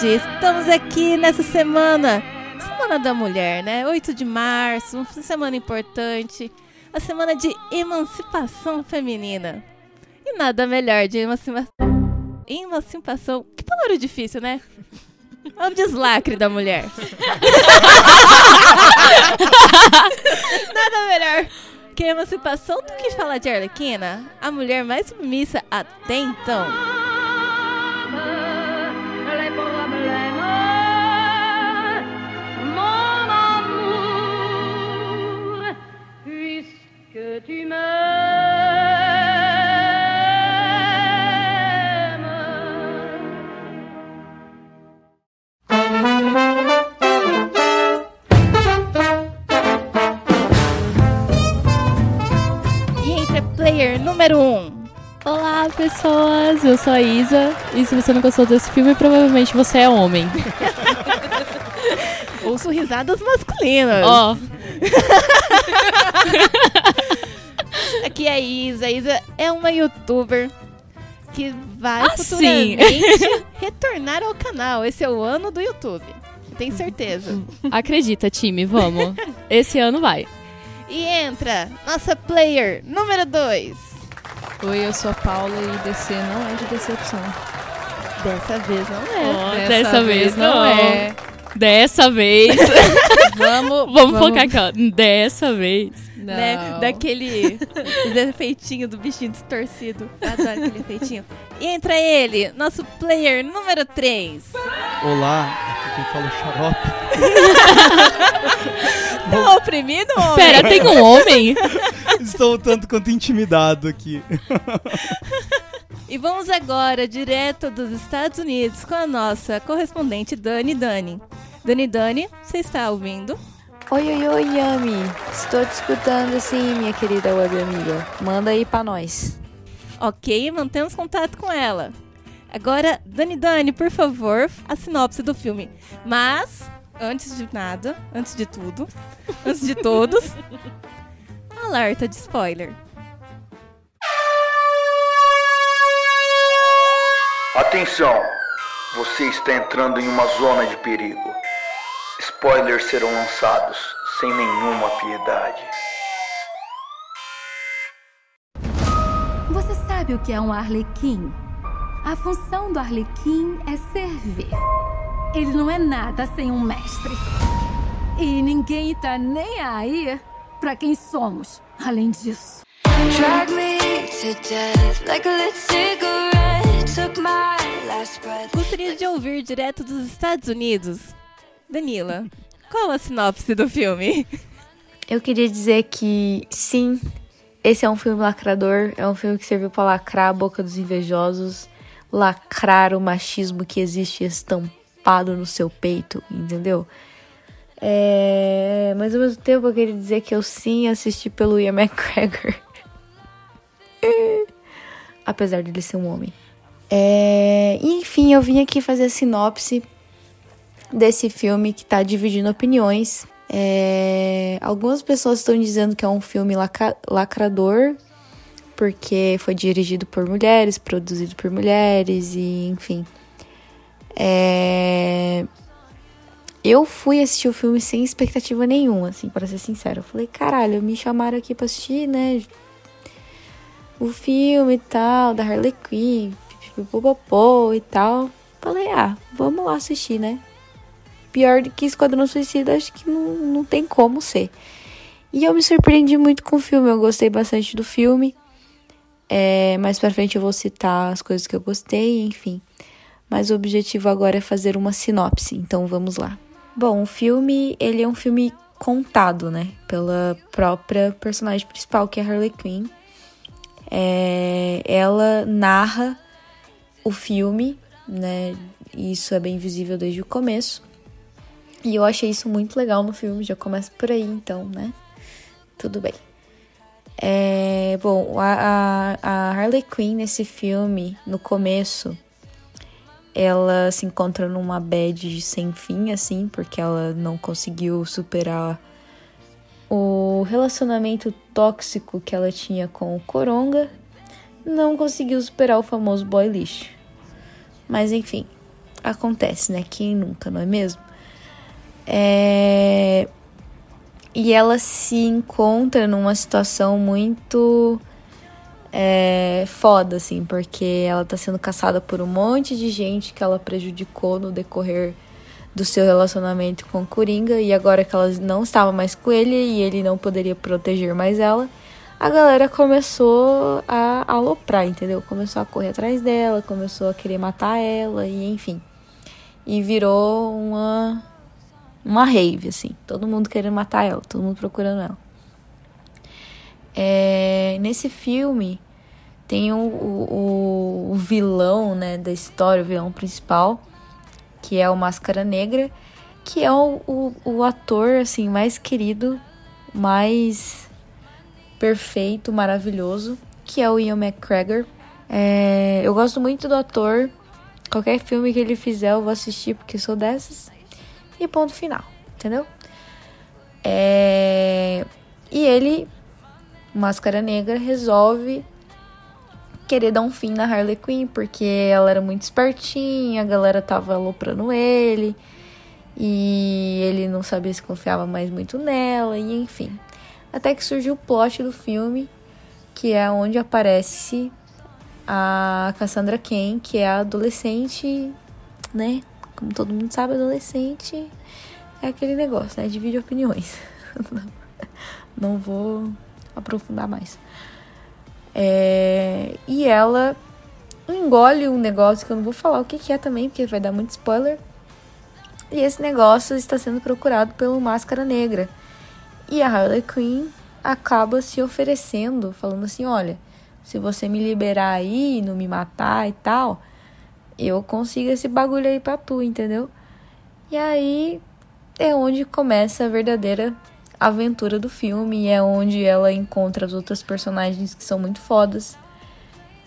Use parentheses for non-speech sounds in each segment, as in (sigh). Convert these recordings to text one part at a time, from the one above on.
Estamos aqui nessa semana, Semana da Mulher, né? 8 de março, uma semana importante, a semana de emancipação feminina. E nada melhor de emancipação. Emancipação. Que palavra difícil, né? É um deslacre da mulher. (laughs) nada melhor que emancipação do que falar de Arlequina, a mulher mais submissa até então. Pessoas! Eu sou a Isa. E se você não gostou desse filme, provavelmente você é homem. (laughs) Ouço risadas masculinas. Ó, (laughs) Aqui é a Isa. A Isa é uma youtuber que vai Ah, sim. futuramente (laughs) retornar ao canal. Esse é o ano do YouTube. Tenho certeza. acredita, time, vamos. Esse ano vai. E entra nossa player número 2. Oi, eu sou a Paula e DC não é de decepção. Dessa vez não é. Ó, dessa, vez não é. Dessa vez. (laughs) Vamos, vamos focar aqui, ó. Dessa vez. Não. Né? Daquele (laughs) efeitinho do bichinho distorcido. Adoro aquele efeitinho. E entra ele, nosso player número 3. Olá, aqui quem fala é xarope. (laughs) Tá oprimido, homem? Pera, tem um homem? Estou tanto quanto intimidado aqui. E vamos agora direto dos Estados Unidos com a nossa correspondente Dani Dani. Dani Dani, você está ouvindo? Oi, oi, oi, Yami. Estou te escutando sim, minha querida web amiga. Manda aí pra nós. Ok, mantemos contato com ela. Agora, Dani Dani, por favor, a sinopse do filme. Mas, antes de nada, antes de tudo, antes de todos, (laughs) alerta de spoiler. Atenção! Você está entrando em uma zona de perigo. Spoilers serão lançados sem nenhuma piedade. Você sabe o que é um arlequim? A função do arlequim é servir. Ele não é nada sem um mestre. E ninguém tá nem aí pra quem somos, além disso. Drag me to death like a lit cigarette. Gostaria de ouvir direto dos Estados Unidos. Danila, qual a sinopse do filme? Eu queria dizer que sim, esse é um filme lacrador, é um filme que serviu pra lacrar a boca dos invejosos, lacrar o machismo que existe estampado no seu peito, entendeu? É... Mas ao mesmo tempo eu queria dizer que eu sim assisti pelo Ian (laughs) McGregor. Apesar de ele ser um homem. É... Enfim, eu vim aqui fazer a sinopse desse filme que tá dividindo opiniões. É, Algumas pessoas estão dizendo que é um filme lacrador, porque foi dirigido por mulheres, produzido por mulheres, e enfim. É, Eu fui assistir o filme sem expectativa nenhuma, assim, para ser sincero. Eu falei, caralho, me chamaram aqui pra assistir, né? O filme e tal, da Harley Quinn, pipipopopô e tal. Falei, ah, vamos lá assistir, né? Pior do que Esquadrão Suicida, acho que não, não tem como ser. E eu me surpreendi muito com o filme, eu gostei bastante do filme. É, mais pra frente eu vou citar as coisas que eu gostei, enfim. Mas o objetivo agora é fazer uma sinopse, então vamos lá. Bom, o filme, ele é um filme contado, né? Pela própria personagem principal, que é Harley Quinn. É, ela narra o filme, né? Isso é bem visível desde o começo. E eu achei isso muito legal no filme, já começa por aí, então, né? Tudo bem. É, bom, a, a Harley Quinn nesse filme, no começo, ela se encontra numa bad sem fim, assim, porque ela não conseguiu superar o relacionamento tóxico que ela tinha com o Coronga, não conseguiu superar o famoso boy lixo. Mas enfim, acontece, né? Quem nunca, não é mesmo? É... E ela se encontra numa situação muito é, foda, assim, porque ela tá sendo caçada por um monte de gente que ela prejudicou no decorrer do seu relacionamento com o Coringa e agora que ela não estava mais com ele e ele não poderia proteger mais ela, a galera começou a aloprar, entendeu? Começou a correr atrás dela, começou a querer matar ela e enfim. E virou uma uma rave assim, todo mundo querendo matar ela, todo mundo procurando ela. É, nesse filme tem o, o, o vilão né, da história, o vilão principal, que é o Máscara Negra, que é o, o, o ator assim mais querido, mais perfeito, maravilhoso, que é o Ian McGregor. É, eu gosto muito do ator. Qualquer filme que ele fizer eu vou assistir porque sou dessas. E ponto final, entendeu? É, e ele, Máscara Negra, resolve querer dar um fim na Harley Quinn, porque ela era muito espertinha, a galera tava aloprando ele, e ele não sabia se confiava mais muito nela, e enfim. Até que surgiu o plot do filme, que é onde aparece a Cassandra Cain, que é adolescente, né? Como todo mundo sabe, adolescente é aquele negócio, né? Divide opiniões. (laughs) não vou aprofundar mais. É, e ela engole um negócio que eu não vou falar o que, que é também, porque vai dar muito spoiler. E esse negócio está sendo procurado pelo Máscara Negra. E a Harley Quinn acaba se oferecendo, falando assim: olha, se você me liberar aí, não me matar e tal, eu consigo esse bagulho aí pra tu, entendeu? E aí é onde começa a verdadeira aventura do filme é onde ela encontra as outras personagens que são muito fodas,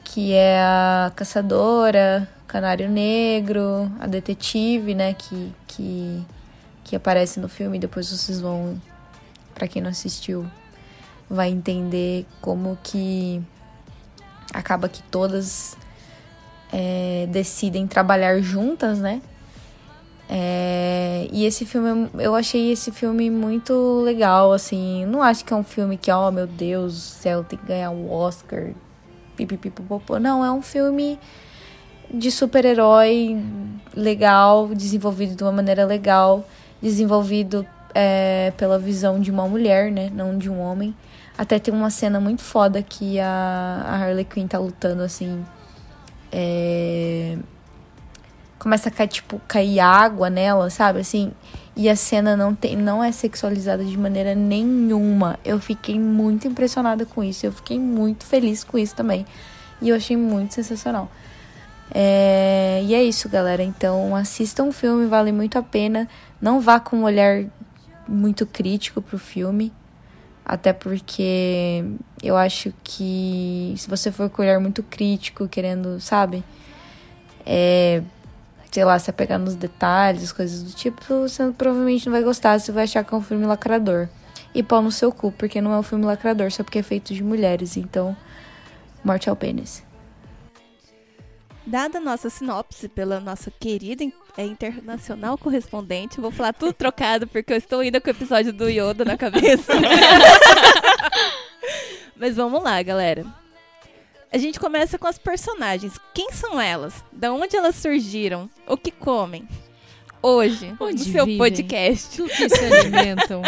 que é a caçadora, Canário Negro, a detetive, né, que que que aparece no filme, depois vocês vão para quem não assistiu vai entender como que acaba que todas é, decidem trabalhar juntas, né? É, e esse filme, eu achei esse filme muito legal, assim. Não acho que é um filme que, oh meu Deus do céu, tem que ganhar um Oscar. Não, é um filme de super-herói legal, desenvolvido de uma maneira legal, desenvolvido é, pela visão de uma mulher, né? Não de um homem. Até tem uma cena muito foda que a, a Harley Quinn tá lutando, assim. É começa a cair, tipo, cair água nela, sabe? Assim, e a cena não, tem, não é sexualizada de maneira nenhuma. Eu fiquei muito impressionada com isso. Eu fiquei muito feliz com isso também. E eu achei muito sensacional. É, e é isso, galera. Então, assistam o filme, vale muito a pena. Não vá com um olhar muito crítico pro filme. Até porque eu acho que se você for com olhar muito crítico, querendo, sabe? É, sei lá, se apegar nos detalhes, coisas do tipo, você provavelmente não vai gostar, você vai achar que é um filme lacrador. E pau no seu cu, porque não é um filme lacrador, só porque é feito de mulheres, então, morte ao pênis. Dada a nossa sinopse pela nossa querida é, internacional correspondente, vou falar tudo trocado porque eu estou ainda com o episódio do Yoda na cabeça. (laughs) Mas vamos lá, galera. A gente começa com as personagens. Quem são elas? Da onde elas surgiram? O que comem? Hoje, Onde no seu vivem? podcast. Do que se alimentam?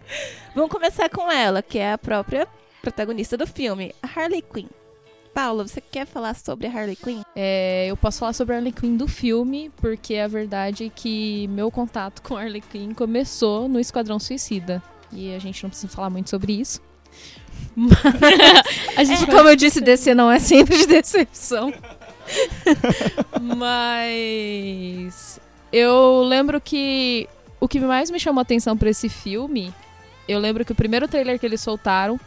(laughs) Vamos começar com ela, que é a própria protagonista do filme, a Harley Quinn. Paula, você quer falar sobre a Harley Quinn? É, eu posso falar sobre a Harley Quinn do filme, porque a verdade é que meu contato com a Harley Quinn começou no Esquadrão Suicida. E a gente não precisa falar muito sobre isso. (laughs) Mas a gente, como eu disse, DC não é sempre de decepção. (laughs) Mas eu lembro que o que mais me chamou a atenção pra esse filme, eu lembro que o primeiro trailer que eles soltaram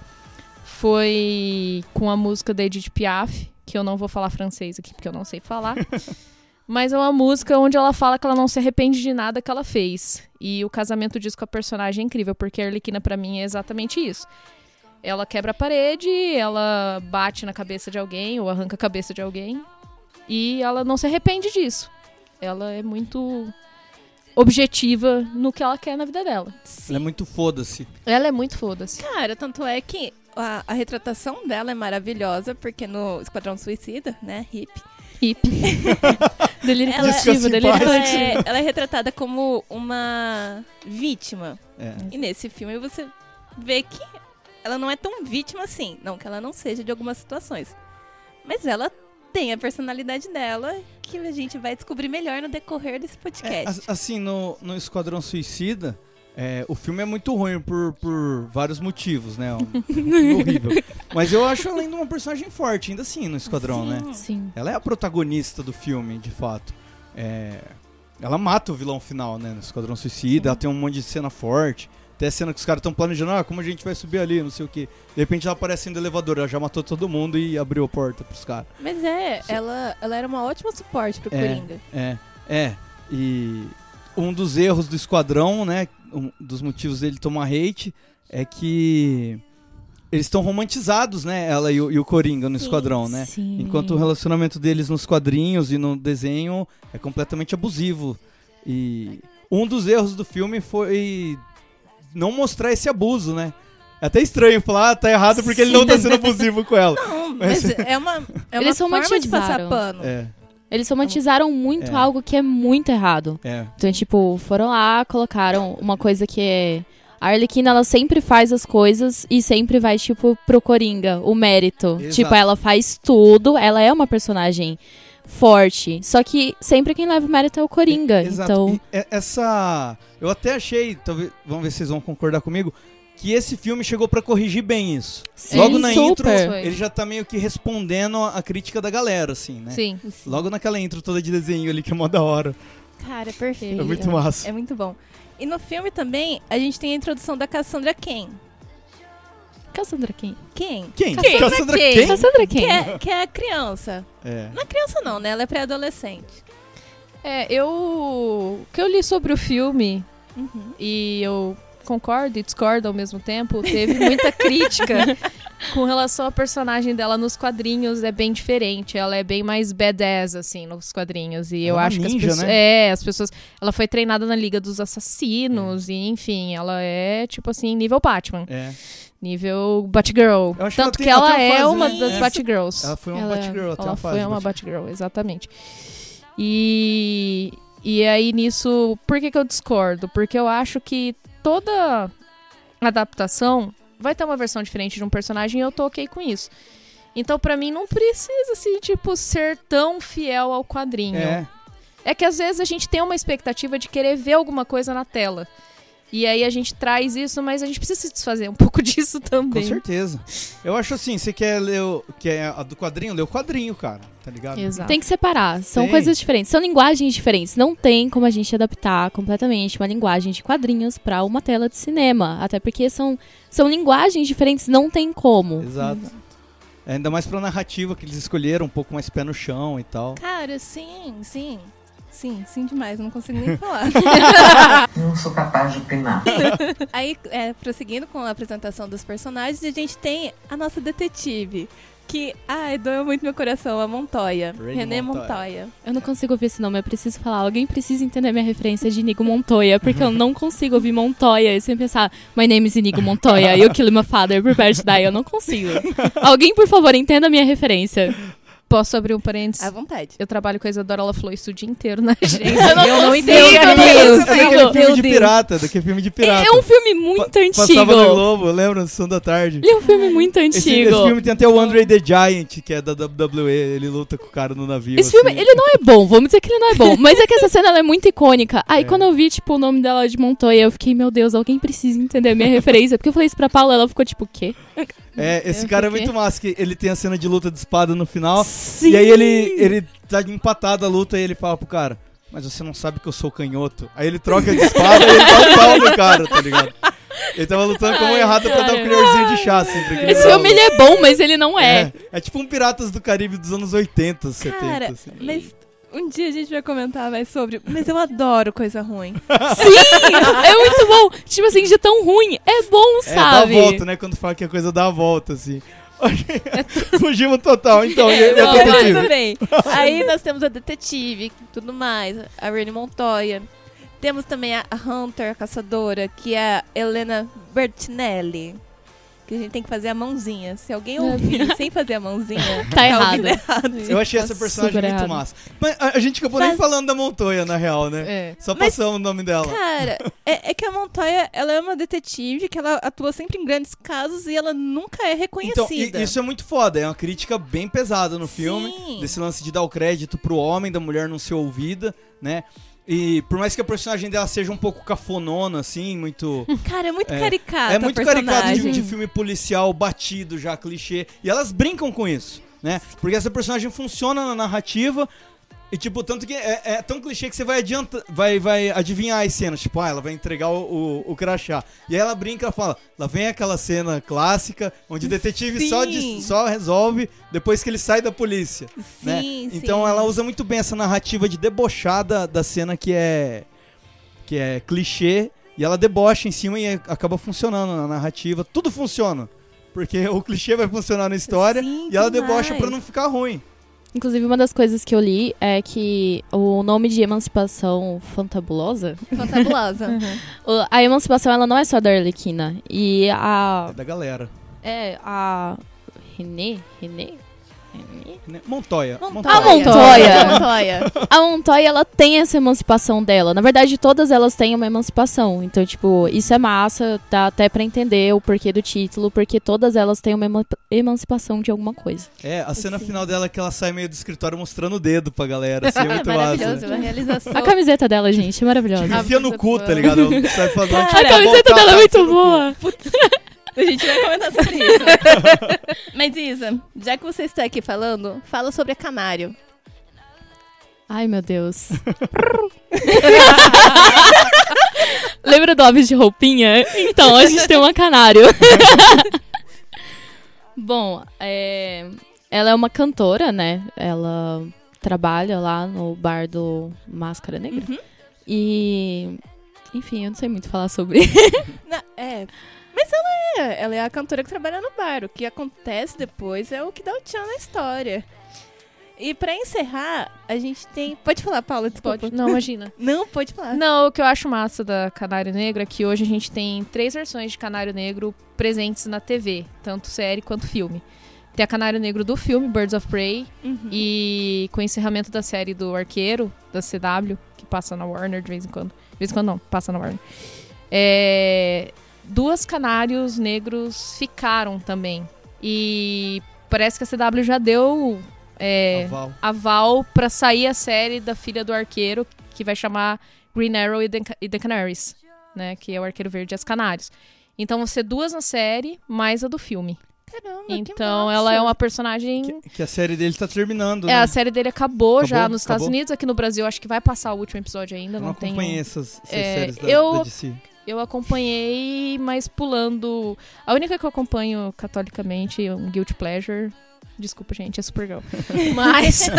foi com a música da Edith Piaf, que eu não vou falar francês aqui porque eu não sei falar. (laughs) Mas é uma música onde ela fala que ela não se arrepende de nada que ela fez. E o casamento disso com a personagem é incrível, porque a Arlequina pra mim é exatamente isso. Ela quebra a parede, ela bate na cabeça de alguém ou arranca a cabeça de alguém. E ela não se arrepende disso. Ela é muito objetiva no que ela quer na vida dela. Ela é muito foda-se. Ela é muito foda-se. Cara, tanto é que a, a retratação dela é maravilhosa, porque no Esquadrão Suicida, né, hip, Hip. coletivo, (laughs) delírio ela, é, ela é retratada como uma vítima. É. E nesse filme você vê que ela não é tão vítima assim. Não que ela não seja de algumas situações. Mas ela tem a personalidade dela que a gente vai descobrir melhor no decorrer desse É, podcast. as- assim, no, no Esquadrão Suicida, é, o filme é muito ruim por, por vários motivos, né? Um (laughs) filme horrível. Mas eu acho ela ainda uma personagem forte, ainda assim, no Esquadrão, né? Sim. Ela é a protagonista do filme, de fato. É, ela mata o vilão final, né? No Esquadrão Suicida, ela tem um monte de cena forte. Até a cena que os caras estão planejando, ah, como a gente vai subir ali, não sei o que. De repente ela aparece no elevador, ela já matou todo mundo e abriu a porta pros caras. Mas é, ela, ela era uma ótima suporte pro É. Coringa. É, é. E um dos erros do Esquadrão, né? Um dos motivos dele tomar hate é que eles estão romantizados, né? Ela e o, e o Coringa no Sim, Esquadrão, né? Sim. Enquanto o relacionamento deles nos quadrinhos e no desenho é completamente abusivo. E um dos erros do filme foi não mostrar esse abuso, né? É até estranho falar, ah, tá errado porque ele não tá sendo abusivo com ela. Não, Mas- mas é uma, é uma Eles forma de passar pano. É, Eles romantizaram muito É. algo que é muito errado. é. Então, tipo, foram lá, colocaram uma coisa que é. A Arlequina, ela sempre faz as coisas e sempre vai, tipo, pro Coringa, o mérito. Exato. Tipo, ela faz tudo, ela é uma personagem forte. Só que sempre quem leva o mérito é o Coringa. Exato. Então, E, é, essa. Eu até achei, talvez, vamos ver se vocês vão concordar comigo, que esse filme chegou pra corrigir bem isso. sim, Logo na intro, super. ele já tá meio que respondendo a crítica da galera, assim, né? Sim. Logo naquela intro toda de desenho ali, que é mó da hora. Cara, é perfeito. É muito massa. É muito bom. E no filme também, a gente tem a introdução da Cassandra Ken. Cassandra quem? Quem? Quem? Cassandra Cassandra Cain. quem? Cassandra Que quem? é, que é a criança. É. Não é criança não, né? Ela é pré-adolescente. É, eu. O que eu li sobre o filme, Uhum. e eu concordo e discordo ao mesmo tempo, teve muita (laughs) crítica com relação à personagem dela nos quadrinhos, é bem diferente. Ela é bem mais badass, assim, nos quadrinhos. E Ela eu é uma acho que as ninja, pessoas. né? É, as pessoas. Ela foi treinada na Liga dos Assassinos, e enfim, ela é, tipo assim, nível Batman. É. Nível Batgirl. Eu acho que ela Tanto tem- que ela ela, uma é uma né? das É. Batgirls. Ela foi uma Ela- Batgirl, até Ela uma fase. foi uma Batgirl. Batgirl, exatamente. E, e aí nisso, por que, que eu discordo? Porque eu acho que toda adaptação vai ter uma versão diferente de um personagem e eu tô ok com isso. Então, pra mim, não precisa, assim, tipo, ser tão fiel ao quadrinho. É. É que às vezes a gente tem uma expectativa de querer ver alguma coisa na tela. E aí a gente traz isso, mas a gente precisa se desfazer um (laughs) pouco disso Com também. certeza. Eu acho assim, você quer ler o, que é a do quadrinho, lê o quadrinho, cara. Tá ligado? Exato. Tem que separar. São Tem. coisas diferentes. São linguagens diferentes. Não tem como a gente adaptar completamente uma linguagem de quadrinhos pra uma tela de cinema. Até porque são, são linguagens diferentes. Não tem como. Exato. Ainda mais pra narrativa que eles escolheram, um pouco mais pé no chão e tal. Cara, sim, sim. Sim, sim demais, não consigo nem (laughs) falar. (laughs) Não sou capaz de opinar. (laughs) Aí, é, prosseguindo com a apresentação dos personagens, a gente tem a nossa detetive. Que, ai, doeu muito meu coração, a Montoya. Rene René Montoya. Montoya. Eu não consigo ouvir esse nome. Eu preciso falar. Alguém precisa entender minha referência de Inigo Montoya. Porque eu não consigo ouvir Montoya e sempre pensar My name is Inigo Montoya. You kill my father. Prepare to die. Eu não consigo. Alguém, por favor, entenda a minha referência. Posso abrir um parênteses? À vontade. Eu trabalho com a Isadora, ela falou isso o dia inteiro na (laughs) agência. Eu não eu não entendo. meu Deus. Deus. É daquele filme de pirata, daquele filme de pirata. É um filme muito Pa- antigo. Passava no Globo, lembra? Sessão da tarde. Ele é um filme muito Esse, antigo. esse filme tem até o Andre the Giant, que é da WWE. Ele luta com o cara no navio. Esse filme, assim. ele não é bom, vamos dizer que ele não é bom. Mas é que essa cena ela é muito icônica. Aí quando eu vi, tipo, o nome dela de Montoya, eu fiquei, meu Deus, alguém precisa entender a minha referência. Porque eu falei isso pra Paula, ela ficou tipo, o quê? É, esse cara é muito massa, que ele tem a cena de luta de espada no final. Sim! E aí ele, ele tá empatado a luta e ele fala pro cara, mas você não sabe que eu sou canhoto. Aí ele troca de espada e ele dá um (laughs) pau no cara, tá ligado? Ele tava lutando com a mão errada pra dar um colherzinho de chá, assim, Esse filme, ele é bom, mas ele não é. é. É tipo um Piratas do Caribe dos anos 80, 70. Cara, assim. mas Um dia a gente vai comentar mais sobre. Mas eu (laughs) adoro coisa ruim. (laughs) Sim! É muito bom. Tipo assim, de tão ruim. É bom, É, dá a sabe? volta, né? Quando fala que a coisa dá a volta, assim. (laughs) Fugimos total, então. E, e a detetive? Aí nós temos a detetive, tudo mais, a Rene Montoya. Temos também a Hunter, a caçadora, que é a Helena Bertinelli. Que a gente tem que fazer a mãozinha. Se alguém ouvir sem fazer a mãozinha, (laughs) Tá ouvindo errado. errado. Eu achei Tá essa personagem muito errado. massa. Mas a, a gente acabou nem Mas- falando da Montoya, na real, né? É. Só Mas- passamos o nome dela. Cara, (laughs) é, é que a Montoya, ela é uma detetive que ela atua sempre em grandes casos e ela nunca é Então, reconhecida. i- isso é muito foda, é uma crítica bem pesada no filme, Sim. desse lance de dar o crédito pro homem, da mulher não ser ouvida, né? E por mais que a personagem dela seja um pouco cafonona, assim, muito. (laughs) Cara, é muito É. caricata é muito caricado de, de filme policial batido, já clichê. E elas brincam com isso, né? Porque essa personagem funciona na narrativa. E, tipo, tanto que é, é tão clichê que você vai adianta, vai, vai adivinhar as cenas. Tipo, ah, ela vai entregar o, o, o crachá. E aí ela brinca e fala: lá vem aquela cena clássica onde o detetive só, Sim. dis- só resolve depois que ele sai da polícia. né? Sim, Então sim. ela usa muito bem essa narrativa de debochar da, da cena que é que é clichê e ela debocha em cima e acaba funcionando na narrativa. Tudo funciona. Porque o clichê vai funcionar na história Sim, e ela demais. debocha pra não ficar ruim. Inclusive, uma das coisas que eu li é que o nome de emancipação fantabulosa, Fantabulosa. (laughs) o- a emancipação ela não é só da Arlequina. E a. É da galera. É, a. René? René? Né? Montoya. A Montoya. Montoya. A Montoya, ela tem essa emancipação dela. Na verdade, todas elas têm uma emancipação. Então, tipo, isso é massa, dá até pra entender o porquê do título, porque todas elas têm uma ema- emancipação de alguma coisa. É, a cena Assim. final dela é que ela sai meio do escritório mostrando o dedo pra galera. Assim, é muito (laughs) Maravilhoso, massa. uma realização. A camiseta dela, gente, é maravilhosa. Enfia no cu, tá ligado? Cara, tipo, (laughs) A tá camiseta tá, dela é tá, muito boa. A gente vai comentar sobre isso. (laughs) Mas Isa, já que você está aqui falando, fala sobre a Canário. Ai, meu Deus. (laughs) Lembra do Aves de Roupinha? Então, a gente tem uma canário. (laughs) Bom, é, ela é uma cantora, né? Ela trabalha lá no bar do Máscara Negra. Uhum. E. Enfim, eu não sei muito falar sobre. Na- é. Mas ela é, ela é a cantora que trabalha no bar. O que acontece depois é o que dá o tchan na história. E pra encerrar, a gente tem. Pode falar, Paula, desculpa. Pode. Não, (laughs) imagina. Não, pode falar. Não, o que eu acho massa da Canário Negro é que hoje a gente tem três versões de Canário Negro presentes na TV, tanto série quanto filme. Tem a Canário Negro do filme Birds of Prey Uhum. e com o encerramento da série do Arqueiro, da CW, que passa na Warner de vez em quando. De vez em quando não, passa na Warner. É, duas canários negros ficaram também. E parece que a CW já deu é, Aval. aval pra sair a série da filha do arqueiro, que vai chamar Green Arrow e The, e The Canaries, né? Que é o Arqueiro Verde e as Canários. Então vão ser duas na série, mais a do filme. Caramba, Então ela é uma personagem. Que, que a série dele tá terminando, É, né? a série dele acabou, já Acabou? nos Estados Acabou? Unidos, aqui no Brasil acho que vai passar o último episódio ainda, Eu não, não tenho. acompanhei essas, essas É, séries da, eu- da DC. Eu acompanhei, mas pulando. A única que eu acompanho catolicamente é um Guilty Pleasure. Desculpa, gente, é Supergirl. (laughs) Mas.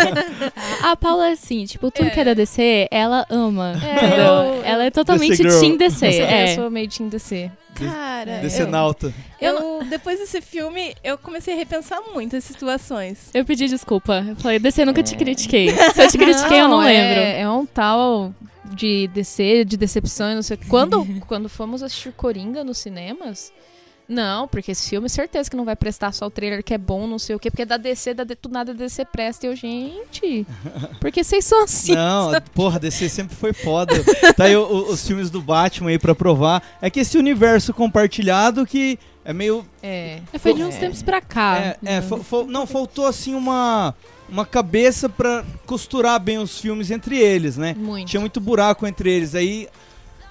A Paula é assim, tipo, tudo que é da DC, ela ama. É, entendeu? eu- Ela é totalmente DC. Team DC. eu, sou, é. eu sou meio Team DC. Cara, DC eu, Nauta. eu, depois desse filme, eu comecei a repensar muito as situações. Eu pedi desculpa. Eu falei, DC, nunca te critiquei. Se eu te critiquei, eu não é- lembro. É um tal de DC, de decepção e não sei o quê. Quando, (laughs) quando fomos assistir Coringa nos cinemas. Não, porque esse filme, certeza que não vai prestar só o trailer que é bom, não sei o quê, porque é da DC, da, tudo nada DC presta. E eu, gente, porque vocês são assim? Não, a- (laughs) porra, DC sempre foi foda. Tá aí o- o- os filmes do Batman aí pra provar. É que esse universo compartilhado que é meio. É. Foi de uns tempos pra cá. É, é, fa- não, faltou assim uma, uma cabeça pra costurar bem os filmes entre eles, né? Muito. Tinha muito buraco entre eles. Aí.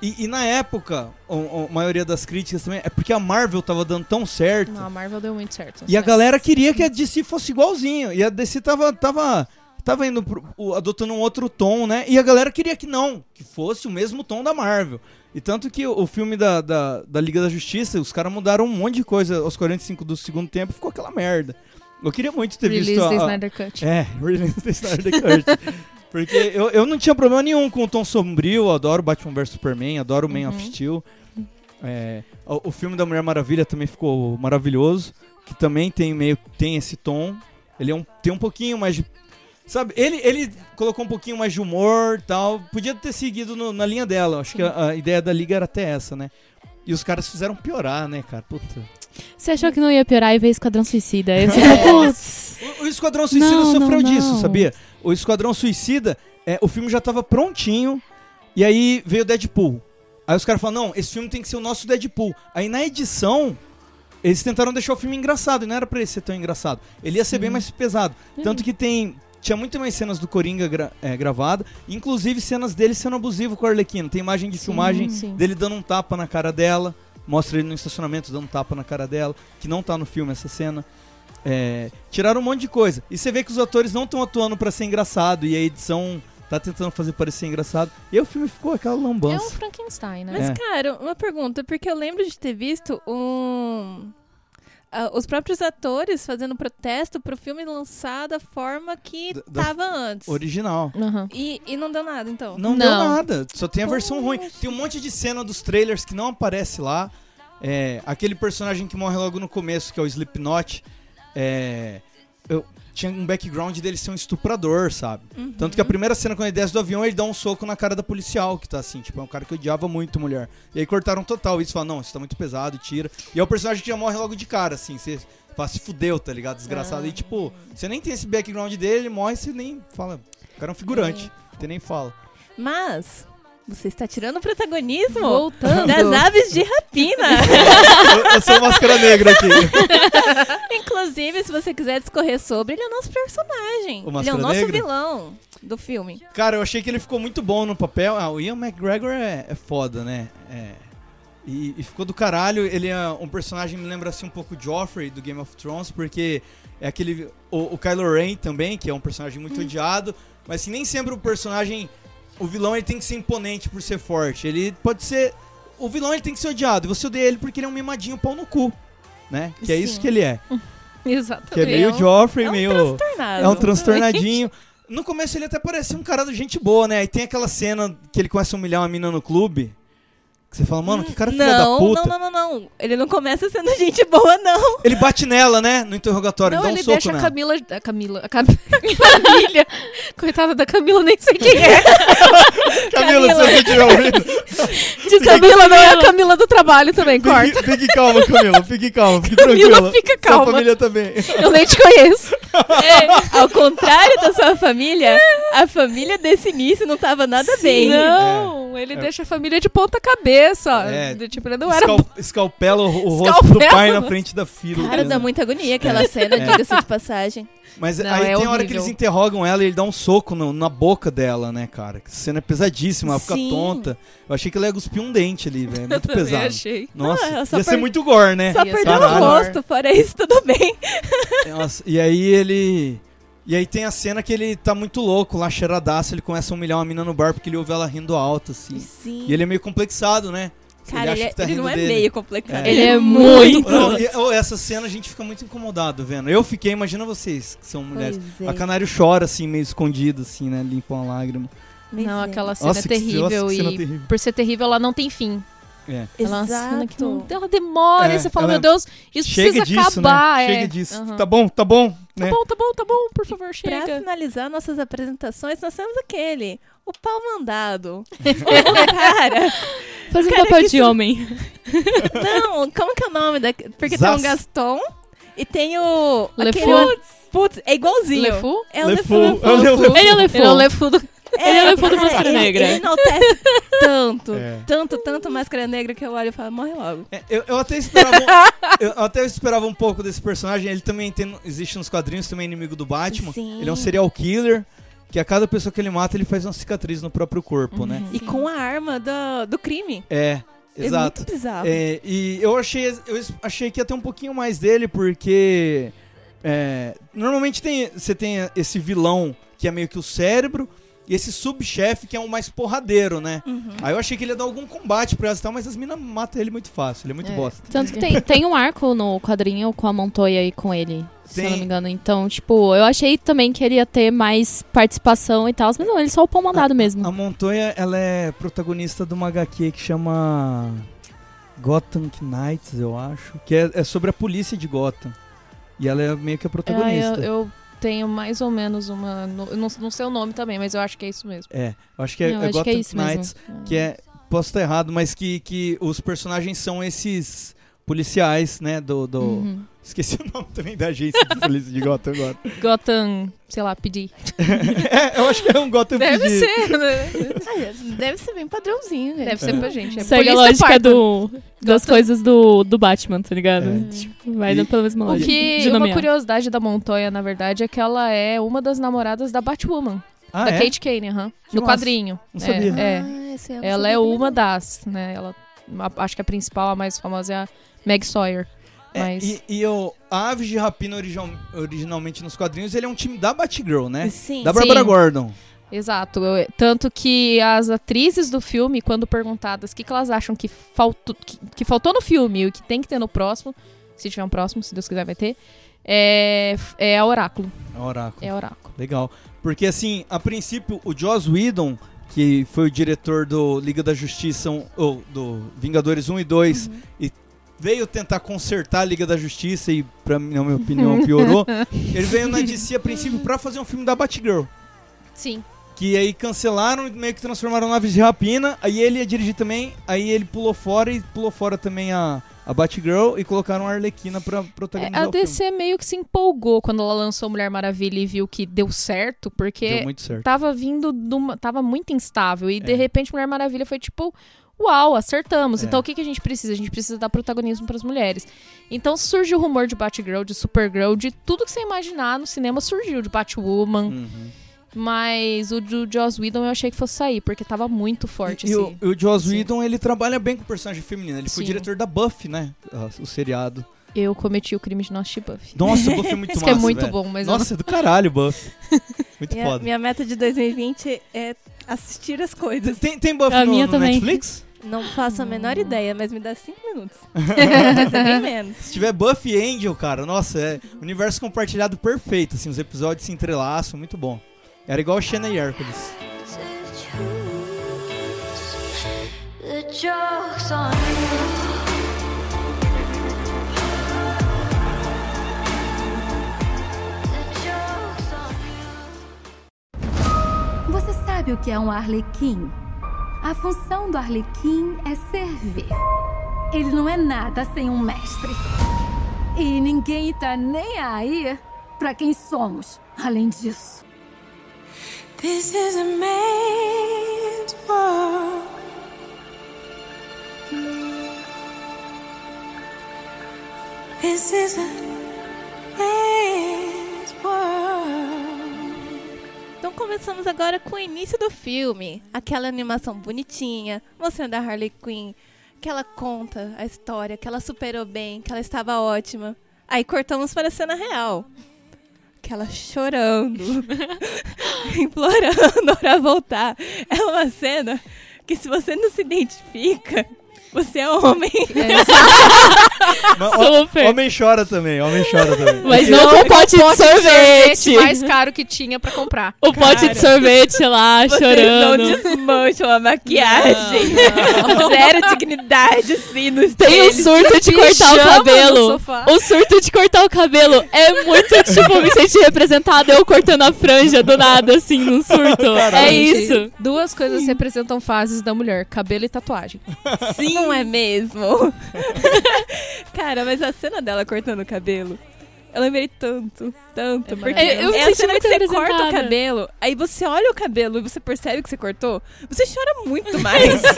E, e na época, a, maioria das críticas também é porque a Marvel tava dando tão certo. Não, a Marvel deu muito certo. E a galera queria que a DC fosse igualzinho. E a DC tava, tava, tava indo pro- adotando um outro tom, né? E a galera queria que não, que fosse o mesmo tom da Marvel. E tanto que o, filme da, da, da Liga da Justiça, os caras mudaram um monte de coisa aos 45 do segundo tempo ficou aquela merda. Eu queria muito ter Release visto the a, a- Snyder Cut. É, (laughs) Release the Snyder Cut. Porque eu, eu não tinha problema nenhum com o tom sombrio, eu adoro Batman vs Superman, adoro Man of Steel. É, o, o filme da Mulher Maravilha também ficou maravilhoso, que também tem meio tem esse tom. Ele é um, tem um pouquinho mais de. Sabe, ele, ele colocou um pouquinho mais de humor e tal. Podia ter seguido no- na linha dela. Acho que a, a ideia da liga era até essa, né? E os caras fizeram piorar, né, cara? Puta. Você achou que não ia piorar e veio Esquadrão Suicida. Você falou, putz. O, o Esquadrão Suicida Não, sofreu não, disso, não. sabia? O Esquadrão Suicida, é, o filme já tava prontinho, e aí veio o Deadpool. Aí os caras falaram, não, esse filme tem que ser o nosso Deadpool. Aí na edição, eles tentaram deixar o filme engraçado, e não era pra ele ser tão engraçado. Ele ia ser bem mais pesado. Tanto que tem... Tinha muito mais cenas do Coringa gra é, gravada, inclusive cenas dele sendo abusivo com a Arlequina. Tem imagem de filmagem sim. dele dando um tapa na cara dela. Mostra ele no estacionamento dando um tapa na cara dela, que não tá no filme essa cena. É, tiraram um monte de coisa. E você vê que os atores não estão atuando pra ser engraçado e a edição tá tentando fazer parecer engraçado. E aí o filme ficou aquela É um lambança. Frankenstein, né? Mas, É. cara, uma pergunta, porque eu lembro de ter visto um. ah, os próprios atores fazendo protesto pro filme lançar da forma que Da- tava antes. Original. Aham. E, e não deu nada, então. Não, deu Não. nada, só tem a versão ruim. Tem um monte de cena dos trailers que não aparece lá. É, aquele personagem que morre logo no começo, que é o Slipknot, é, eu, tinha um background dele ser um estuprador, sabe? Uhum. Tanto que a primeira cena, quando ele desce do avião, ele dá um soco na cara da policial, que tá assim, tipo, é um cara que odiava muito mulher. E aí cortaram total isso, falaram, não, isso tá muito pesado, tira. E é o personagem que já morre logo de cara, assim, você fala, se fudeu, tá ligado? Desgraçado. E tipo, você nem tem esse background dele, ele morre, você nem fala, o cara é um figurante, você nem fala. Mas. Você está tirando o protagonismo Voltando. das aves de rapina. eu, eu sou o máscara negra aqui. (laughs) Inclusive, se você quiser discorrer sobre, ele é o nosso personagem. O ele é o nosso Negra? vilão do filme. Cara, eu achei que ele ficou muito bom no papel. Ah, o Ian McGregor é, é foda, né? É. E, e ficou do caralho. Ele é um personagem que me lembra assim um pouco Joffrey do Game of Thrones, porque é aquele. O, o Kylo Ren também, que é um personagem muito odiado. Mas assim, nem sempre o personagem. O vilão ele tem que ser imponente por ser forte. Ele pode ser. O vilão ele tem que ser odiado. E você odeia ele porque ele é um mimadinho pau no cu. Né? Que é isso Sim. que ele é. (laughs) Exatamente. Que é meio É um- Joffrey, é um meio. Transtornado. É um transtornadinho. (laughs) No começo ele até parecia um cara de gente boa, né? E tem aquela cena que ele começa a humilhar uma mina no clube. Que você fala, mano, que cara filha da Não, puta. não, não, não, não. Ele não começa sendo (laughs) gente boa, não. Ele bate nela, né? No interrogatório, Não, ele dá um ele soco deixa a nela. Camila. A Camila. A Cam... (laughs) família. Coitada da Camila, nem sei quem é. (laughs) Camila, se você estiver ouvindo. Camila não é a Camila do trabalho também, corta. Fique, fique calma, Camila. Fique calma, fique Camila, tranquila. fica Sua calma. família também. Eu nem te conheço. É, ao contrário da sua família, a família desse início não tava nada bem. Não, ele deixa a família de ponta cabeça. Ó. É. Do Tipo, ele não era. Escal- escalpela o, o rosto do pai na frente da filha. Cara, dá muita agonia aquela cena, diga-se de passagem. Mas Não, aí é tem hora que horrível. eles interrogam ela e ele dá um soco no- na boca dela, né, cara? Que cena é pesadíssima, ela fica Sim. tonta. Eu achei que ela ia cuspir um dente ali, velho. Muito (laughs) também pesado. achei. Nossa, Ah, ia ser per- muito gore, né? Só perdeu o rosto, fora isso, tudo bem. Nossa, e aí ele. E aí tem a cena que ele tá muito louco lá, cheiradaço, ele começa a humilhar uma mina no bar porque ele ouve ela rindo alto, assim. Sim. E ele é meio complexado, né? Cara, ele, acha é- tá ele não é dele. meio complexado. É. Ele é muito. Não, essa cena a gente fica muito incomodado vendo. Eu fiquei, imagina vocês que são mulheres. É. A Canário chora assim, meio escondido, assim, né? Limpa uma lágrima. Não, é. aquela cena Nossa, é terrível nossa, cena e terrível. por ser terrível ela não tem fim. É. Ela é uma cena que não, Exato. ela demora É, e você fala, ela- meu Deus, isso Chega precisa disso, acabar. né? é. Chega disso. Aham. Tá bom, tá bom, Tá né? bom, tá bom, tá bom, por favor, Pra chega. finalizar nossas apresentações, nós temos aquele, o pau mandado. o cara. (laughs) Faz um Cara, papel que de homem. (laughs) Não, como que é o nome da. Porque Zaz. tem um Gaston e tem o. Le aquele- Fou. Putz, é igualzinho. Le Fou? É o Le Le Fou. Fou. É o Le Fou. Ele é o Ele é o Lefou. Lefu do... Ele é o Lefou do cara, Máscara Negra. Ele enaltece tanto, É. tanto, tanto Máscara Negra que eu olho e falo, morre logo. É, Eu, eu até esperava um, (laughs) eu até esperava um pouco desse personagem. Ele também tem, existe nos quadrinhos, também é inimigo do Batman. Sim. Ele é um serial killer. Que a cada pessoa que ele mata, ele faz uma cicatriz no próprio corpo, né? E com a arma do, do crime. É, exato. É muito bizarro. É, e eu achei, eu achei que ia ter um pouquinho mais dele, porque é, normalmente tem, você tem esse vilão que é meio que o cérebro, e esse subchefe que é um mais porradeiro, né? Uhum. Aí eu achei que ele ia dar algum combate pra elas e tal, mas as minas matam ele muito fácil, ele é muito É. bosta. Tanto que tem, (laughs) tem um arco no quadrinho com a Montoya e com ele. se eu não me engano. Então, tipo, eu achei também que ele ia ter mais participação e tal, mas não, ele só o pão mandado mesmo. A Montoya, ela é protagonista de uma HQ que chama Gotham Knights, eu acho. Que é, é sobre a polícia de Gotham. E ela é meio que a É, protagonista. eu, eu tenho mais ou menos uma. não, não sei o nome também, mas eu acho que é isso mesmo. É, eu acho que é, Não, é Gotham que é isso Knights. mesmo. Que é. Posso estar errado, mas que, que os personagens são esses policiais, né? Do. do- Uhum. Esqueci (laughs) o nome também da agência de polícia de Gotham agora. (laughs) Gotham, sei lá, PD. (laughs) é, eu acho que é um Gotham Deve PD. ser, né? Ah, Deve ser bem padrãozinho, gente. Deve ser pra gente. É Segue a lógica do, das Gotham. coisas do, do Batman, tá ligado? É. Tipo, vai E- pela mesma O lógica. que, de uma curiosidade da Montoya, na verdade, é que ela é uma das namoradas da Batwoman, Ah, da é? Kate Kane, aham. Que no massa. quadrinho. Não É, sabia. É, Ah, esse eu não Ela sabia é uma não. das, né? Ela, a- acho que a principal, a mais famosa é a Meg Sawyer. É, Mas e e o a Aves de Rapina original- originalmente nos quadrinhos, ele é um time da Batgirl, né? Sim. Da Barbara Sim. Gordon. Exato. Eu- Tanto que as atrizes do filme, quando perguntadas o que, que elas acham que faltou, que, que faltou no filme e o que tem que ter no próximo, se tiver um próximo, se Deus quiser vai ter, é, é a Oráculo. É Oráculo. É a Oráculo. Legal. Porque assim, a princípio, o Joss Whedon, que foi o diretor do Liga da Justiça, um- ou do Vingadores 1 e 2, Uhum. e veio tentar consertar a Liga da Justiça e, pra, na minha opinião, piorou. (laughs) ele veio na DC a princípio pra fazer um filme da Batgirl. Sim. Que aí cancelaram e meio que transformaram em Aves de Rapina. Aí ele ia dirigir também. Aí ele pulou fora e pulou fora também a, a Batgirl e colocaram a Arlequina pra É, protagonizar a o filme. DC meio que se empolgou quando ela lançou Mulher Maravilha e viu que deu certo, porque Deu muito certo. tava vindo de uma, tava muito instável e de É. repente Mulher Maravilha foi tipo uau acertamos É. então o que, que a gente precisa a gente precisa dar protagonismo para as mulheres então surge o rumor de Batgirl de Supergirl de tudo que você imaginar no cinema surgiu de Batwoman Uhum. mas o do Joss Whedon eu achei que fosse sair porque tava muito forte E, e esse o, o Joss sim. Whedon, ele trabalha bem com personagem feminino. Ele foi Sim. diretor da Buffy, né? Ah, O seriado. eu cometi o crime de não assistir Buffy Nossa, o Buffy é (laughs) muito isso massa, é muito velho. bom mas eu Nossa, é do caralho, Buffy. (laughs) Muito Minha, foda. minha meta de 2020 é assistir as coisas. Tem, tem Buffy A no, minha no também. Netflix? Não faço a menor ideia, mas me dá 5 minutos. (laughs) bem menos. Se tiver Buffy e Angel, cara, nossa, é universo compartilhado perfeito, assim, os episódios se entrelaçam, muito bom. Era igual Shanna e Hércules. The joke's on you. Você sabe o que é um arlequim? A função do arlequim é servir. Ele não é nada sem um mestre. E ninguém tá nem aí pra quem somos, além disso. This is a man's world. This is a Então começamos agora com o início do filme. Aquela animação bonitinha, mostrando a Harley Quinn, que ela conta a história, que ela superou bem, que ela estava ótima. Aí cortamos para a cena real. Que ela chorando, (laughs) implorando (laughs) pra voltar. É uma cena que se você não se identifica, você é homem. (laughs) Ó, Super. Homem chora também, homem chora também. Mas não com o pote de sorvete. mais caro que tinha pra comprar O pote de sorvete lá, Vocês chorando. não desmancham a maquiagem. Zero dignidade, assim, no Tem o surto de cortar o Pijama no cabelo. sofá. O surto de cortar o cabelo é muito, tipo, me sentir representada eu cortando a franja do nada, assim, num surto. É Gente, isso. Duas coisas representam fases da mulher: cabelo e tatuagem. Sim. Não é mesmo? (laughs) Cara, mas a cena dela cortando o cabelo, eu lembrei tanto, tanto. É porque. Eu me é a senti cena muito que você corta o cabelo, aí você olha o cabelo e você percebe que você cortou, você chora muito (laughs) mais. Só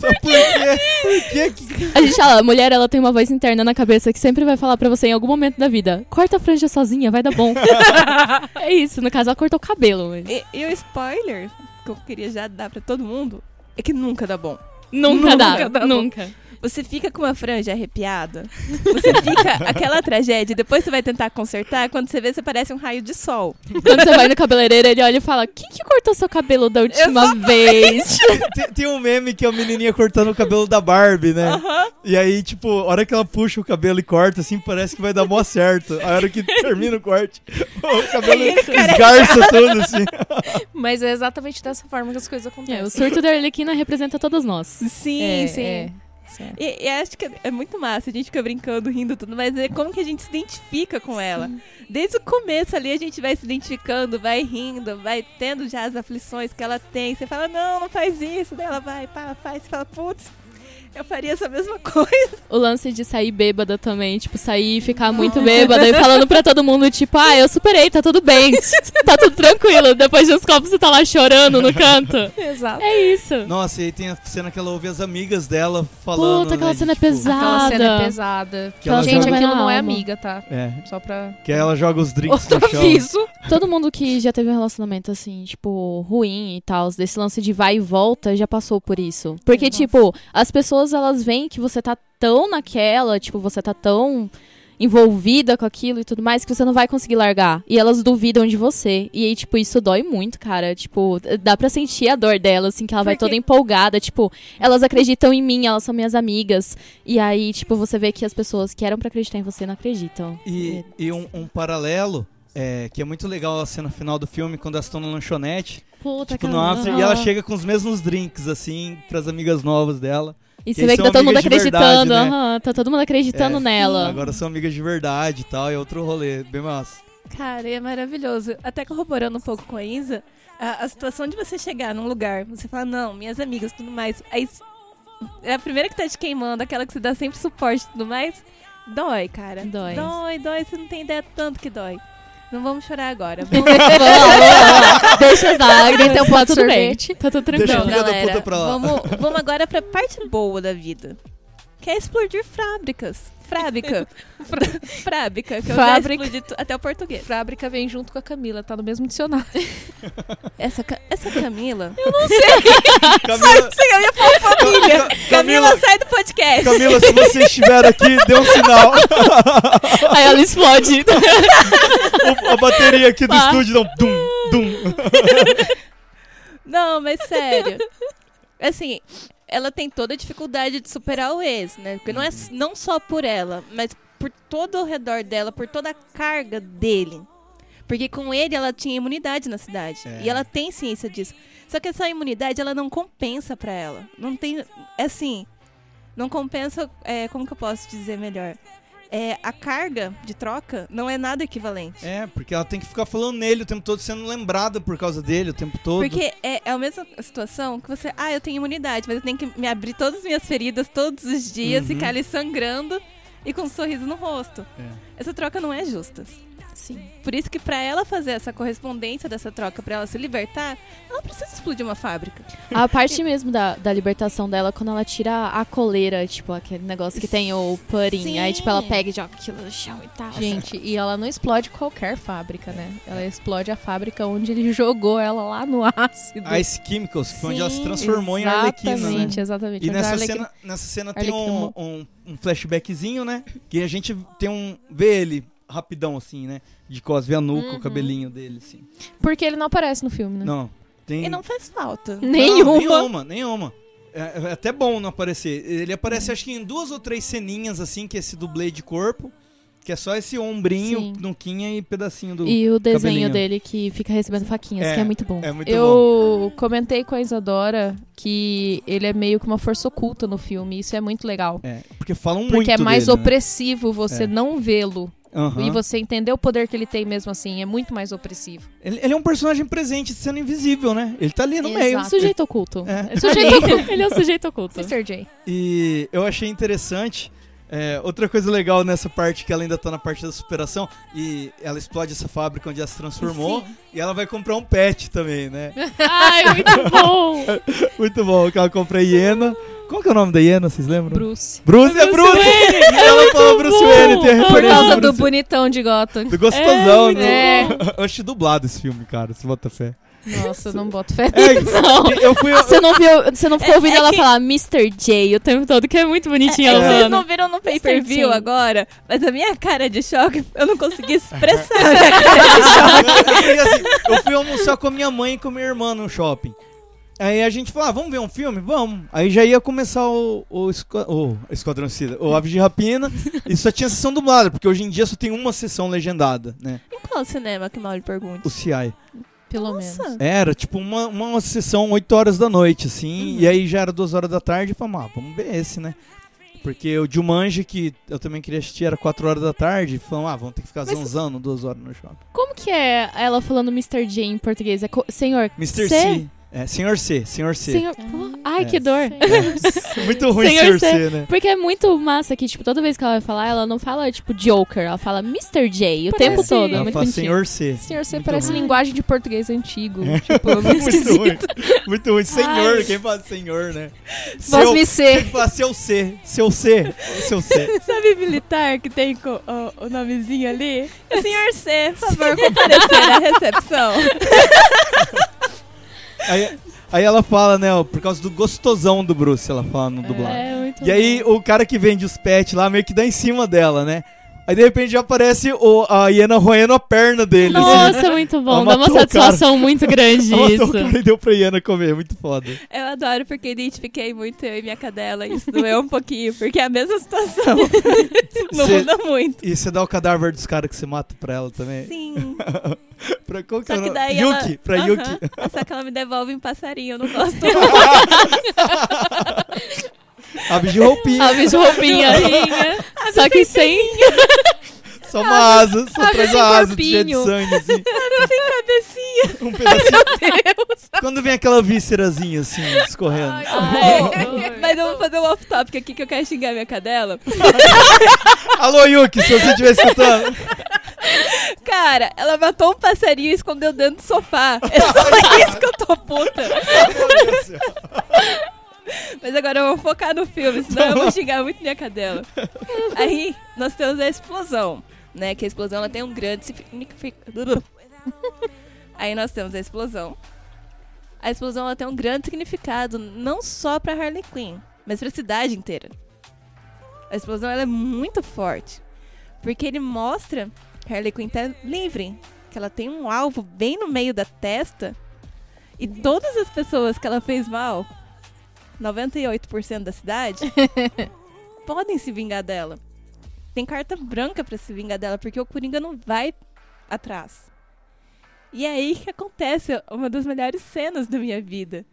por quê? Por quê que... A gente fala, a mulher, ela tem uma voz interna na cabeça que sempre vai falar pra você em algum momento da vida: corta a franja sozinha, vai dar bom. (laughs) é isso, no caso, ela cortou o cabelo. mas e, e o spoiler que eu queria já dar pra todo mundo é que nunca dá bom. Nunca, Nunca dá, dá nunca. Você fica com uma franja arrepiada. Você fica (laughs) aquela tragédia. Depois você vai tentar consertar. Quando você vê, você parece um raio de sol. Quando você vai no cabeleireiro, ele olha e fala: Quem que cortou seu cabelo da última vez? (laughs) tem, tem um meme que é a menininha cortando o cabelo da Barbie, né? E aí, tipo, a hora que ela puxa o cabelo e corta, assim, parece que vai dar mó certo. A hora que (laughs) termina o corte, o cabelo esgarça tudo, assim. Mas é exatamente dessa forma que as coisas acontecem. É, o surto da Arlequina representa todos nós. Sim, É, sim. é. Certo. E, e acho que é muito massa, a gente fica brincando, rindo tudo, mas é como que a gente se identifica com ela. Desde o começo ali a gente vai se identificando, vai rindo, vai tendo já as aflições que ela tem. Você fala, não, não faz isso. Daí ela vai, pá, faz. Você fala, putz, eu faria essa mesma coisa. O lance de sair bêbada também, tipo, sair e ficar muito bêbada e falando pra todo mundo, tipo, ah, eu superei, tá tudo bem, (laughs) tá tudo tranquilo. Depois de uns copos você tá lá chorando no canto. Exato. É isso. Nossa, e aí tem a cena que ela ouve as amigas dela falando. Puta, aquela né, cena é de, tipo, pesada. Aquela cena é pesada. Que ela Gente, joga- aquilo não é amiga, tá? É. Só pra. Que aí ela joga os drinks Outro no chão. aviso. Todo mundo que já teve um relacionamento assim, tipo, ruim e tal, desse lance de vai e volta, já passou por isso. Porque, Nossa. tipo, as pessoas elas veem que você tá tão naquela, tipo, você tá tão envolvida com aquilo e tudo mais que você não vai conseguir largar. E elas duvidam de você. E aí, tipo, isso dói muito, cara. Tipo, dá pra sentir a dor dela, assim, que ela vai toda empolgada. Tipo, elas acreditam em mim, elas são minhas amigas. E aí, tipo, você vê que as pessoas que eram pra acreditar em você não acreditam. E, e um, um paralelo, é, que é muito legal a cena final do filme, quando elas estão na lanchonete, Puta, tipo, no after, e ela chega com os mesmos drinks, assim, pras amigas novas dela. E você vê que tá todo mundo de verdade, acreditando, né? aham, tá todo mundo acreditando É, nela. Agora são amigas de verdade e tal, é outro rolê, bem massa. Cara, é maravilhoso. Até corroborando um pouco com a Isa, a, a situação de você chegar num lugar, você fala, não, minhas amigas, tudo mais. Aí é a primeira que tá te queimando, aquela que você dá sempre suporte e tudo mais. Dói, cara. Dói. Dói, dói. Você não tem ideia tanto que dói. Não vamos chorar agora. Vamos... Vamos vamos. Deixa as lágrimas, Tem um tá pote de tudo bem. sorvete. Tá tudo Deixa tranquilo. a filha da galera, puta pra lá. Vamos, vamos agora pra parte boa da vida. Que é explodir fábricas. Fábrica. (laughs) Fábrica. Que eu já Fábrica. explodi tu- até o português. Fábrica vem junto com a Camila, tá no mesmo dicionário. (laughs) Essa, Ca- essa Camila... (laughs) Camila, Eu ia falar família. Camila, Camila- sai do podcast. Camila, se você estiver aqui, dê um sinal. Aí ela explode. O- a bateria aqui do Ah. estúdio dá um dum, dum. Não, mas sério. Assim, ela tem toda a dificuldade de superar o ex, né? Porque não é s- não só por ela, mas por todo o redor dela, por toda a carga dele. Porque com ele ela tinha imunidade na cidade. É. E ela tem ciência disso. Só que essa imunidade ela não compensa pra ela. Não tem. É assim. Não compensa. é, como que eu posso dizer melhor? É, a carga de troca não é nada equivalente. É, porque ela tem que ficar falando nele o tempo todo, sendo lembrada por causa dele o tempo todo. Porque é, é a mesma situação que você, ah, eu tenho imunidade, mas eu tenho que me abrir todas as minhas feridas todos os dias, Uhum. ficar ali sangrando e com um sorriso no rosto. É. Essa troca não é justa. Sim. Por isso que pra ela fazer essa correspondência dessa troca, pra ela se libertar, ela precisa explodir uma fábrica. A parte mesmo da, da libertação dela, quando ela tira a coleira, tipo, aquele negócio que tem o pudding. Sim. Aí, tipo, ela pega e joga aquilo no chão e tal. Gente, e ela não explode qualquer fábrica, né? Ela explode a fábrica onde ele (laughs) jogou ela lá no ácido. Ice Chemicals, onde ela se transformou em Arlequina, né? Exatamente, exatamente. E nessa cena, nessa cena tem um, um, um flashbackzinho, né? Que a gente tem um. vê ele rapidão, assim, né? De costas, vê a nuca, Uhum. o cabelinho dele, assim. Porque ele não aparece no filme, né? Não. Tem. E não faz falta. Não, Nenhuma. nenhuma, nenhuma. É, é até bom não aparecer. Ele aparece, acho que em duas ou três ceninhas, assim, que é esse dublê de corpo. Que é só esse ombrinho, Sim. nuquinha e pedacinho do. E o desenho cabelinho. dele que fica recebendo faquinhas, É, que é muito bom. É muito bom. Eu comentei com a Isadora que ele é meio que uma força oculta no filme. Isso é muito legal. É, porque falam muito Porque é mais dele, né? opressivo você É. não vê-lo. Aham. E você entender o poder que ele tem mesmo assim. É muito mais opressivo. ele, ele é um personagem presente, sendo invisível, né? Ele tá ali no meio. Um sujeito oculto. É. Sujeito (laughs) oculto. Ele é um sujeito oculto. (laughs) Mr. J. E eu achei interessante. é, outra coisa legal nessa parte que ela ainda tá na parte da superação e ela explode essa fábrica onde ela se transformou e ela vai comprar um pet também, né? (laughs) Ai, muito bom. Muito bom, que ela compra a hiena. Qual que é o nome da hiena, vocês lembram? Bruce. Bruce, é Bruce! E (laughs) ela fala Bruce bom. Wayne, tem a Por causa do do Bruce bonitão de Gotham. Do gostosão, É, né? muito (laughs) Eu achei dublado esse filme, cara, se bota fé. Nossa, eu não boto fé. É, (laughs) Não. eu fui. Você não viu, você não ficou É- ouvindo é ela que- falar Mr. J o tempo todo, que é muito bonitinho É, ela vocês não viram no pay-per-view Sim. agora, mas a minha cara de choque, eu não consegui expressar a minha cara de choque. Porque, assim, eu fui almoçar com a minha mãe e com a minha irmã no shopping. Aí a gente falou, ah, vamos ver um filme? Vamos. Aí já ia começar o, o, o Esquadrão Suicida, o Aves de Rapina, (laughs) e só tinha sessão dublada, porque hoje em dia só tem uma sessão legendada, né? Em qual cinema que mal lhe pergunte? O CI. Pelo Nossa. menos. Era, tipo, uma, uma sessão 8 horas da noite, assim, e aí já era 2 horas da tarde, e falamos, ah, vamos ver esse, né? Porque o Jumanji, que eu também queria assistir, era 4 horas da tarde, falamos, ah, vamos ter que ficar Mas- zanzando 2 horas no shopping. Como que é ela falando Mr. J em português? É senhor Mr. C? C. É, Senhor C, Senhor C. Senhor... Pô, ai, É. que dor. (laughs) Muito ruim Senhor Senhor C. C, né? Porque é muito massa que, tipo, toda vez que ela vai falar, ela não fala, tipo, Joker, ela fala Mr. J o Parece- tempo todo. É Ela muito fala. Senhor C. Senhor, você Muito parece ruim. linguagem de português antigo. Tipo, (laughs) é muito Muito esquisito. ruim. Muito ruim. Senhor, Ai. quem fala senhor, né? Voz me Tem ser. que falar seu C. Seu C. Seu C. Sabe militar que tem o, o nomezinho ali? (laughs) Senhor C, por favor, comparecer à recepção. Aí, aí ela fala, né, ó, por causa do gostosão do Bruce, ela fala no dublado. É, muito E aí o cara que vende os pets lá meio que dá em cima dela, né? Aí de repente já aparece o, a hiena roendo a perna dele. assim. Nossa, (laughs) muito bom. Ela Dá uma matou satisfação muito grande (laughs) Ela matou isso. o cara e deu pra hiena comer, muito foda. Eu adoro porque identifiquei muito eu e minha cadela. Isso doeu um pouquinho, porque é a mesma situação. Não (laughs) Cê- muda muito. E você dá o cadáver dos caras que você mata pra ela também? Sim. pra qual que Só é que daí Yuki, ela... pra Aham. Yuki. Só que ela me devolve em passarinho, eu não gosto. Aves de roupinha. Aves de roupinha. (laughs) Só que sem. (laughs) Só uma asa, só Aves traz a asa cheia de sangue, assim. (laughs) Sem cabecinha. Um pedacinho. Quando vem aquela víscerazinha, assim, escorrendo. Ai, Mas eu vou fazer um off-topic aqui que eu quero xingar minha cadela. Alô, Yuki, se você estiver escutando. Cara, ela matou um passarinho e escondeu dentro do sofá. É só isso que eu tô puta. Mas agora eu vou focar no filme, senão eu vou xingar muito minha cadela. Aí nós temos a explosão, né? Que a explosão ela tem um grande significado. Aí nós temos a explosão. A explosão ela tem um grande significado, não só pra Harley Quinn, mas pra cidade inteira. A explosão ela é muito forte, porque ele mostra que a Harley Quinn tá livre, que ela tem um alvo bem no meio da testa e todas as pessoas que ela fez mal, 98% da cidade, (laughs) podem se vingar dela. Tem carta branca pra se vingar dela, porque o Coringa não vai atrás. E é aí que acontece uma das melhores cenas da minha vida.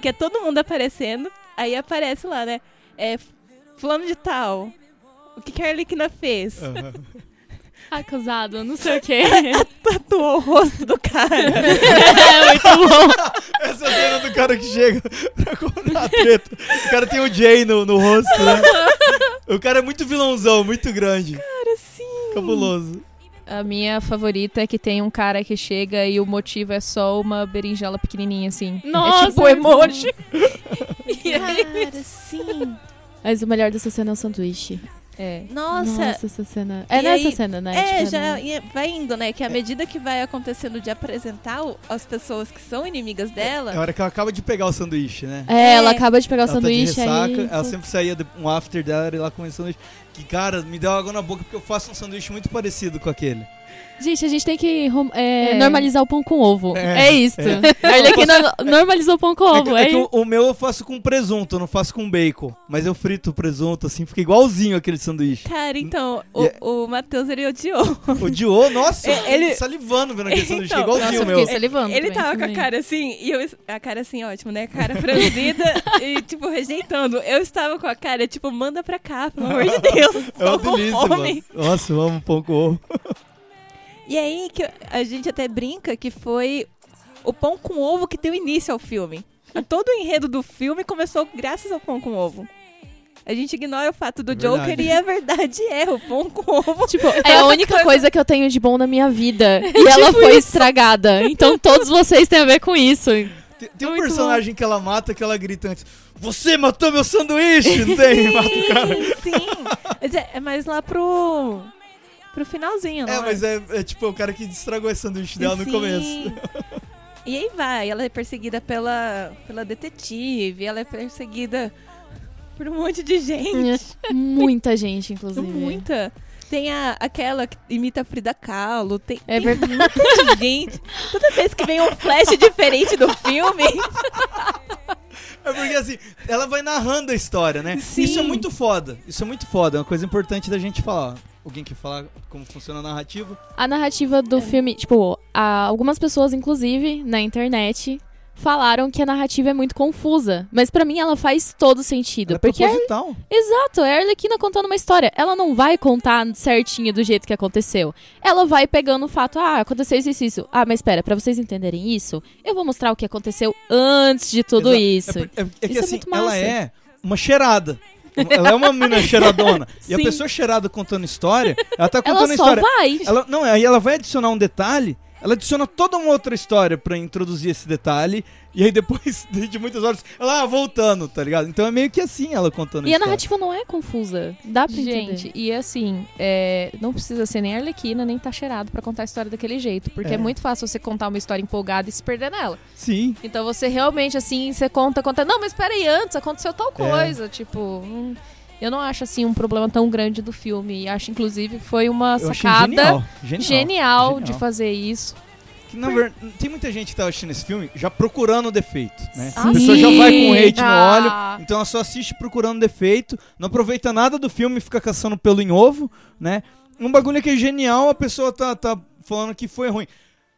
Que é todo mundo aparecendo, aí aparece lá, né? É, fulano de tal. O que que a Arlequina fez? Acusado, não sei o quê. (laughs) Tatuou o rosto do cara. (laughs) é (laughs) muito bom. Essa cena do cara que chega pra comprar a treta. O cara tem o Jay no, no rosto, né? O cara é muito vilãozão, muito grande. Cara, sim. Cabuloso. A minha favorita é que tem um cara que chega e o motivo é só uma berinjela pequenininha, assim. Nossa, é tipo emoji. Cara, sim. Mas o melhor dessa cena é o sanduíche. É. Nossa. Nossa, essa cena. É E nessa aí- cena, né? É, Tipo, já né? ia- vai indo, né? Que à medida que vai acontecendo de apresentar o- as pessoas que são inimigas dela, É a hora que ela acaba de pegar o sanduíche, né? É, ela É. acaba de pegar o ela tá de sanduíche ressaca, aí. ela sempre saía de- um after dela e lá comia sanduíche. Que, cara, me deu água na boca porque eu faço um sanduíche muito parecido com aquele. Gente, a gente tem que é, É. normalizar o pão com ovo. É, É, isso. é. (laughs) A Arlequina normalizou o pão com É ovo. que, É, é que o, o meu eu faço com presunto, eu não faço com bacon. Mas eu frito o presunto, assim, fica igualzinho aquele sanduíche. cara, então, E é- o, o Matheus ele odiou. (laughs) Odiou, nossa, É, ele- salivando vendo aquele sanduíche, Então, que é igualzinho Nossa, o eu meu. Ele também. tava com a também. cara assim, e eu, a cara assim, ótimo, né? Cara franzida e, tipo, rejeitando. Eu estava com a cara, tipo, manda pra cá, pelo amor de (laughs) Deus. É uma delícia. Nossa, eu amo pão com ovo. E aí que a gente até brinca que foi o pão com ovo que deu início ao filme. Todo o enredo do filme começou graças ao pão com ovo. A gente ignora o fato do É Joker e a verdade é o pão com ovo. Tipo, (laughs) é a única coisa que eu tenho de bom na minha vida. E ela foi estragada. Então todos vocês têm a ver com isso. Tem, tem um personagem que ela mata que ela grita antes: Você matou meu sanduíche! Não tem? (laughs) Mata o cara. Sim, Mas é, é mais lá pro. Pro finalzinho, não É, mas é, é tipo o cara que estragou esse sanduíche dela no Sim. começo. (laughs) E aí vai, ela é perseguida pela, pela detetive, ela é perseguida por um monte de gente. (laughs) Muita gente, inclusive. Muita. Tem a, aquela que imita a Frida Kahlo, tem, É tem um monte de gente. Toda vez que vem um flash diferente do filme, (laughs) É porque assim, ela vai narrando a história, né? Sim. Isso é muito foda. Isso é muito foda. É uma coisa importante da gente falar. Alguém quer falar como funciona a narrativa? A narrativa do filme, tipo, a- algumas pessoas, inclusive, na internet, falaram que a narrativa é muito confusa. Mas pra mim ela faz todo sentido. Ela é porque é, proposital. Exato, é a Arlequina contando uma história. Ela não vai contar certinho do jeito que aconteceu. Ela vai pegando o fato, ah, aconteceu isso, isso, isso. Ah, mas espera, pra vocês entenderem isso, eu vou mostrar o que aconteceu antes de tudo Exato. isso. É, por- é- é que Isso é assim, muito ela massa. é uma cheirada. Ela é uma menina (laughs) cheiradona. e a pessoa cheirada contando história, ela tá Ela contando a só história. vai. Ela, não, aí ela vai adicionar um detalhe, ela adiciona toda uma outra história pra introduzir esse detalhe, e aí depois (laughs) de muitas horas, ela ah, voltando, tá ligado? Então é meio que assim ela contando E a história. narrativa não é confusa. Dá pra Gente, entender. e assim, é, não precisa ser nem Arlequina, nem tá cheirado pra contar a história daquele jeito. Porque é. É. muito fácil você contar uma história empolgada e se perder nela. Sim. Então você realmente, assim, você conta, conta. Não, mas peraí, antes aconteceu tal coisa. Tipo, hum, eu não acho, assim, um problema tão grande do filme. E acho, inclusive, foi uma Eu sacada genial, genial, genial genial. de fazer isso. Que, na verdade, tem muita gente que tá assistindo esse filme já procurando defeito, né? Sim. A pessoa já vai com hate no Ah. olho, então ela só assiste procurando defeito, não aproveita nada do filme, fica caçando pelo em ovo, né? Um bagulho que é genial, a pessoa tá, tá falando que foi ruim.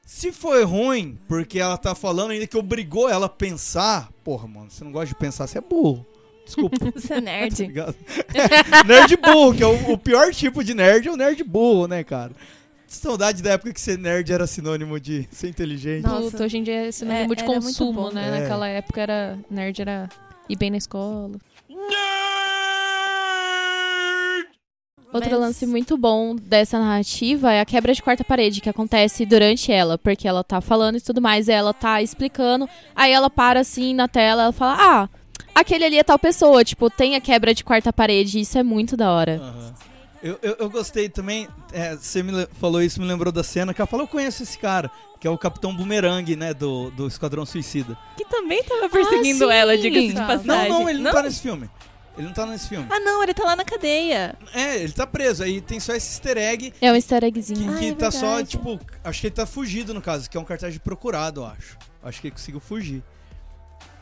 Se foi ruim, porque ela tá falando ainda que obrigou ela a pensar, porra, mano, você não gosta de pensar, você é burro. Desculpa. (laughs) você é (laughs) tá nerd. ligado? (laughs) nerd burro, que é o, o pior tipo de nerd, é o nerd burro, né, cara? Saudade da época que ser nerd era sinônimo de ser inteligente. Nossa. Hoje em dia é sinônimo É, de consumo, bom. né? É. Naquela época era nerd era ir bem na escola. Outro Mas- lance muito bom dessa narrativa é a quebra de quarta parede que acontece durante ela, porque ela tá falando e tudo mais, e ela tá explicando, aí ela para assim na tela, ela fala: "Ah, aquele ali é tal pessoa", tipo, tem a quebra de quarta parede, isso é muito da hora. Aham. Eu, eu, eu gostei também, é, você me falou isso, me lembrou da cena que ela falou, eu conheço esse cara, que é o Capitão Boomerang, né, do, do Esquadrão Suicida. Que também tava perseguindo sim. ela, diga-se de Não, passagem. Não, não, ele não, tá nesse filme. Ele não tá nesse filme. Ah, não, ele tá lá na cadeia. É, ele tá preso, aí tem só esse easter egg É um easter que, eggzinho. que Ah, é tá só, tipo, acho que ele tá fugido no caso, que é um cartaz de procurado, eu acho. Acho que ele conseguiu fugir.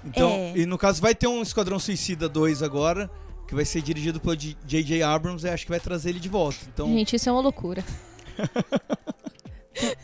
Então, É. e no caso vai ter um Esquadrão Suicida 2 agora, que vai ser dirigido pelo J.J. Abrams, e acho que vai trazer ele de volta. Então, Gente, isso é uma loucura. (laughs)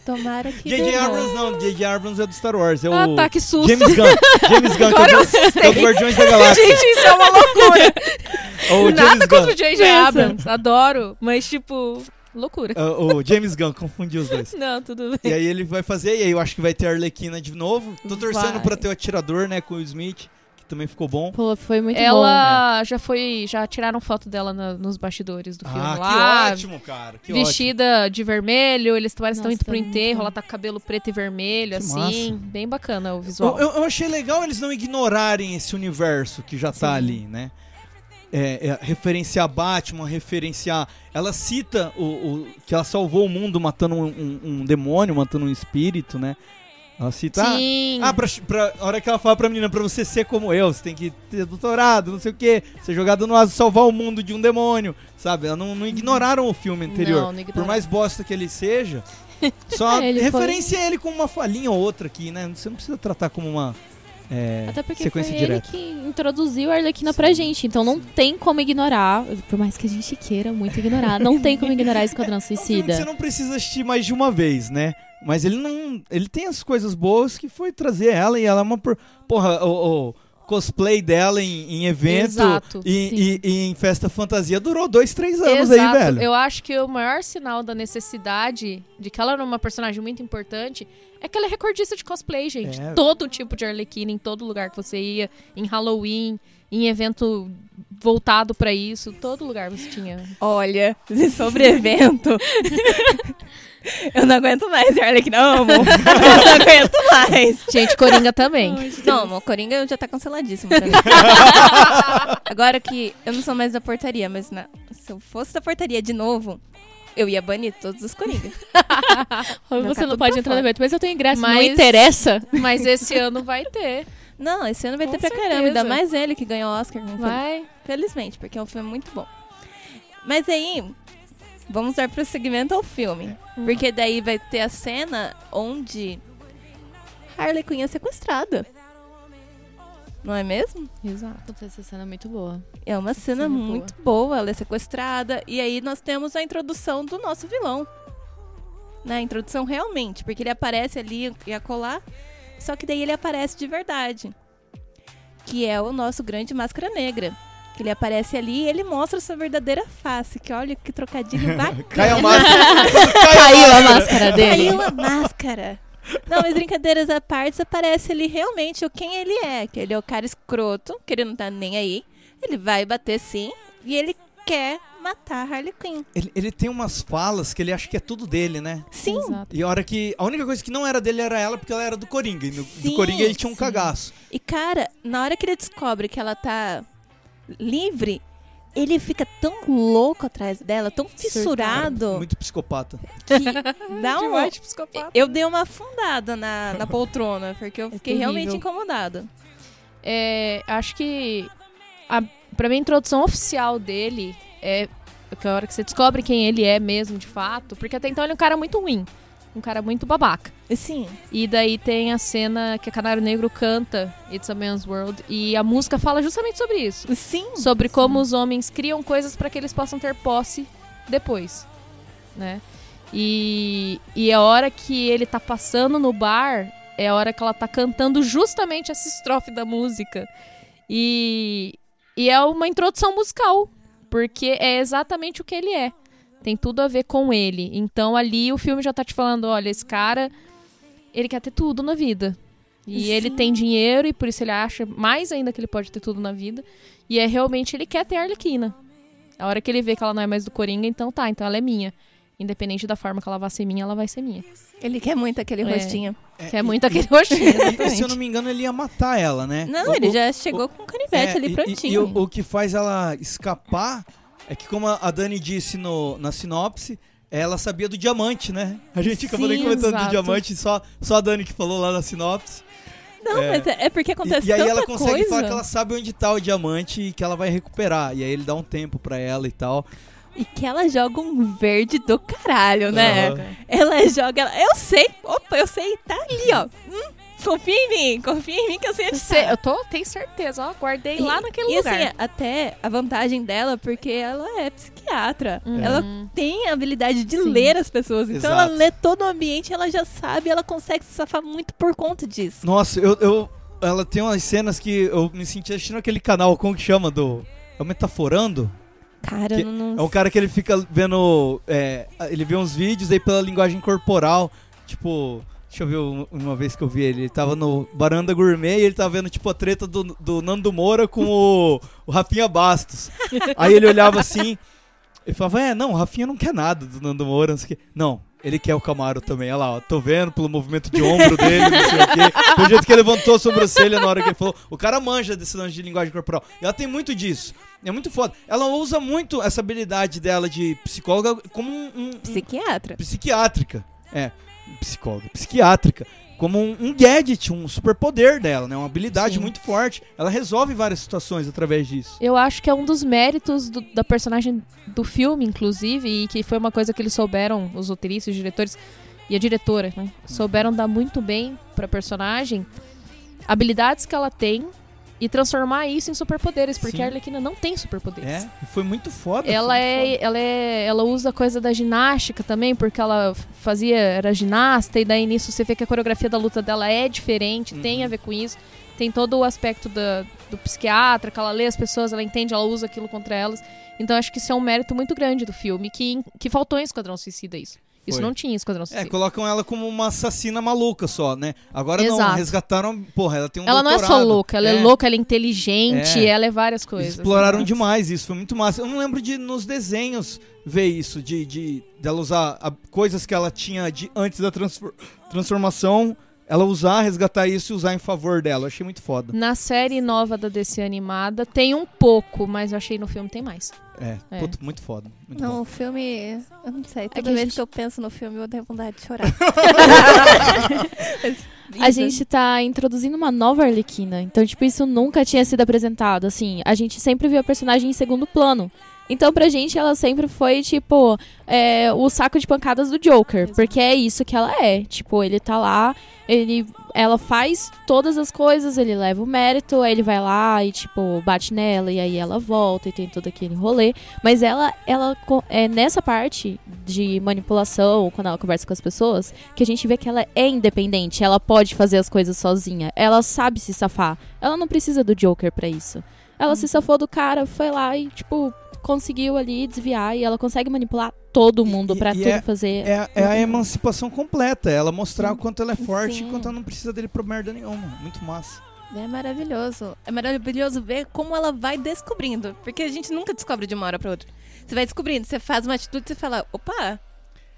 Tomara que. J.J. Abrams não, J.J. Abrams é do Star Wars, é o Ah, tá, que susto. James Gunn. James Gunn, que Agora é eu o, que é o Guardiões da Galáxia. Gente, isso é uma loucura. (laughs) o James Nada Gunn. contra o J.J. Abrams. Adoro. Mas, tipo, loucura. É, o James Gunn, confundi os dois. (laughs) Não, tudo E bem. aí ele vai fazer, e aí eu acho que vai ter a Arlequina de novo. Tô torcendo Vai. pra ter o atirador, né, com o Smith, que também ficou bom. Pô, foi muito bom. Ela já foi. Já tiraram foto dela na- nos bastidores do filme Ah, lá. que ótimo, cara. Que ótimo. Vestida de vermelho, eles parecem que estão indo pro enterro, ela tá com cabelo preto e vermelho, Que assim. massa. Bem bacana o Eu, visual. eu- eu achei legal eles não ignorarem esse universo que já tá Sim. ali, né? É, é, referenciar Batman, referenciar. Ela cita o, o- que ela salvou o mundo matando um, um- um demônio, matando um espírito, né? Ela cita. ah, Sim. Ah, pra, pra, a hora que ela fala pra menina, pra você ser como eu, você tem que ter doutorado, não sei o quê, ser jogado no aso, salvar o mundo de um demônio, sabe? Ela não, não ignoraram o filme anterior. Não, não Por mais bosta que ele seja, só É, (laughs) ele foi- referencia ele com uma falhinha ou outra aqui, né? Você não precisa tratar como uma é, Até porque foi sequência ele direta. que introduziu a Arlequina pra gente, então não tem como ignorar, por mais que a gente queira muito ignorar, não tem como ignorar Esquadrão (laughs) É um Suicida. você não precisa assistir mais de uma vez, né? Mas ele não. Ele tem as coisas boas que foi trazer ela e ela é uma. por- Porra, o, o cosplay dela em, em evento Exato, e, e- e em festa fantasia durou dois, três anos aí, Exato. velho. Eu acho que o maior sinal da necessidade de que ela era uma personagem muito importante é que ela é recordista de cosplay, gente. É. Todo tipo de Arlequina, em todo lugar que você ia, em Halloween, em evento voltado pra isso, todo lugar você tinha. Olha, (laughs) sobre evento. (laughs) eu não aguento mais, Arley, que não amo. (laughs) eu não aguento mais. Gente, Coringa também. Não, o Coringa já tá canceladíssimo mim. (laughs) Agora que eu não sou mais da portaria, mas na- se eu fosse da portaria de novo, Eu ia banir todos os Coringa. (laughs) Você tá não pode entrar no fora. evento, mas eu tenho ingresso, não Mas- interessa. Mas esse ano vai ter. Não, esse ano vai Com ter pra certeza. caramba. Ainda mais ele que ganhou o Oscar. Vai. Felizmente, porque é um filme muito bom. Mas aí, vamos dar prosseguimento ao filme. Hum. Porque daí vai ter a cena onde Harley Quinn é sequestrada. Não é mesmo? Exato. Essa cena é muito boa. É uma cena Cena muito boa. ela é sequestrada. E aí nós temos a introdução do nosso vilão. Né? A introdução realmente, porque ele aparece ali e a colar. Só que daí ele aparece de verdade. Que é o nosso grande máscara negra. Que ele aparece ali e ele mostra sua verdadeira face. Que olha que trocadilho (laughs) bacana. Cai a (laughs) máscara. Caiu a máscara dele. Caiu a máscara. Não, mas brincadeiras à parte, aparece ali realmente o quem ele é. Que ele é o cara escroto, que ele não tá nem aí. Ele vai bater sim. E ele quer matar a Harley Quinn. Ele, ele tem umas falas que ele acha que é tudo dele, né? Sim. Exato. E a hora que. A única coisa que não era dele era ela, porque ela era do Coringa. E no, Sim, do Coringa ele tinha um sim. cagaço. E cara, na hora que ele descobre que ela tá livre, ele fica tão louco atrás dela, tão fissurado, Muito psicopata. que (laughs) dá um. Demais de psicopata. Eu dei uma afundada na, na poltrona, porque eu fiquei terrível. realmente incomodada. É, acho que a, pra mim a introdução oficial dele é que a hora que você descobre quem ele é mesmo, de fato, porque até então ele é um cara muito ruim, um cara muito babaca. Sim. E daí tem a cena que a Canário Negro canta It's a Man's World e a música fala justamente sobre isso, Sim. sobre como os homens criam coisas para que eles possam ter posse depois, né? E, e a hora que ele tá passando no bar é a hora que ela tá cantando justamente essa estrofe da música. E, e é uma introdução musical, porque é exatamente o que ele é. Tem tudo a ver com ele. Então ali o filme já tá te falando, olha, esse cara, ele quer ter tudo na vida. E Sim. ele tem dinheiro e por isso ele acha mais ainda que ele pode ter tudo na vida. E é realmente ele quer ter a Arlequina. A hora que ele vê que ela não é mais do Coringa, então tá, então ela é minha. Independente da forma que ela vai ser minha, ela vai ser minha. Ele quer muito aquele É. rostinho. Que é muito aquele roxinho. E, e, se eu não me engano, ele ia matar ela, né? Não, O- ele o- já chegou com o canivete É, ali e- prontinho. E, e o, o que faz ela escapar é que, como a Dani disse no, na sinopse, ela sabia do diamante, né? A gente acabou nem comentando do exato. diamante, só, só a Dani que falou lá na sinopse. Não, É. mas é, é porque acontece E, e aí ela consegue coisa. falar que ela sabe onde tá o diamante e que ela vai recuperar. E aí ele dá um tempo pra ela e tal. E que ela joga um verde do caralho, né? Aham. Ela joga. Ela, eu sei, opa, eu sei, tá ali, ó. Hum, confia em mim, confia em mim que eu sei onde Você- tá. eu tô, tenho certeza, ó, guardei lá naquele e lugar. assim, até a vantagem dela, porque ela é psiquiatra. Uhum. Ela tem a habilidade de Sim. ler as pessoas. Então Exato. ela lê todo o ambiente, ela já sabe, ela consegue se safar muito por conta disso. Nossa, eu, eu- Ela tem umas cenas que eu me senti assistindo aquele canal, como que chama? Do. É o Metaforando? Cara, Que eu não É um cara que ele fica vendo. é, ele vê uns vídeos aí pela linguagem corporal. Tipo. Deixa eu ver um- uma vez que eu vi ele. Ele tava no Baranda Gourmet e ele tava vendo, tipo, a treta do, do Nando Moura com o, o Rafinha Bastos. (laughs) Aí ele olhava assim. Ele falava, é, não, o Rafinha não quer nada do Nando Moura, não. Não, ele quer o Camaro também. Olha lá, ó, tô vendo pelo movimento de ombro dele, não sei o quê. Pelo jeito que ele levantou a sobrancelha na hora que ele falou. O cara manja desse lance de linguagem corporal. E ela tem muito disso. É muito foda. Ela usa muito essa habilidade dela de psicóloga como um, um- um- Psiquiatra. psiquiátrica. É, psicóloga, psiquiátrica. Como um, um gadget, um superpoder dela, né? Uma habilidade Sim. muito forte. Ela resolve várias situações através disso. Eu acho que é um dos méritos do- da personagem do filme, inclusive, e que foi uma coisa que eles souberam, os roteiristas, os diretores e a diretora, né? Souberam dar muito bem pra personagem habilidades que ela tem e transformar isso em superpoderes, porque Sim. a Arlequina não tem superpoderes. É, foi muito foda. Ela muito é, ela é, ela usa coisa da ginástica também, porque ela fazia, era ginasta, e daí nisso você vê que a coreografia da luta dela é diferente, tem a ver com isso. Tem todo o aspecto da, do psiquiatra, que ela lê as pessoas, ela entende, ela usa aquilo contra elas. Então acho que isso é um mérito muito grande do filme, que, que faltou em Esquadrão Suicida isso. Isso não tinha Esquadrão É, Suicida. colocam ela como uma assassina maluca só, né? Agora não, Exato. resgataram. Porra, ela tem um ela não é só doutorado. louca, ela é, louca, ela é inteligente, É. ela é várias coisas. exploraram né? demais isso, foi muito massa. Eu não lembro de nos desenhos ver isso, de, de dela usar a- coisas que ela tinha de, antes da transfor- transformação ela usar, resgatar isso e usar em favor dela. Eu achei muito foda. Na série nova da DC animada tem um pouco, mas eu achei no filme tem mais. É, É. puta, muito foda. Muito Não, bom. o filme. Eu não sei. Toda que a vez gente- que eu penso no filme, eu tenho vontade de chorar. (laughs) A gente tá introduzindo uma nova Arlequina. Então, tipo, isso nunca tinha sido apresentado. Assim, a gente sempre viu a personagem em segundo plano. Então, pra gente, ela sempre foi, tipo, é, o saco de pancadas do Joker. Porque é isso que ela é. Tipo, ele tá lá, ele, ela faz todas as coisas, ele leva o mérito, aí ele vai lá e, tipo, bate nela, e aí ela volta e tem todo aquele rolê. Mas ela, ela é nessa parte de manipulação, quando ela conversa com as pessoas, que a gente vê que ela é independente, ela pode fazer as coisas sozinha, ela sabe se safar. Ela não precisa do Joker pra isso. Ela se safou do cara, foi lá e, tipo, conseguiu ali desviar e ela consegue manipular todo mundo e- pra e tudo é- fazer. É, é a emancipação completa. Ela mostrar o quanto ela é forte Sim. e quanto ela não precisa dele pra merda nenhuma. Muito massa. É maravilhoso. É maravilhoso ver como ela vai descobrindo. Porque a gente nunca descobre de uma hora pra outra. Você vai descobrindo, você faz uma atitude e você fala, opa,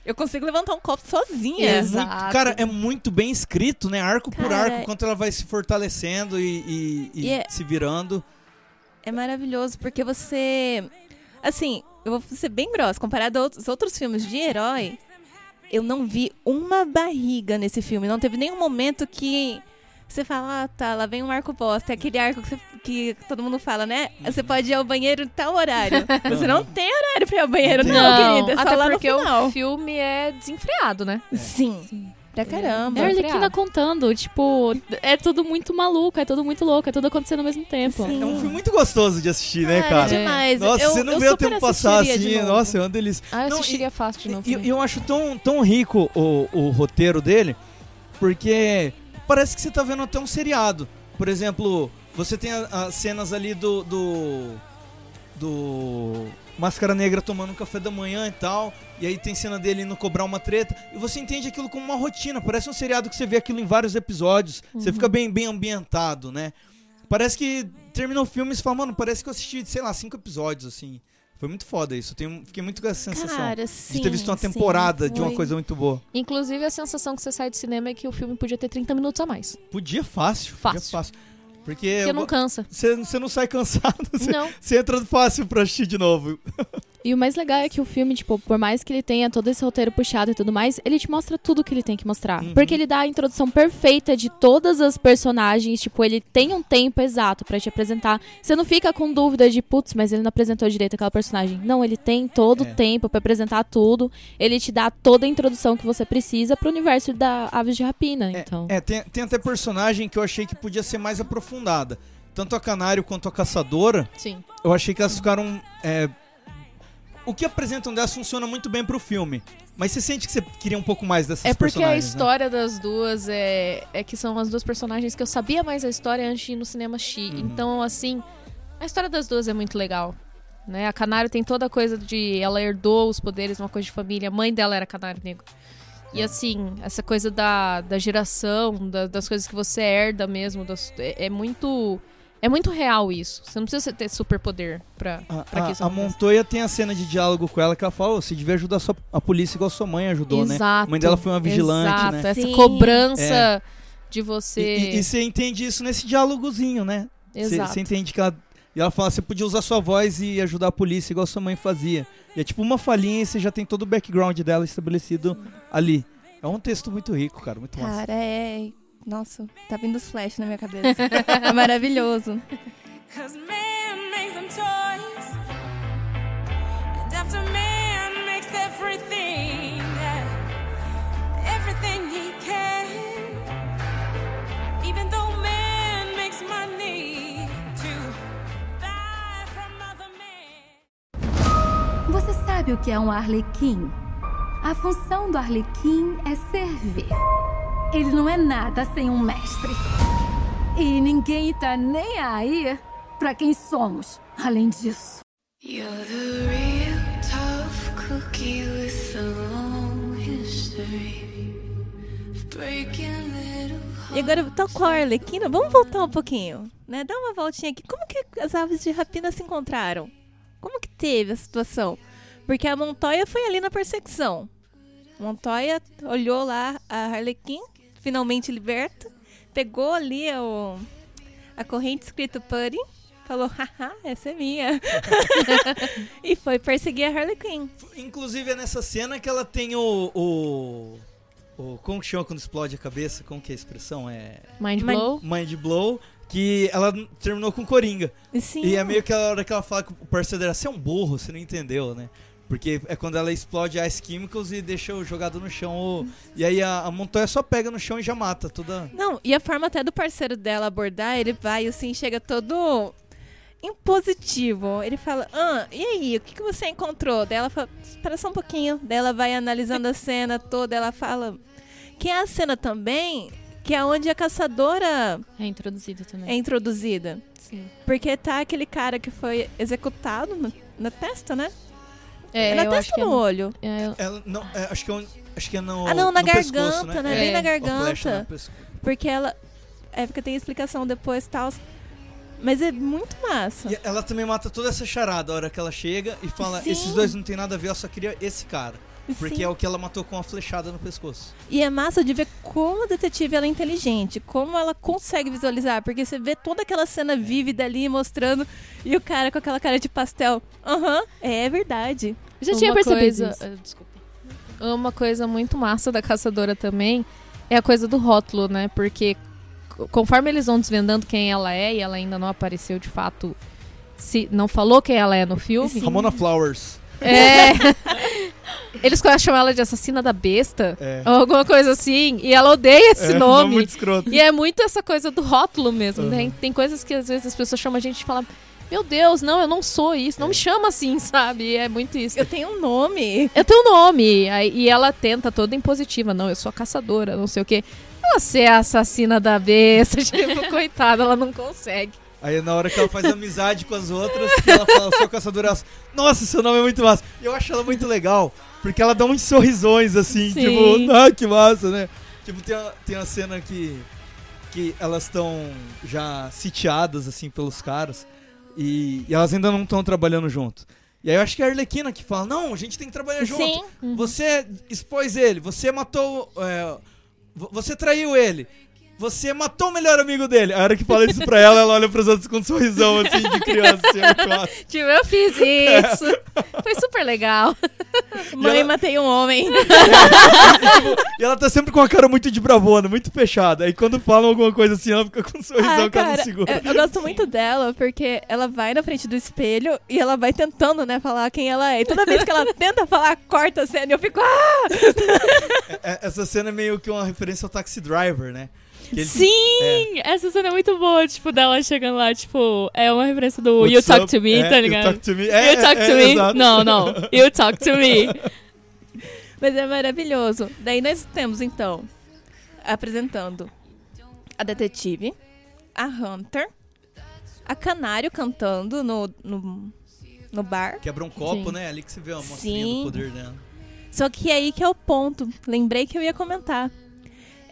eu consigo levantar um copo sozinha. É Exato. muito- cara, é muito bem escrito, né? Arco por Cara, arco, quanto ela vai se fortalecendo e, e- e E é- se virando. É maravilhoso, porque você. Assim, eu vou ser bem grossa. Comparado a outros, outros filmes de herói, eu não vi uma barriga nesse filme. Não teve nenhum momento que você fala, ah, tá, lá vem um arco bosta. É aquele arco que, você- que todo mundo fala, né? Você pode ir ao banheiro em tal horário. (laughs) Você não tem horário pra ir ao banheiro, não, querida. É só até lá no porque final. o filme é desenfreado, né? Sim. Pra caramba. É a Arlequina friado. contando, tipo, é tudo muito maluco, é tudo muito louco, é tudo acontecendo ao mesmo tempo. Sim. É um filme muito gostoso de assistir, né, Cara, cara? é demais. Nossa, eu, você não vê o tempo passar assim. Nossa, é uma delícia. Ah, eu Não, assistiria fácil de novo. E eu acho tão, tão rico o, o roteiro dele, porque parece que você tá vendo até um seriado. Por exemplo, você tem as cenas ali do. do. do Máscara Negra tomando um café da manhã e tal. E aí tem cena dele indo cobrar uma treta. E você entende aquilo como uma rotina. Parece um seriado que você vê aquilo em vários episódios. Você fica bem, bem ambientado, né? Parece que terminou o filme e você fala, mano, parece que eu assisti, sei lá, cinco episódios, assim. Foi muito foda isso. Tenho, fiquei muito com essa sensação Cara, de sim, ter visto uma sim, temporada de uma coisa muito boa. Inclusive, a sensação que você sai do cinema é que o filme podia ter 30 minutos a mais. Podia fácil. Podia Fácil. Porque Porque não cansa. você não sai cansado. (laughs) Você, Não. você entra fácil pra assistir de novo. (laughs) E o mais legal é que o filme, tipo, por mais que ele tenha todo esse roteiro puxado e tudo mais, ele te mostra tudo que ele tem que mostrar. Uhum. Porque ele dá a introdução perfeita de todas as personagens, tipo, ele tem um tempo exato pra te apresentar. Você não fica com dúvida de, putz, mas ele não apresentou direito aquela personagem. Não, ele tem todo É. o tempo pra apresentar tudo. Ele te dá toda a introdução que você precisa pro universo da Aves de Rapina, então. É, tem, tem até personagem que eu achei que podia ser mais aprofundada. Tanto a Canário quanto a Caçadora, Sim. eu achei que elas ficaram. é, o que apresentam delas funciona muito bem pro filme. Mas você sente que você queria um pouco mais dessas É porque a personagens, né? história das duas é, é que são as duas personagens que eu sabia mais a história antes de ir no cinema assistir. Uhum. Então, assim, a história das duas é muito legal. Né? A Canário tem toda a coisa de. Ela herdou os poderes, uma coisa de família. A mãe dela era Canário Negro. E assim, essa coisa da, da geração, da- das coisas que você herda mesmo, das- é, é muito. É muito real isso. Você não precisa ter superpoder pra, A, pra que a- isso a. Montoya tem a cena de diálogo com ela que ela fala: "Ô, você devia ajudar a, sua- a polícia igual sua mãe ajudou, né? Exato. A mãe dela foi uma vigilante, Exato, né? Essa Sim. cobrança de você. E, e- e você entende isso nesse diálogozinho, né? Você Exato. você entende que ela. E ela fala: você podia usar sua voz e ajudar a polícia igual sua mãe fazia. E é tipo uma falinha e você já tem todo o background dela estabelecido ali. É um texto muito rico, cara. Muito massa. Cara, é. Nossa, tá vindo os flash na minha cabeça. (laughs) é maravilhoso. Cause man makes them toys. And after man sabe o que é um arlequim? A função do arlequim é servir. Ele não é nada sem um mestre. E ninguém tá nem aí pra quem somos, além disso. You're the real tough cookie with a long history of breaking little E agora, tal qual a Arlequina, vamos voltar um pouquinho, né? Dá uma voltinha aqui. Como que as aves de rapina se encontraram? Como que teve a situação? Porque a Montoya foi ali na perseguição. Montoya olhou lá a Harlequin, finalmente liberta, pegou ali o, a corrente escrito Putty, falou, haha, essa é minha. (laughs) (laughs) e foi perseguir a Harley Quinn. Inclusive é nessa cena que ela tem o. o, o como que chama quando explode a cabeça? Como que é a expressão? É. Mind blow. Mind Blow. Que ela terminou com Coringa. Sim. E é meio que a hora que ela fala que o parceiro dela, você é um burro, você não entendeu, né? Porque é quando ela explode Ice Chemicals e deixa o jogado no chão. o- E aí a, a Montoya só pega no chão e já mata toda. Não, e a forma até do parceiro dela abordar, ele vai assim, chega todo impositivo. Ele fala, ah, e aí, o que, que você encontrou? Daí ela fala, espera só um pouquinho. Daí ela vai analisando a cena toda, ela fala. Que é a cena também, que é onde a caçadora É introduzido também. é introduzida. Sim. Porque tá aquele cara que foi executado na, na testa, né? É, na eu testa acho que ou é no olho? é, eu- Ela, não, é, acho, que é, acho que é no. ah, não, na garganta, pescoço, né? né? Bem É, na A flecha garganta. Porque ela. É porque tem explicação depois e tal. Mas é muito massa. E ela também mata toda essa charada a hora que ela chega e fala: Sim. esses dois não tem nada a ver, eu só queria esse cara. Porque Sim. é o que ela matou com a flechada no pescoço. E é massa de ver como a detetive ela é inteligente, como ela consegue visualizar, porque você vê toda aquela cena vívida ali mostrando e o cara com aquela cara de pastel. Aham, é verdade. Eu já tinha Uma percebido coisa, isso. eh, Desculpa. Uma coisa muito massa da caçadora também é a coisa do rótulo, né? Porque co- conforme eles vão desvendando quem ela é, e ela ainda não apareceu de fato, se não falou quem ela é no filme. Ramona Flowers. É. (laughs) Eles chamam ela de assassina da besta, É. ou alguma coisa assim, e ela odeia esse É, nome. muito escroto. E é muito essa coisa do rótulo mesmo. Uhum. Tem, tem coisas que às vezes as pessoas chamam a gente e falam: Meu Deus, não, eu não sou isso, não me chama assim, (laughs) sabe? É muito isso. Eu tenho um nome. É teu nome. Aí- E ela tenta toda impositiva. Não, eu sou a caçadora, não sei o quê. Você é a assassina da besta. (laughs) Tipo, coitada, ela não consegue. Aí na hora que ela faz amizade com as outras, ela fala, sou caçadora, ela, nossa, seu nome é muito massa. E eu acho ela muito legal, porque ela dá uns sorrisões assim, Sim. tipo, ah, que massa, né? Tipo, tem a, tem a cena que, que elas estão já sitiadas, assim, pelos caras, e, e elas ainda não estão trabalhando junto. E aí eu acho que é a Arlequina que fala, não, a gente tem que trabalhar junto. Sim. Você expôs ele, você matou. é, vo- você traiu ele. Você matou o melhor amigo dele. A hora que fala isso pra ela, ela olha pros outros com um sorrisão assim de criança. Assim. (laughs) Tipo, eu fiz isso. Foi super legal. Mãe, ela- matei um homem. (laughs) e ela tá sempre com uma cara muito de bravona, muito fechada. Aí quando falam alguma coisa assim, ela fica com um sorrisão Ah, cara, segura. eu, eu gosto muito dela porque ela vai na frente do espelho e ela vai tentando, né, falar quem ela é. E toda vez que ela (laughs) tenta falar, corta a cena e eu fico, ah! É- Essa cena é meio que uma referência ao Taxi Driver, né? Ele- Sim! Essa cena é muito boa, tipo, dela chegando lá, tipo, é uma referência do What's You Talk up? to Me, É, tá You ligado? Talk to Me. É, you Talk é, to é, Me. exato. Não, não. You Talk to Me. (laughs) Mas é maravilhoso. Daí nós temos, então, apresentando a detetive, a Hunter, a Canário cantando no, no, no bar. Quebra um copo, Sim. né? Ali que você vê a mostrinha Sim. do poder dela. Só que aí que é o ponto. Lembrei que eu ia comentar.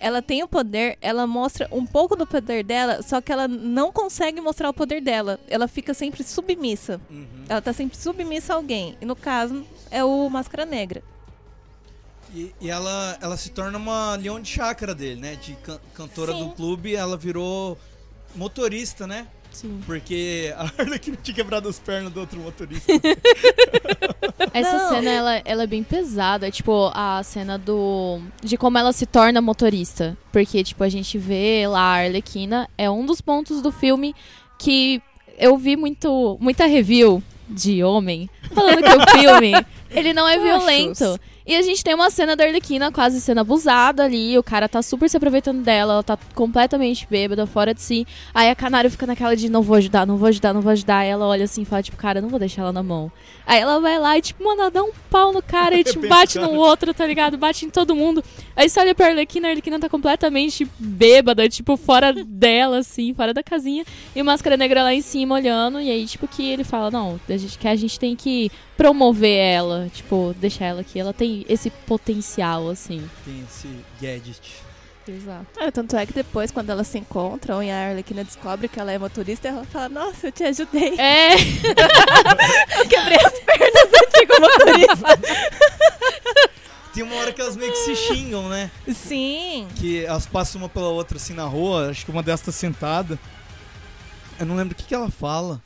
Ela tem o poder, ela mostra um pouco do poder dela, só que ela não consegue mostrar o poder dela. Ela fica sempre submissa. Uhum. Ela tá sempre submissa a alguém. E no caso, é o Máscara Negra. E, e ela, ela se torna uma leão de chácara dele, né? De can- cantora Sim. do clube, ela virou motorista, né? Sim. Porque a (laughs) Arlequina tinha quebrado as pernas do outro motorista. Essa Não. cena, ela, ela é bem pesada. Tipo, a cena do... De como ela se torna motorista. Porque, tipo, a gente vê lá a Arlequina. É um dos pontos do filme que eu vi muito, muita review de homem falando que o filme, (laughs) ele não é violento. E a gente tem uma cena da Arlequina quase sendo abusada ali, o cara tá super se aproveitando dela, ela tá completamente bêbada, fora de si. Aí a Canário fica naquela de não vou ajudar, não vou ajudar, não vou ajudar. Aí ela olha assim e fala, tipo, cara, não vou deixar ela na mão. Aí ela vai lá e, tipo, mano, ela dá um pau no cara e, (laughs) tipo, Arrebenta bate no outro, tá ligado? Bate em todo mundo. Aí você olha pra Arlequina, a Arlequina tá completamente bêbada, tipo, fora dela, assim, fora da casinha. E o Máscara Negra lá em cima olhando. E aí, tipo, que ele fala, não, a gente, que a gente tem que promover ela, tipo, deixar ela aqui. Ela tem esse potencial, assim. Tem esse gadget. Exato. Ah, tanto é que depois, quando elas se encontram e a Arlequina descobre que ela é motorista, ela fala, nossa, eu te ajudei. É, (laughs) Eu quebrei as pernas do antigo motorista. (laughs) tem uma hora que elas meio que se xingam, né? Sim. Que elas passam uma pela outra assim na rua, acho que uma delas tá sentada. Eu não lembro o que, que ela fala.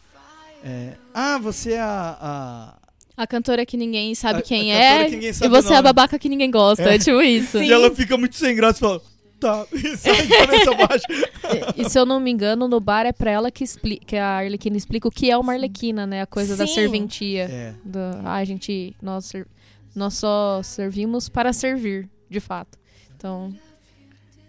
É, ah, você é a. A cantora que ninguém sabe A- quem a é. que ninguém e sabe você o é a babaca que ninguém gosta. É. É tipo isso. a... E ela fica muito sem graça e fala. Tá, (laughs) e (laughs) baixa. E, e se eu não me engano, no bar é pra ela que, expli que a Arlequina explica o que é uma Arlequina, né? A coisa da Sim. serventia. É, Do, ah, a gente. Nós, nós só servimos para servir, de fato. Então,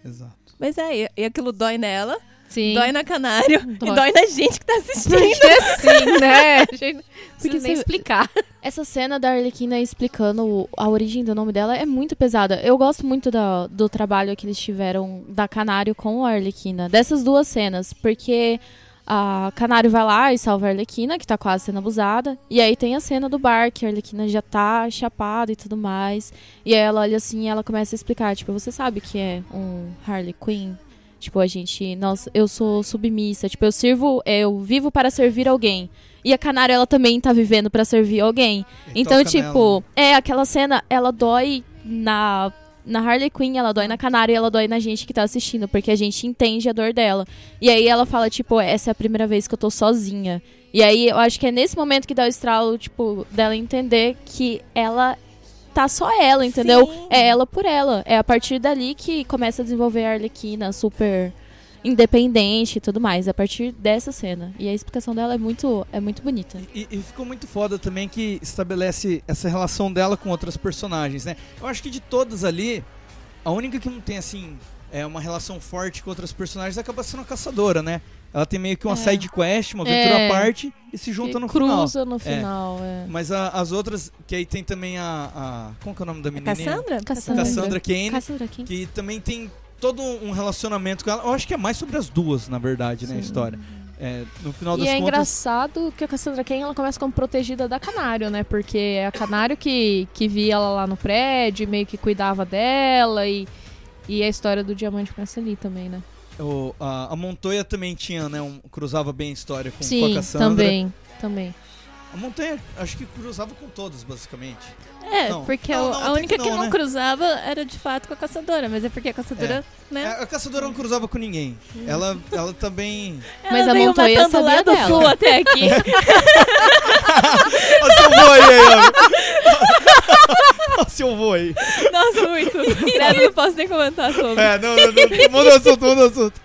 exato. Mas é, e- e aquilo dói nela, sim. dói na Canário Dói. e dói na gente que tá assistindo. Porque sim, né? (laughs) A gente não Porque precisa nem explicar. Essa cena da Arlequina explicando a origem do nome dela é muito pesada. Eu gosto muito da- do trabalho que eles tiveram da Canário com a Arlequina. Dessas duas cenas. Porque a Canário vai lá e salva a Arlequina, que tá quase sendo abusada. E aí tem a cena do bar, que a Arlequina já tá chapada e tudo mais. E aí ela olha assim e ela começa a explicar, tipo, você sabe que é um Harley Quinn? Tipo, a gente, nossa, eu sou submissa, tipo, eu sirvo, eu vivo para servir alguém. E a Canário, ela também tá vivendo para servir alguém. E Então, toca tipo, é, aquela cena, ela dói na, na Harley Quinn, ela dói na Canário e ela dói na gente que tá assistindo, porque a gente entende a dor dela. E aí ela fala, tipo, essa é a primeira vez que eu tô sozinha. E aí eu acho que é nesse momento que dá o estralo, tipo, dela entender que ela tá só ela, entendeu? Sim. É ela por ela. É a partir dali que começa a desenvolver a Arlequina super independente e tudo mais. A partir dessa cena. E a explicação dela é muito, é muito bonita. E, e ficou muito foda também que estabelece essa relação dela com outras personagens, né? Eu acho que de todas ali, a única que não tem, assim, é uma relação forte com outras personagens acaba sendo a caçadora, né? Ela tem meio que uma É. side quest, uma aventura É. à parte e se junta Que no final. cruza no final, é. Mas a- as outras, que aí tem também a, a- Como que é o nome da menina? Cassandra? Cassandra. Cassandra Kane, Cassandra King. que também tem todo um relacionamento com ela. Eu acho que é mais sobre as duas, na verdade, né, a história. É, no final E das é contas... engraçado que a Cassandra Cain ela começa como protegida da Canário, né? Porque é a Canário que, que via ela lá no prédio, e meio que cuidava dela e, e a história do diamante começa ali também, né? O- a, a Montoya também tinha, né? um- cruzava bem a história com, com a Sim, Cassandra. também, também. A Montanha, acho que cruzava com todos, basicamente. É, Não. porque Não, a- não, a única que que não, né? cruzava era de fato com a caçadora, mas é porque a caçadora, né? A, a caçadora não cruzava com ninguém. Ela, ela também. Ela Mas a Montoya matando lá sabia do dela. sul até aqui. (laughs) Olha aí, aí, ó. (laughs) Olha seu vô aí. Nossa, muito. Credo, não posso nem comentar sobre. É, não, não, não. Muda o assunto, muda o assunto.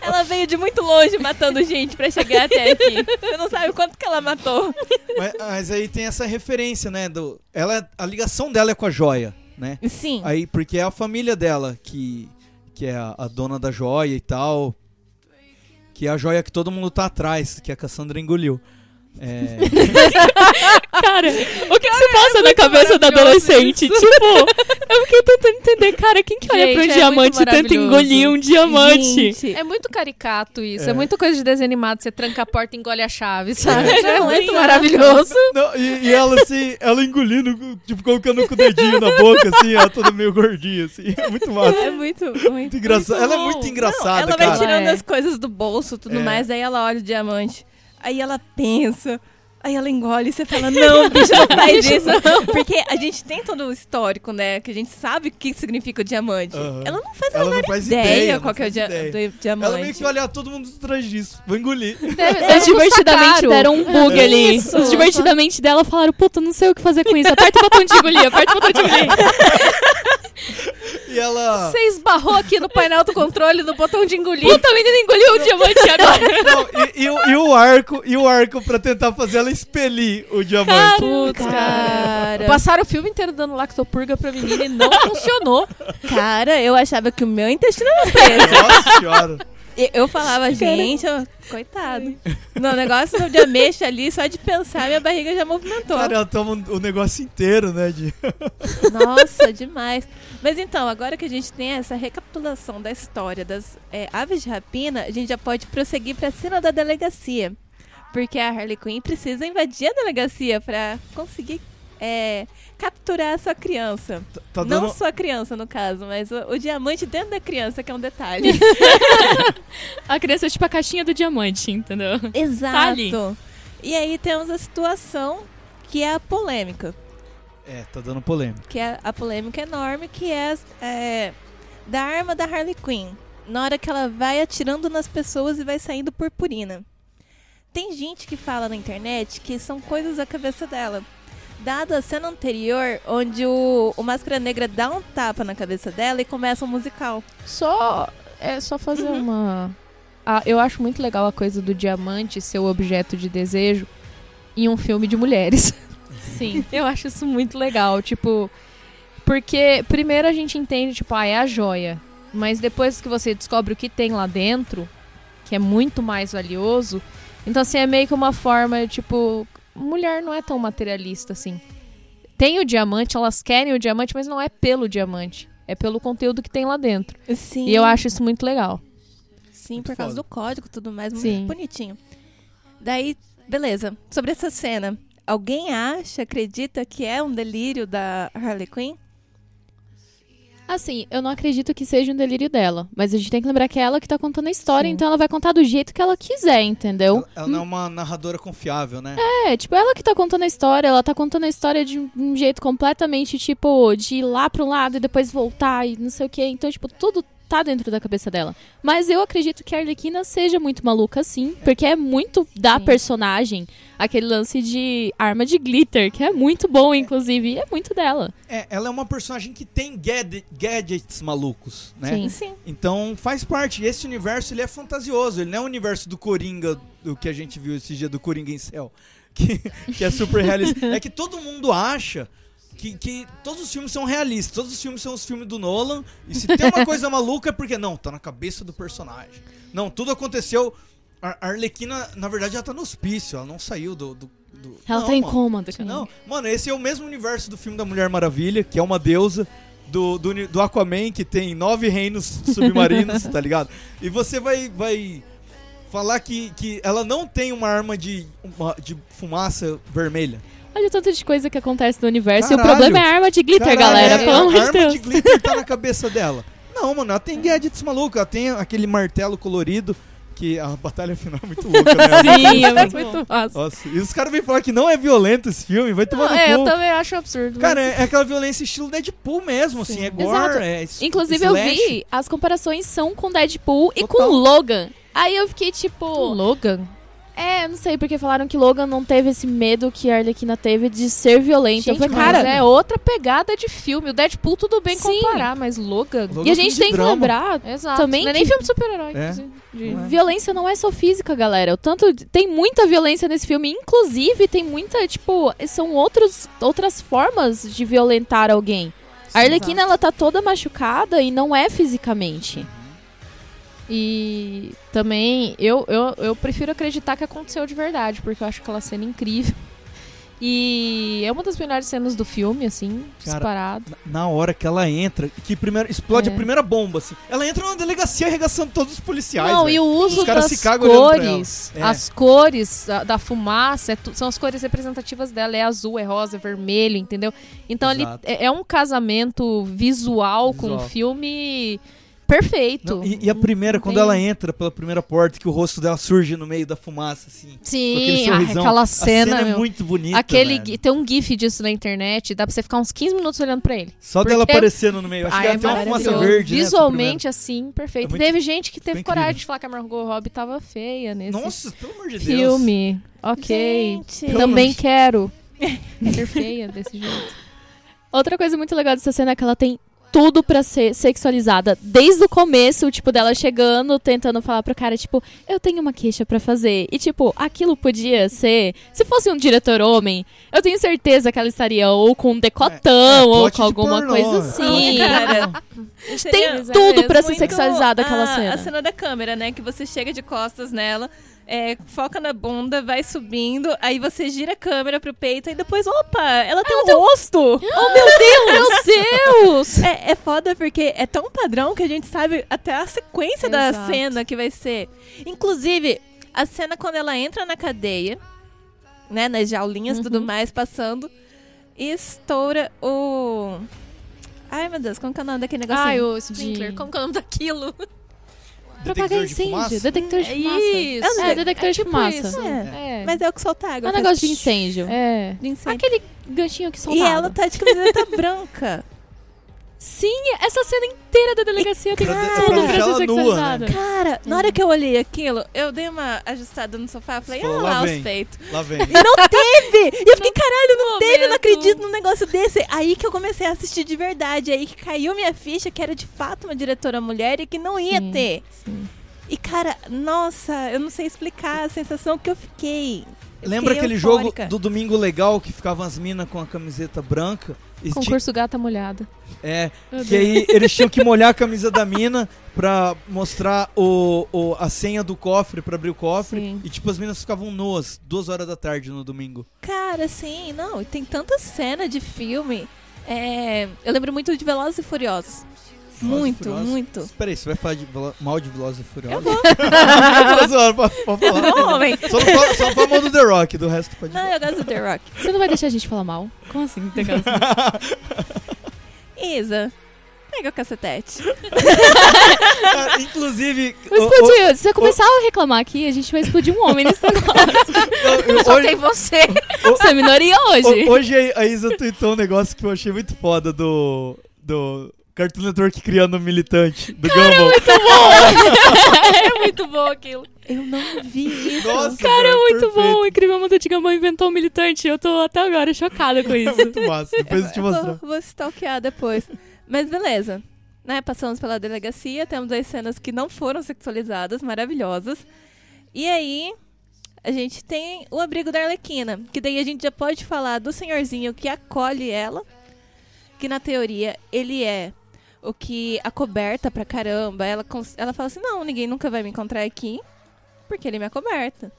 Ela veio de muito longe matando gente pra chegar até aqui. Você não sabe o quanto que ela matou. Mas, mas aí tem essa referência, né? Do, ela, a ligação dela é com a joia, né? Sim. Aí, porque é a família dela que, que é a, a dona da joia e tal. Que é a joia que todo mundo tá atrás, que a Cassandra engoliu. É, (laughs) Cara, o que, que se passa na cabeça da adolescente? Tipo, eu fiquei tentando entender, cara, quem que olha pra um é diamante muito e tenta engolir um diamante? Gente, É muito caricato isso, é, É. muito coisa de desenho animado, você tranca a porta e engole a chave, sabe? É, É. muito Exato. maravilhoso. não, e, e ela assim, ela engolindo, tipo, colocando com o dedinho na boca, assim, ela toda meio gordinha, assim. É muito massa. é muito, muito, Muito engraçado. Ela é muito engraçada, Não, ela vai cara. tirando É. as coisas do bolso e tudo É. mais, aí ela olha o diamante. Aí ela pensa. Aí ela engole e você fala, não, bicho, não faz isso. Porque a gente tem todo o histórico, né? Que a gente sabe o que significa o diamante. Aham. Ela não faz a Ela não menor ideia, ideia, qual não que é o dia diamante. Ela meio que olha, "Ah, todo mundo atrás disso. Vou engolir. Deve, deve Eles divertidamente deram um bug ali. Isso. Os divertidamente dela falaram, puta, não sei o que fazer com isso. Aperta o botão de engolir, aperta o botão de engolir. (laughs) E ela... Você esbarrou aqui no painel do controle no botão de engolir. Puta, a menina engoliu o diamante agora. (laughs) Não, e, e o- e o arco, e o arco pra tentar fazer ela expelir o diamante. Putz, Cara, Passaram o filme inteiro dando lactopurga pra menina e não (laughs) funcionou. cara, eu achava que o meu intestino era preso. Nossa senhora. Eu falava, gente, ó, coitado. No negócio de ameixa ali, só de pensar, minha barriga já movimentou. Cara, ela toma o negócio inteiro, né? De... (laughs) Nossa, demais. Mas então, agora que a gente tem essa recapitulação da história das é, aves de rapina, a gente já pode prosseguir pra cena da delegacia. Porque a Harley Quinn precisa invadir a delegacia pra conseguir é, capturar a sua criança. Tá Não dando... sua criança, no caso, mas o, o diamante dentro da criança, que é um detalhe. (laughs) A criança é tipo a caixinha do diamante, entendeu? Exato. ali. E aí temos a situação que é a polêmica. É, tá dando polêmica. que é a polêmica enorme, que é, é, da arma da Harley Quinn. Na hora que ela vai atirando nas pessoas e vai saindo purpurina. Tem gente que fala na internet que são coisas da cabeça dela. Dada a cena anterior, onde o, o Máscara Negra dá um tapa na cabeça dela e começa um musical. Só é só fazer uma Ah, eu acho muito legal a coisa do diamante ser o objeto de desejo em um filme de mulheres. (laughs) Sim. Eu acho isso muito legal, tipo, porque primeiro a gente entende, tipo, ah, é a joia, mas depois que você descobre o que tem lá dentro, que é muito mais valioso, então assim é meio que uma forma, tipo, mulher não é tão materialista assim. Tem o diamante, elas querem o diamante, mas não é pelo diamante, é pelo conteúdo que tem lá dentro. Sim. E eu acho isso muito legal. Sim, Muito por causa foda. do código e tudo mais, Sim. muito bonitinho. Daí, beleza. Sobre essa cena, alguém acha, acredita que é um delírio da Harley Quinn? Assim, eu não acredito que seja um delírio dela. Mas a gente tem que lembrar que é ela que tá contando a história, Sim. então ela vai contar do jeito que ela quiser, entendeu? Ela, ela não é uma narradora confiável, né? É, tipo, ela que tá contando a história, ela tá contando a história de um jeito completamente, tipo, de ir lá pra um lado e depois voltar e não sei o quê. Então, tipo, tudo tá dentro da cabeça dela. Mas eu acredito que a Arlequina seja muito maluca, sim, porque é muito da Sim. personagem aquele lance de arma de glitter, que é muito bom, inclusive, e é muito dela. É, ela é uma personagem que tem gad- gadgets malucos, né? Sim. Sim. Então faz parte. Esse universo ele é fantasioso. Ele não é o universo do Coringa, do que a gente viu esse dia do Coringa em Céu, (laughs) que, que é super realista. é que todo mundo acha que, que todos os filmes são realistas. Todos os filmes são os filmes do Nolan. E se tem uma (laughs) coisa maluca é porque, não, tá na cabeça do personagem. Não, tudo aconteceu. A a Arlequina, na verdade, ela tá no hospício. Ela não saiu do. do, do- Ela não, tá em mano. coma, do Não, mano, esse é o mesmo universo do filme da Mulher Maravilha, que é uma deusa. Do, do, do Aquaman, que tem nove reinos (laughs) submarinos, tá ligado? E você vai, vai falar que, que ela não tem uma arma de, uma- de fumaça vermelha. Olha o tanto de coisa que acontece no universo. E o Caralho. problema é a arma de glitter, Caralho, galera. é, Pelo a amor de arma Deus. de glitter tá na cabeça dela. Não, mano, ela tem gadgets malucos. Ela tem aquele martelo colorido, que a batalha final é muito louca, né? (laughs) Sim, é muito bom. Nossa. Nossa, e os caras vêm falar que não é violento esse filme, vai tomar no é, cu. eu também acho absurdo. Cara, mas- é, é aquela violência estilo Deadpool mesmo, assim, é gore, Exato. é Inclusive, eu slash. vi, as comparações são com Deadpool e Total. com Logan. Aí eu fiquei tipo. o Logan. É, não sei, porque falaram que Logan não teve esse medo que a Arlequina teve de ser violenta. eu Gente, falei, mas cara. é outra pegada de filme. O Deadpool tudo bem Sim. comparar, mas Logan... Logan E a é gente tem que drama. lembrar. Exato. Também não é que- nem filme de super-herói. É. inclusive, de- Não é. Violência não é só física, galera. O tanto tem muita violência nesse filme, inclusive tem muita, tipo, são outros outras formas de violentar alguém. A Arlequina ela tá toda machucada e não é fisicamente. E também eu, eu, eu prefiro acreditar que aconteceu de verdade, porque eu acho aquela cena incrível. E é uma das melhores cenas do filme, assim, Cara, disparado. Na- hora que ela entra, que primeiro explode É. a primeira bomba, assim. Ela entra na delegacia arregaçando todos os policiais. Não, velho. e o uso Os das cores. É. as cores da, da fumaça, é são as cores representativas dela. É azul, é rosa, é vermelho, entendeu? Então Exato. é, é um casamento visual, com Visual. um filme perfeito. Não, e, e a primeira, quando ela entra pela primeira porta, que o rosto dela surge no meio da fumaça, assim. com aquele Sim, ah, sorrisão. aquela A cena, é meu. muito bonita. Aquele, velho. tem um gif disso na internet, dá pra você ficar uns 15 minutos olhando pra ele. Só dela porque- aparecendo no meio. Acho Ah, que é ela tem uma fumaça verde, né, Visualmente, assim, perfeito. É muito- Teve gente que teve coragem de falar que a Margot Robbie tava feia nesse. Nossa, pelo amor de Deus. filme. Ok. Gente. Também quero (laughs) ser feia desse jeito. Outra coisa muito legal dessa cena é que ela tem tudo pra ser sexualizada. Desde o começo, tipo, dela chegando, tentando falar pro cara, tipo, eu tenho uma queixa pra fazer. E, tipo, aquilo podia ser. Se fosse um diretor homem, eu tenho certeza que ela estaria ou com um decotão, É, é, ou com de alguma pornô. coisa Não, assim. Cara, Tem tudo pra ser sexualizada aquela a- cena. A cena da câmera, né? Que você chega de costas nela, é, foca na bunda, vai subindo, aí você gira a câmera pro peito e depois, opa, ela tem um rosto! (gasps) Oh, meu Deus! Meu Deus! É, é foda porque é tão padrão que a gente sabe até a sequência da Exato. cena que vai ser. Inclusive, a cena quando ela entra na cadeia, né, nas jaulinhas e tudo mais, passando, e estoura o... Ai, meu Deus, como que é o nome daquele negocinho? Ai, o Sprinkler, De- como que é o nome daquilo? Pra apagar de fumaça? incêndio. Detector de É fumaça. isso. É, detector de tipo fumaça. isso. É. É. Mas é o que solta água. É um negócio de incêndio. É. de incêndio. Aquele ganchinho que solta E ela água. tá de camiseta (laughs) branca. Sim, essa cena inteira da delegacia tem de- tudo pra ser nua, sexualizada. Cara, na hora que eu olhei aquilo, eu dei uma ajustada no sofá, falei, ah lá lá os peitos. Lá vem. E não teve! E eu fiquei, caralho, não teve, eu não momento. acredito num negócio desse. Aí que eu comecei a assistir de verdade, aí que caiu minha ficha que era de fato uma diretora mulher e que não ia Sim, ter. sim. E cara, nossa, eu não sei explicar a sensação que eu fiquei. Eu Lembra fiquei aquele eufórica. jogo do Domingo Legal que ficavam as minas com a camiseta branca? Concurso gata molhada. É, Meu que aí eles tinham que (laughs) molhar a camisa da mina pra mostrar o, o- a senha do cofre, pra abrir o cofre. Sim. E tipo, as minas ficavam nuas, duas horas da tarde no domingo. Cara, sim, não, e tem tanta cena de filme. É, eu lembro muito de Velozes e Furiosos. Muito, Furiosos? muito. Peraí, você vai falar de mal de Velozes e Furiosos? Eu vou. (laughs) Tô zoando, pode, pode falar. Não, homem. Só só não fala mal do The Rock, do resto pode Não, eu gosto do The Rock. Você não vai deixar a gente falar mal? Como assim? (laughs) Tem Isa, pega o cacetete. Ah, Inclusive, o- explodir. Se você começar a reclamar aqui, a gente vai explodir um homem nesse (laughs) negócio. o- o- Só hoje, tem você. Você é minoria hoje. o- hoje a a Isa tweetou um negócio que eu achei muito foda do, do Cartoon Network criando um militante do Gumball. (laughs) é muito bom aquilo. Eu não vi isso. Nossa, Cara, é muito perfeito. bom. O Incrível Mundo de Gumball inventou um militante. Eu tô até agora chocada com (laughs) É isso. muito massa, depois eu te Eu mostrar. vou, vou stalkear depois. Mas beleza. Né, passamos pela delegacia, temos as cenas que não foram sexualizadas, maravilhosas. E aí, a gente tem o abrigo da Arlequina, que daí a gente já pode falar do senhorzinho que acolhe ela, que na teoria ele é o que a coberta pra caramba. Ela, ela fala assim: não, ninguém nunca vai me encontrar aqui, porque ele me acoberta.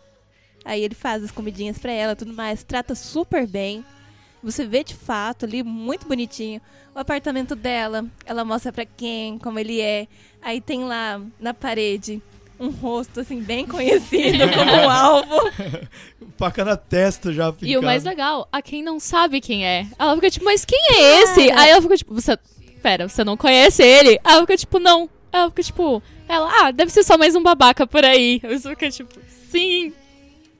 Aí ele faz as comidinhas pra ela tudo mais, trata super bem. Você vê de fato ali, muito bonitinho, o apartamento dela. Ela mostra pra quem, como ele é. Aí tem lá na parede um rosto assim bem (laughs) conhecido como um alvo. (laughs) Faca na testa já, E o mais legal, a quem não sabe quem é. Ela fica tipo, mas quem é esse? Aí ela fica tipo, você. Pera, você não conhece ele? Aí ela fica tipo, não. Ela fica tipo, ela, ah, deve ser só mais um babaca por aí. Você fica tipo, sim.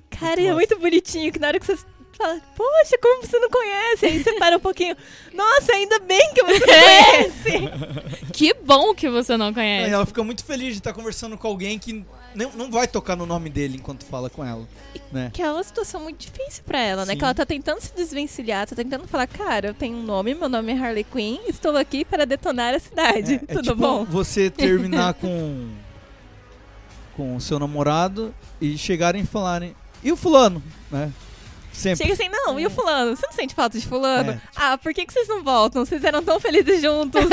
Cara, e é muito bonitinho que na hora que você fala, poxa, como você não conhece? Aí você para um pouquinho, nossa, ainda bem que você (laughs) conhece. Que bom que você não conhece. ela fica muito feliz de estar conversando com alguém que não, não vai tocar no nome dele enquanto fala com ela, né? Que é uma situação muito difícil pra ela, né? Sim. Que ela tá tentando se desvencilhar, tá tentando falar, cara, eu tenho um nome, meu nome é Harley Quinn, estou aqui para detonar a cidade. É, é (laughs) Tudo tipo bom? você (laughs) terminar com com o seu namorado e chegarem e falarem e o fulano, né? Sempre. Chega assim, não, e o fulano? Você não sente falta de fulano? É. Ah, por que, que vocês não voltam? Vocês eram tão felizes juntos. (laughs)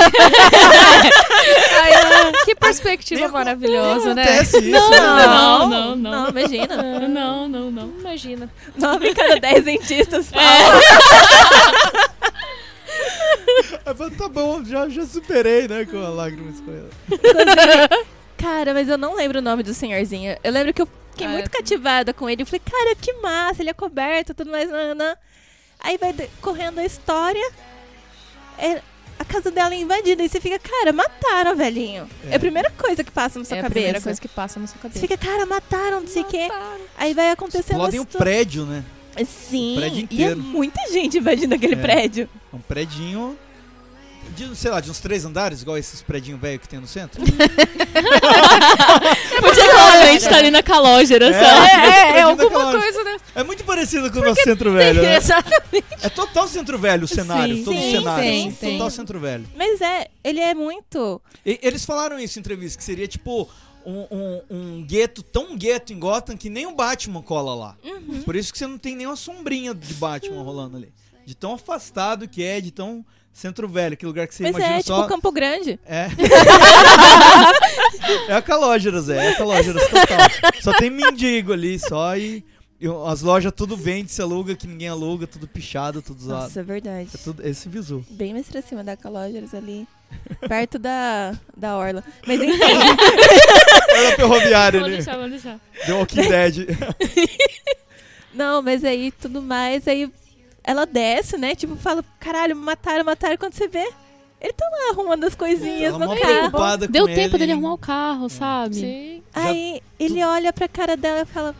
Ai, ah, que perspectiva maravilhosa, né? Acontece isso, Não, né? não, não, não. Não, imagina. Não, não, não. Imagina. Nove em cada dez dentistas falam. (laughs) Aí fala, tá bom, já, já superei, né? Com a lágrima escorrendo. Cara, mas eu não lembro o nome do senhorzinho. Eu lembro que eu fiquei Ah, muito é. cativada com ele. Eu falei, cara, que massa, ele é coberto, tudo mais, nanã. Aí vai correndo a história. É, a casa dela é invadida. E você fica, cara, mataram o velhinho. É, É. a primeira coisa que passa na sua É a cabeça. primeira coisa que passa na sua Você cabeça. fica, cara, mataram, não sei o quê. Aí vai acontecendo Explodem a um prédio, né? Sim, o prédio e é inteiro. muita gente invadindo aquele É. prédio. Um predinho de, sei lá, de uns três andares, igual esses predinhos velhos que tem no centro. (laughs) Podia falar, a gente tá ali na calógera, É. sabe? É, é, é Prédio alguma daquela- coisa, né? É muito parecido com o nosso centro velho, né? Exatamente. É total centro velho o cenário, Sim, todo sim, o cenário. sim, assim, sim. Total centro velho. Mas é, ele é muito. E- eles falaram isso em entrevista, que seria tipo um, um, um gueto, tão gueto em Gotham que nem o Batman cola lá. Uhum. Por isso que você não tem nenhuma sombrinha de Batman rolando ali. De tão afastado que é, de tão centro velho, aquele lugar que você Mas imagina é, só. tipo Campo Grande. É. (laughs) é a Calógeras, é. É a Calógeras total. Só tem mendigo ali, só e, e as lojas tudo vende, se aluga, que ninguém aluga, tudo pichado, tudo zoado. Nossa, é verdade. É tudo esse visu. Bem mais pra cima da Calógeras ali. Perto da, da Orla. Mas enfim. (laughs) Olha a ferroviária Vamos ali. deixar, vamos deixar. The Walking Dead. (laughs) não, mas aí tudo mais. Aí ela desce, né? Tipo, fala, caralho, mataram, mataram. Quando você vê, Ele tá lá arrumando as coisinhas Ela no carro. Deu com tempo ele. dele arrumar o carro, sabe? Sim. Aí ele olha pra cara dela e fala: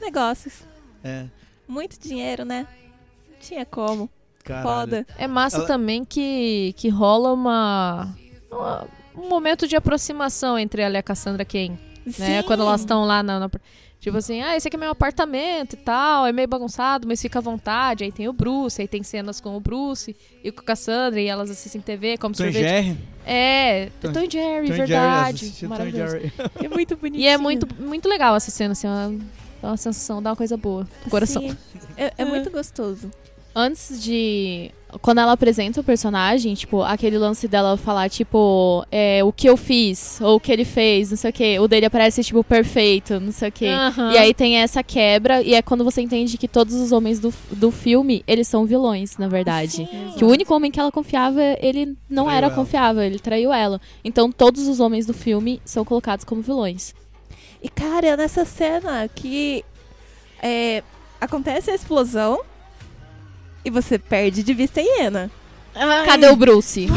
Negócios. É, Muito dinheiro, né? Tinha como. caralho. Foda. É massa Ela- também que, que rola uma, uma- um momento de aproximação entre ela e a Cassandra Cain. Né? Sim. Quando elas estão lá na, na- Tipo assim, ah, esse aqui é meu apartamento e tal, é meio bagunçado, mas fica à vontade. Aí tem o Bruce, aí tem cenas com o Bruce e com a Cassandra, e elas assistem TV, como Tom e sorvete. Jerry. É, Tom- Tom e Jerry, Tom Jerry, verdade. maravilhoso. Jerry. (laughs) É muito bonitinho. E é muito, muito legal essa cena, assim, uma, dá uma sensação, dá uma coisa boa no coração. Sim. É, é muito gostoso. Antes de. Quando ela apresenta o personagem, tipo, aquele lance dela falar, tipo, é, o que eu fiz, ou o que ele fez, não sei o quê. O dele aparece, tipo, perfeito, não sei o quê. Aham. E aí tem essa quebra, e é quando você entende que todos os homens do, do filme, eles são vilões, na verdade. Que o único homem que ela confiava, ele não Traiu era ela. confiável, ele traiu ela. Então todos os homens do filme são colocados como vilões. E, cara, nessa cena que é, acontece a explosão e você perde de vista a hiena. Cadê o Bruce?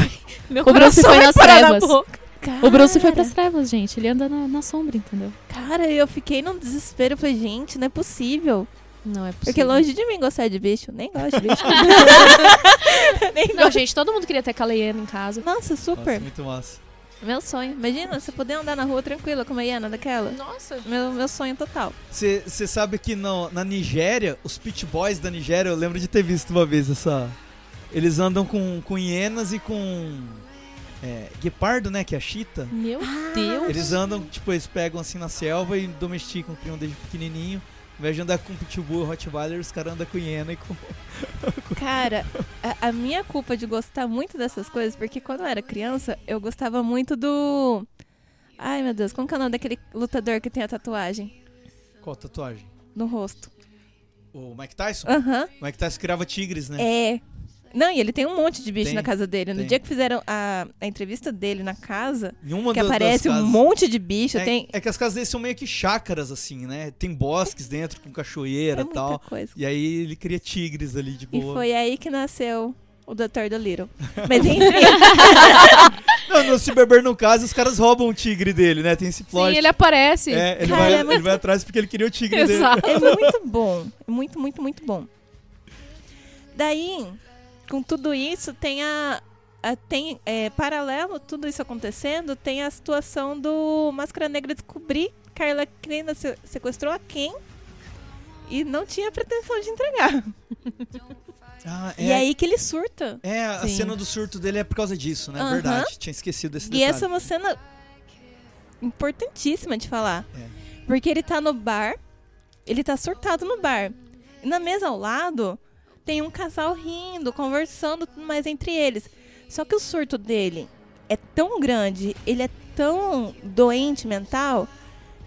Meu O Bruce foi nas na trevas. boca. O Bruce foi pras trevas, gente. Ele anda na, na sombra, entendeu? Cara, eu fiquei num desespero. Eu falei, gente, não é possível. Não é possível. Porque longe de mim gostar de bicho. Nem gosto de bicho. (laughs) Nem Não, gosto. gente, todo mundo queria ter aquela hiena em casa. Nossa, super. Nossa, muito massa. Meu sonho. Imagina, você poder andar na rua tranquila com uma hiena daquela. Nossa. Meu, meu sonho total. Você sabe que no- na Nigéria, os pit boys da Nigéria, eu lembro de ter visto uma vez essa. Eles andam com, com hienas e com. É, guepardo, né? Que é a chita. Meu Deus. Eles andam, tipo, eles pegam assim na selva e domesticam, criam desde pequenininho. Invés de andar com pitbull e rottweiler, os caras andam com hiena e com... (laughs) Cara, a, a minha culpa de gostar muito dessas coisas, porque quando eu era criança, eu gostava muito do. Ai, meu Deus, como que é o nome daquele lutador que tem a tatuagem Qual tatuagem? no rosto? O Mike Tyson? Aham. O Mike Tyson criava tigres, né? É. Não, e ele tem um monte de bicho Tem, na casa dele. No tem. dia que fizeram a, a entrevista dele na casa, Em uma que da- das aparece um casas- monte de bicho, É, tem. é que as casas deles são meio que chácaras, assim, né? Tem bosques dentro com cachoeira É e muita tal. coisa. E aí ele cria tigres ali de E boa. foi aí que nasceu o Dr. Dolittle. (laughs) Mas enfim. Não, no Se Beber no caso, os caras roubam o tigre dele, né? Tem esse plot. Sim, ele aparece. É, ele, Cara, vai, é muito- ele vai atrás porque ele queria o tigre dele. Exato. É muito bom. É muito, muito, muito bom. Daí, com tudo isso, tem a. a- tem é, paralelo tudo isso acontecendo, tem a situação do Máscara Negra descobrir que a Arlequina se- sequestrou a quem e não tinha pretensão de entregar. Ah, E é, aí que ele surta. é, a Sim. cena do surto dele é por causa disso, né? Aham. Verdade. Tinha esquecido desse E detalhe. essa é uma cena importantíssima de falar. É. Porque ele tá no bar, ele tá surtado no bar. E na mesa ao lado tem um casal rindo, conversando tudo mais entre eles. Só que o surto dele é tão grande, ele é tão doente mental,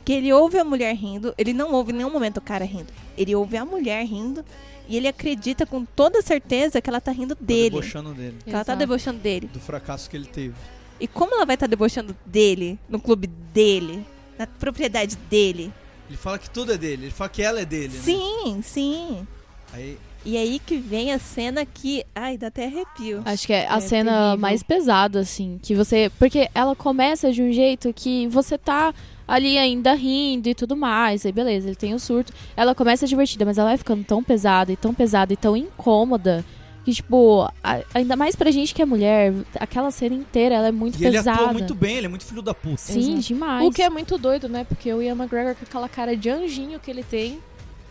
que ele ouve a mulher rindo, ele não ouve em nenhum momento o cara rindo. Ele ouve a mulher rindo e ele acredita com toda certeza que ela tá rindo Tá dele. debochando dele. Que ela tá debochando dele. Do fracasso que ele teve. E como ela vai estar debochando dele, no clube dele, na propriedade dele? Ele fala que tudo é dele. Ele fala que ela é dele, né? Sim, sim. Aí, E aí que vem a cena que. Ai, dá até arrepio. Acho que é a É cena terrível. mais pesada, assim, que você. Porque ela começa de um jeito que você tá ali ainda rindo e tudo mais. Aí beleza, ele tem o surto. Ela começa divertida, mas ela vai ficando tão pesada e tão pesada e tão incômoda. Que, tipo, a- ainda mais pra gente que é mulher, aquela cena inteira ela é muito e ele pesada. atua muito bem, ele é muito filho da puta. Sim, Exato. demais. O que é muito doido, né? Porque o Ian McGregor com aquela cara de anjinho que ele tem,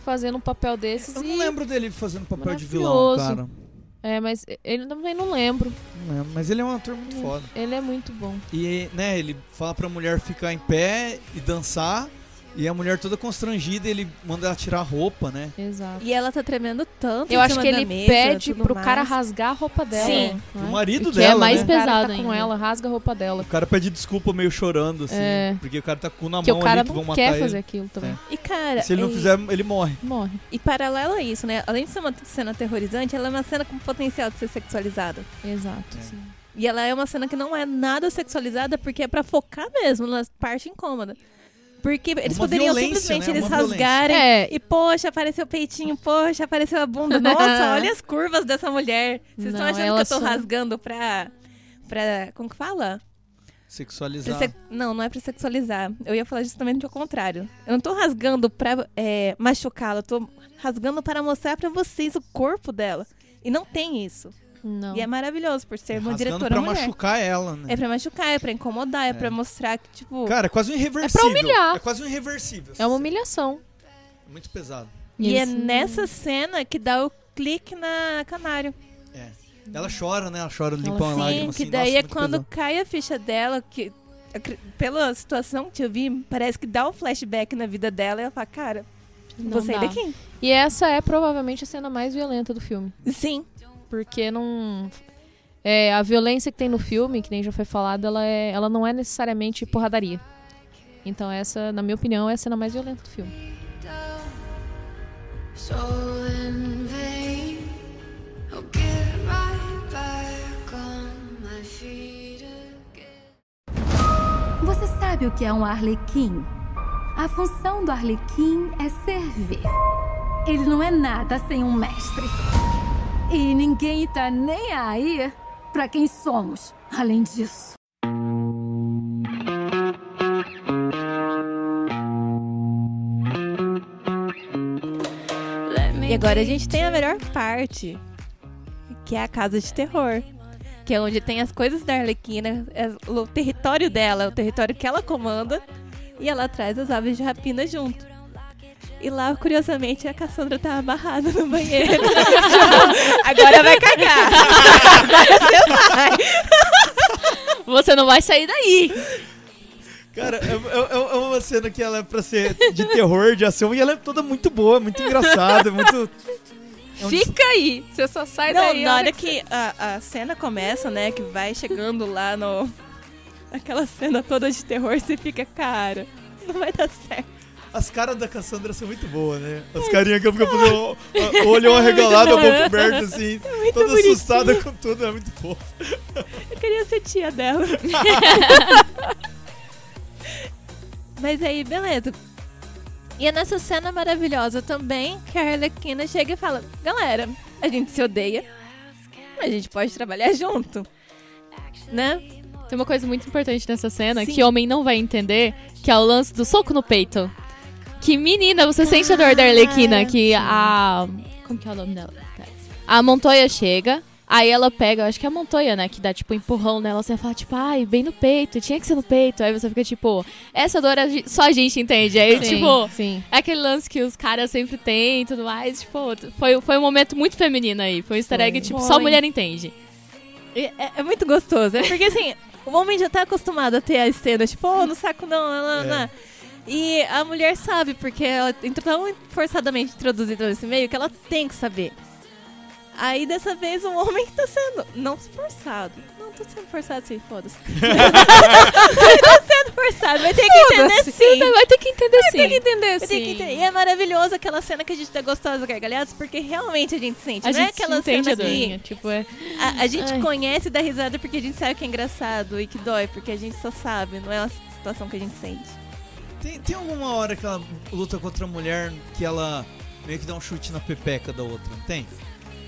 fazendo um papel desses Eu não lembro dele fazendo papel de vilão, cara. É, mas ele também não lembro. Não lembro, mas ele é um ator muito foda. Ele é muito bom. E, né, ele fala pra mulher ficar em pé e dançar. E a mulher toda constrangida, ele manda ela tirar a roupa, né? Exato. E ela tá tremendo tanto. Eu acho que ele mesa, pede pro mais. cara rasgar a roupa dela. Sim. não O é? marido Que é dela, mais né? O cara pesado tá com ela, rasga a roupa dela. O cara pede desculpa meio chorando, assim. É. Porque o cara tá com o cu na Que mão o cara ali que vão matar quer ele. fazer aquilo também. É. E cara. E se ele não e- fizer, ele morre. Morre. E paralelo a isso, né? Além de ser uma cena aterrorizante, ela é uma cena com potencial de ser sexualizada. Exato. É. E ela é uma cena que não é nada sexualizada porque é pra focar mesmo na parte incômoda. Porque eles Uma poderiam violência, simplesmente né? eles rasgarem É, e, poxa, apareceu o peitinho, poxa, apareceu a bunda. (laughs) Nossa, olha as curvas dessa mulher. Vocês estão achando que eu tô só- rasgando pra, pra. Como que fala? Sexualizar. Se- Não, não é pra sexualizar. Eu ia falar justamente o contrário. Eu não tô rasgando pra é, machucá-la, eu tô rasgando para mostrar pra vocês o corpo dela. E não tem isso. Não. E é maravilhoso por ser uma diretora pra mulher. machucar ela, né? É pra machucar, é pra incomodar, é, pra mostrar que, tipo. Cara, é quase um irreversível. humilhar. É quase um irreversível. É uma humilhação. Muito pesado. e é Isso. nessa cena que dá o clique na Canário. É. Ela chora, né? Ela chora, limpa uma Sim, lágrima que assim. daí Nossa, é quando pesado. cai a ficha dela, que pela situação que eu vi, parece que dá um flashback na vida dela e ela fala, cara, Não vou sair dá. daqui. E essa é provavelmente a cena mais violenta do filme. Sim. Porque não. É, a violência que tem no filme, que nem já foi falado, ela, é, ela não é necessariamente porradaria. Então essa, na minha opinião, é a cena mais violenta do filme. So in vain, I'll get right back on my feet again. Você sabe o que é um arlequim? A função do arlequim é servir. Ele não é nada sem um mestre. E ninguém tá nem aí pra quem somos, além disso. E agora a gente tem a melhor parte, que é a casa de terror. Que é onde tem as coisas da Arlequina, é o território dela, o território que ela comanda, e ela traz as aves de rapina junto. E lá, curiosamente, a Cassandra tá amarrada no banheiro. (laughs) agora vai cagar. Agora você vai. Você não vai sair daí. Cara, é, é- é uma cena que ela é pra ser de terror, de ação, e ela é toda muito boa, muito engraçada, muito. É um Fica aí! Você só sai Não, daí. na hora que a, a cena começa, né, que vai chegando lá no... (laughs) Aquela cena toda de terror, você fica, cara, não vai dar certo. As caras da Cassandra são muito boas, né? As carinhas que ela fica fazendo o, o olho (laughs) arregalado, a boca aberta, assim, toda bonitinho. assustada com tudo, é muito fofo. Eu queria ser tia dela. (laughs) Mas aí, beleza. E é nessa cena maravilhosa também que a Arlequina chega e fala: Galera, a gente se odeia, mas a gente pode trabalhar junto. Né? Tem uma coisa muito importante nessa cena Sim. que homem não vai entender, que é o lance do soco no peito. Que menina, você sente a dor da Arlequina, que a... Como que é o nome dela? A Montoya chega, aí ela pega, eu acho que é a Montoya, né, que dá, tipo, um empurrão nela, você fala, tipo, ai, bem no peito, tinha que ser no peito. Aí você fica, tipo, essa dor a só a gente entende. Aí, Sim, tipo, sim. é aquele lance que os caras sempre têm e tudo mais, tipo, foi, foi um momento muito feminino aí. Foi um easter egg, tipo, só Foi. mulher entende. É, é muito gostoso. É porque assim, o homem já tá acostumado a ter as cenas, tipo, oh, no saco não, ela, É. E a mulher sabe, porque ela entrou tão forçadamente introduzida nesse meio que ela tem que saber. Aí dessa vez o homem tá sendo. Não forçado. Não tô sendo forçado sim, foda-se. (laughs) tá sendo forçado, vai ter que entender sim. Vai ter que entender sim. Tem que entender, Vai ter que sim. entender. E é maravilhoso aquela cena que a gente tá gostosa gargalhadas, porque realmente a gente sente. A não é gente aquela entende a cena que tipo, é... a, a gente Ai. conhece e dá risada porque a gente sabe que é engraçado e que dói, porque a gente só sabe, não é uma situação que a gente sente. Tem, tem alguma hora que ela luta contra a mulher que ela meio que dá um chute na pepeca da outra, não tem?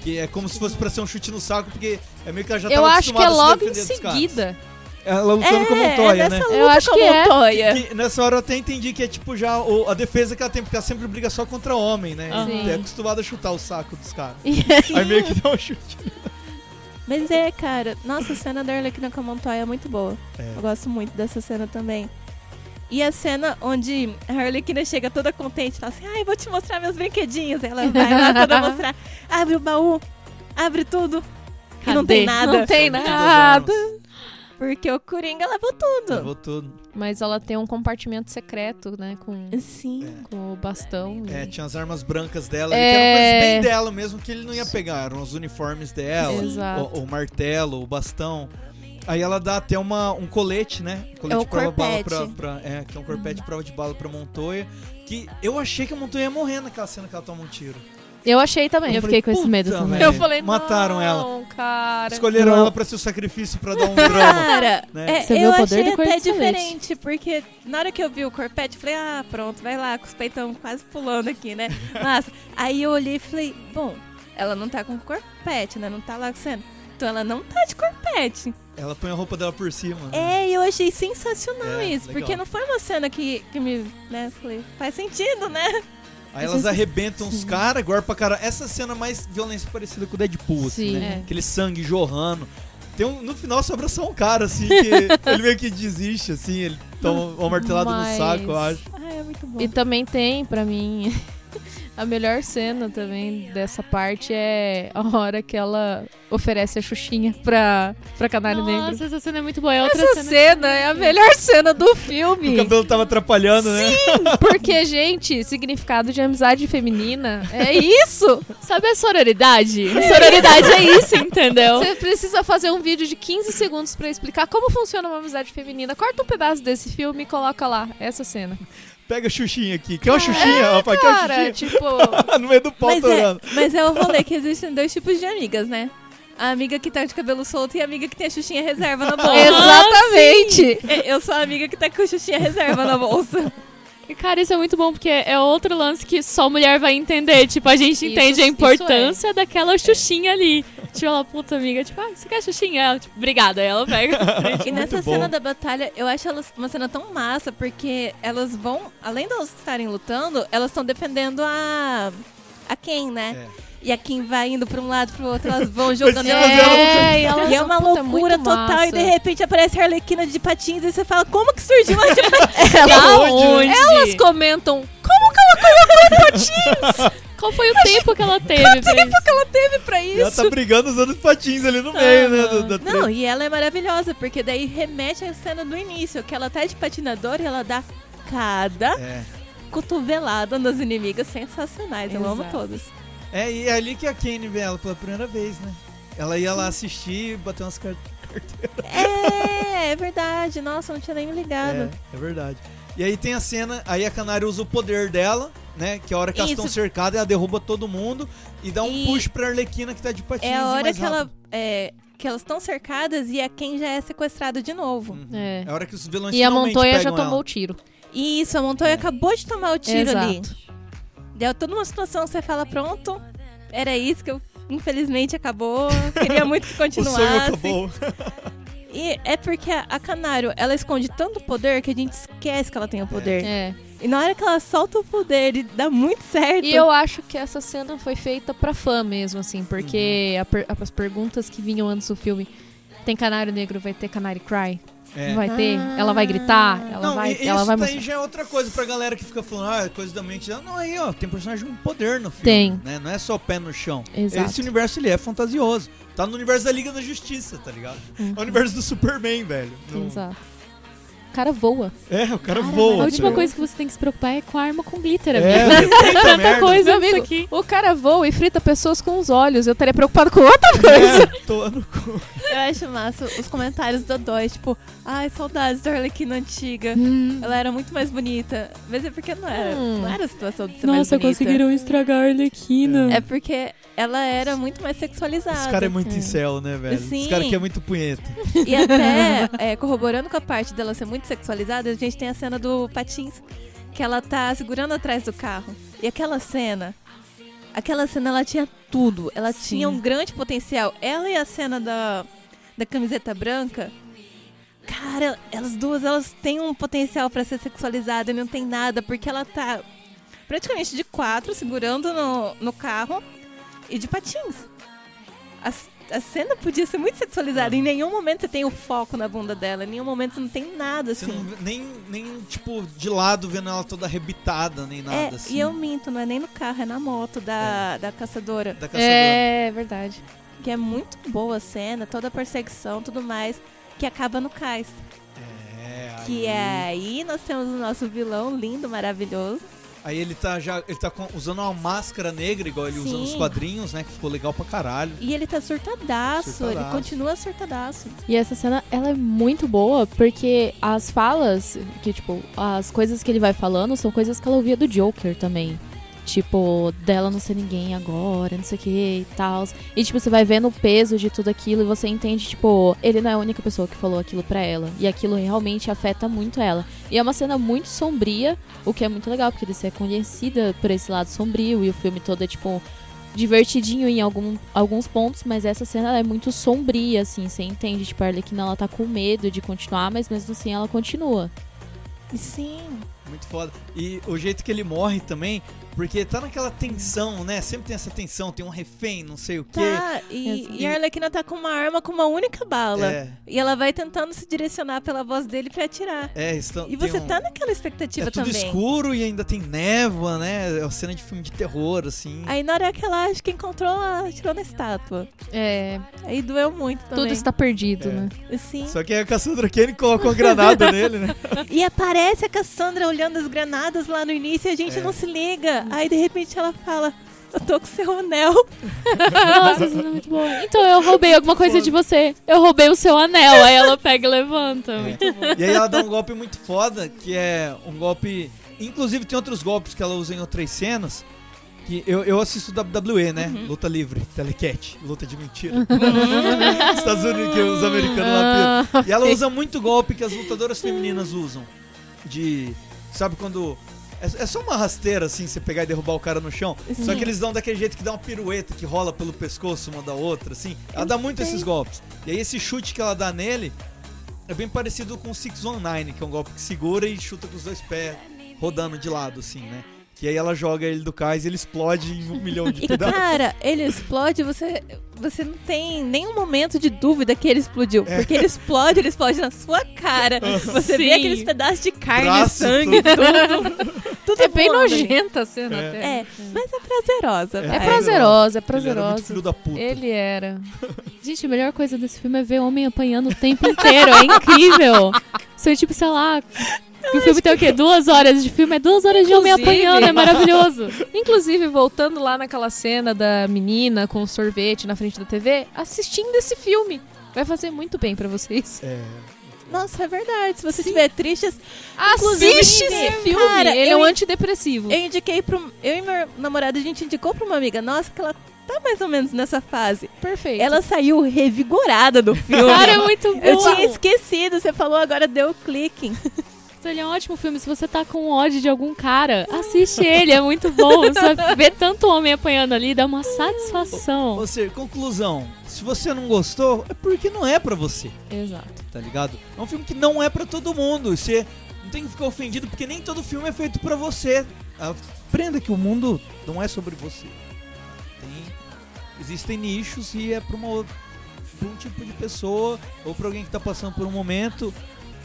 Que é como se fosse pra ser um chute no saco, porque é meio que ela já Eu acho que é logo em seguida. Ela lutando com a Montoya, é né? Eu luta acho com que a é. Montoya. Que nessa hora eu até entendi que é tipo já o- a defesa que ela tem, porque ela sempre briga só contra homem, né? E É acostumada a chutar o saco dos caras. (laughs) Aí meio que dá um chute. Mas é, cara, nossa, a cena da Arlequina com a Montoya é muito boa. É. Eu gosto muito dessa cena também. E a cena onde a Arlequina chega toda contente, fala assim, ai, vou te mostrar meus brinquedinhos. Ela vai lá toda (laughs) mostrar, abre o baú, abre tudo. E não tem Cadê? nada. Não tem nada. Porque o Coringa levou tudo. Levou tudo. Mas ela tem um compartimento secreto, né? Com, Sim. com o bastão. É, e- tinha as armas brancas dela, ali, É. que eram coisas bem dela mesmo, que ele não ia pegar. Eram os uniformes dela, Exato. o, o martelo, o bastão. Aí ela dá até uma, um colete, né? Colete É o prova bala pra, corpete. pra- É, que é um corpete prova de bala pra Montoya. Que eu achei que a Montoya ia morrer naquela cena que ela toma um tiro. Eu achei também. Eu fiquei com esse medo também. Eu falei, Mataram não, ela. cara. Escolheram Não. ela pra ser o sacrifício pra dar um drama. Cara, né? é, Você vê eu o poder achei do corpo até diferente, porque na hora que eu vi o corpete, eu falei, ah, pronto, vai lá, com os peitão quase pulando aqui, né? (laughs) Mas, aí eu olhei e falei, bom, ela não tá com corpete, né? Não tá lá sendo. Então ela não tá de corpete. Ela põe a roupa dela por cima. né? É, e eu achei sensacional É, isso, legal. porque não foi uma cena que, que me, né, falei, faz sentido, né? Aí elas arrebentam os caras, agora pra cara. Essa cena mais violência parecida com o Deadpool, assim, Sim, né? é. Aquele sangue jorrando. Tem um, no final sobra só um cara, assim, que (laughs) ele meio que desiste, assim, ele toma uma martelada Mas- no saco, eu acho. Ah, é muito bom. E também tem, pra mim, a melhor cena também dessa parte é a hora que ela oferece a Xuxinha pra, pra Canário Negro. Nossa, essa cena é muito boa. É outra Essa cena. cena é a melhor cena do O filme. cabelo tava atrapalhando, né? Porque, gente, significado de amizade feminina é isso. Sabe a sororidade? Sororidade é isso, entendeu? Você precisa fazer um vídeo de 15 segundos pra explicar como funciona uma amizade feminina. Corta um pedaço desse filme e coloca lá essa cena. Pega a Xuxinha aqui. Quer uma Xuxinha, rapaz? Quer uma Cara, Xuxinha? tipo, (laughs) no meio do pau Mas é, mas é o rolê que existem dois tipos de amigas, né? A amiga que tá de cabelo solto e a amiga que tem a xuxinha reserva na bolsa. exatamente. É, Eu sou a amiga que tá com a xuxinha reserva na bolsa. E, Cara, isso é muito bom, porque é outro lance que só mulher vai entender. Tipo, a gente Isso- entende a importância daquela xuxinha ali. Tipo, ela, puta amiga, tipo, ah, você quer xuxinha? Ela, tipo, obrigada. Aí ela pega. (laughs) E nessa bom. cena da batalha, eu acho elas uma cena tão massa, porque elas vão, além de elas estarem lutando, elas estão defendendo a. a Ken, né? É. E a Kim vai indo pra um lado pro outro, elas vão jogando. É, e, elas E é uma puta, loucura muito total, massa. e de repente aparece a Arlequina de patins, e você fala, como que surgiu a de patins? Da onde? Elas comentam, como que ela colocou patins? (laughs) Qual foi o tempo que ela teve? pra isso? que ela teve pra E ela isso? tá brigando usando os patins ali no meio, né? do- da Não, e ela é maravilhosa, porque daí remete à cena do início, que ela tá de patinador e ela dá cada É. cotovelada nas inimigas sensacionais. Eu amo Exato. todas. É, e é ali que a Kane vê ela pela primeira vez, né? Ela ia lá assistir, bater umas cartas. É, é verdade. Nossa, não tinha nem me ligado. É, é verdade. E aí tem a cena, aí a Canária usa o poder dela, né? Que é a hora que elas Isso. estão cercadas, ela derruba todo mundo e dá um E- push pra Arlequina que tá de patins É a hora mais que ela. rápido. É, que elas estão cercadas e a Ken já é sequestrado de novo. Uhum. É. É a hora que os vilões E a Montoya já tomou ela. o tiro. E isso, a Montoya acabou de tomar o tiro Exato. ali. Deu toda uma situação você fala, pronto, era isso que eu. Infelizmente acabou. Queria muito que (laughs) O sonho continuasse. acabou. E é porque a, a Canário, ela esconde tanto poder que a gente esquece que ela tem o poder. É. E na hora que ela solta o poder e dá muito certo. E eu acho que essa cena foi feita pra fã mesmo, assim, porque a per- as perguntas que vinham antes do filme. Tem canário negro, vai ter canário cry? É. Vai ter? Ela vai gritar? Ela Não, vai, e ela isso vai daí mostrar. já é outra coisa pra galera que fica falando, ah, é coisa da mente. Não, aí, ó, tem personagem com poder no filme. Tem. Né? Não é só pé no chão. Exato. Esse universo, ele é fantasioso. Tá no universo da Liga da Justiça, tá ligado? É o universo do Superman, velho. No- Exato. O cara voa. É, o cara A voa. última tá coisa que você tem que se preocupar é com a arma com glitter, É, amigo. tem (laughs) tanta Tanta merda. coisa amigo, aqui. o cara voa e frita pessoas com os olhos. Eu estaria preocupado com outra coisa. É, tô no cu. Eu acho massa os comentários do Dói, tipo, ai, saudades da Arlequina antiga. Hum. Ela era muito mais bonita. Mas é porque não era, Hum. não era a situação de ser mais Nossa, bonita. conseguiram estragar a Arlequina. É porque ela era muito mais sexualizada. Esse cara é muito incel, né, velho? Sim. Esse cara aqui é muito punheta. E até, (laughs) é, corroborando com a parte dela ser muito sexualizada, a gente tem a cena do Patins, que ela tá segurando atrás do carro. E aquela cena, aquela cena ela tinha tudo. Ela Sim. tinha um grande potencial. Ela e a cena da, da camiseta branca, cara, elas duas, elas têm um potencial pra ser sexualizada e não tem nada, porque ela tá praticamente de quatro, segurando no, no carro e de patins. A, a cena podia ser muito sexualizada. Em nenhum momento você tem o foco na bunda dela. Em nenhum momento você não tem nada, Você assim. não nem, nem, tipo, de lado vendo ela toda arrebitada, nem nada é, assim. e eu minto, não é nem no carro, é na moto da, da caçadora. Da caçadora. É verdade. Que é muito boa a cena, toda a perseguição, tudo mais, que acaba no cais. É, aí, Que é aí nós temos o nosso vilão lindo, maravilhoso. Aí ele tá já. Ele tá usando uma máscara negra, igual ele usa nos Sim. quadrinhos, né? Que ficou legal pra caralho. E ele tá surtadaço, ele Surtadaço. continua surtadaço. E essa cena, ela é muito boa, porque as falas, que tipo, as coisas que ele vai falando são coisas que ela ouvia do Joker também. Tipo, dela não ser ninguém agora, não sei o que e tal. E, tipo, você vai vendo o peso de tudo aquilo e você entende, tipo, ele não é a única pessoa que falou aquilo pra ela. E aquilo realmente afeta muito ela. E é uma cena muito sombria, o que é muito legal, porque você é conhecida por esse lado sombrio e o filme todo é, tipo, divertidinho em algum, alguns pontos, mas essa cena ela é muito sombria, assim. Você entende, tipo, a Arlequina ela tá com medo de continuar, mas mesmo assim ela continua. Sim. Muito foda. E o jeito que ele morre também, porque tá naquela tensão, né? Sempre tem essa tensão, tem um refém, não sei o quê. Tá, e, e a Arlequina tá com uma arma com uma única bala. É. E ela vai tentando se direcionar pela voz dele pra atirar. É, estão, E você um- tá naquela expectativa É tudo também. escuro e ainda tem névoa, né? É uma cena de filme de terror, assim. Aí na hora que ela acha que encontrou, ela atirou na estátua. É, Aí doeu muito também. tudo está perdido, É. né? Sim. Só que a Cassandra Kane coloca uma granada (laughs) nele, né? E aparece a Cassandra olhando as granadas lá no início e a gente É. não se liga. Aí de repente ela fala: Eu tô com seu anel. Nossa, cena é muito boa. Então eu roubei alguma coisa de você. Eu roubei o seu anel. Aí ela pega e levanta. Muito bom. E aí ela dá um golpe muito foda, que é um golpe. Inclusive tem outros golpes que ela usa em outras cenas. Que eu, eu assisto WWE, né? Luta livre, telecat, luta de mentira. Estados Unidos, que os americanos lá piram. E ela usa muito golpe que as lutadoras femininas usam. De. Sabe quando. É, é só uma rasteira, assim, você pegar e derrubar o cara no chão. Só que eles dão daquele jeito que dá uma pirueta, que rola pelo pescoço uma da outra, assim. Ela dá muito esses golpes. E aí esse chute que ela dá nele é bem parecido com o 619, que é um golpe que segura e chuta com os dois pés rodando de lado, assim, né? Que aí ela joga ele do cais e ele explode em um milhão de E pedaços. cara, ele explode, você, você não tem nenhum momento de dúvida que ele explodiu. É. Porque ele explode, ele explode na sua cara. Você vê Sim. aqueles pedaços de carne, Braço, sangue, tudo. tudo É bem nojenta a cena É. até. É, mas é prazerosa. É. É prazerosa, é Ele era muito prazerosa. filho da puta. Ele era. Gente, a melhor coisa desse filme é ver homem apanhando o tempo inteiro. É incrível. São tipo, sei lá. que o filme tem o quê? Duas horas de filme? É duas horas de homem Inclusive- apanhando, é maravilhoso. (laughs) Inclusive, voltando lá naquela cena da menina com o sorvete na frente da TV, assistindo esse filme. Vai fazer muito bem pra vocês. É. Nossa, é verdade. Se você estiver triste, Assiste esse filme. cara, Ele é um antidepressivo. eu indiquei pro. Eu e meu namorado, a gente indicou pra uma amiga nossa que ela tá mais ou menos nessa fase. Perfeito. Ela saiu revigorada do filme. Cara, é muito bom. Eu tinha esquecido, você falou, agora deu clique. (laughs) Ele é um ótimo filme. Se você tá com ódio de algum cara, assiste ele, é muito bom. Você vai ver tanto homem apanhando ali, dá uma satisfação. Ou seja, conclusão. Se você não gostou, é porque não é pra você, Exato. tá ligado? É um filme que não é pra todo mundo. Você não tem que ficar ofendido porque nem todo filme é feito pra você. Aprenda que o mundo não é sobre você. Tem- existem nichos e é pra, uma, outra- pra um tipo de pessoa ou pra alguém que tá passando por um momento.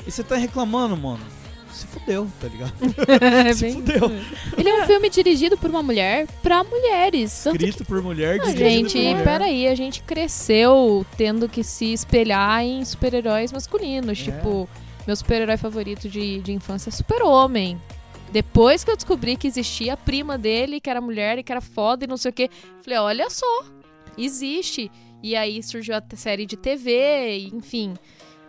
E você tá reclamando, mano. Se fudeu, tá ligado? (laughs) É Se fudeu. Ele é um filme dirigido por uma mulher pra mulheres. Tanto que Escrito por mulher, Ah, gente, por mulher. peraí, a gente cresceu tendo que se espelhar em super-heróis masculinos. É. Tipo, meu super-herói favorito de, de infância é Super-Homem. Depois que eu descobri que existia a prima dele, que era mulher e que era foda e não sei o quê, falei, olha só, existe. E aí surgiu a série de TV, enfim.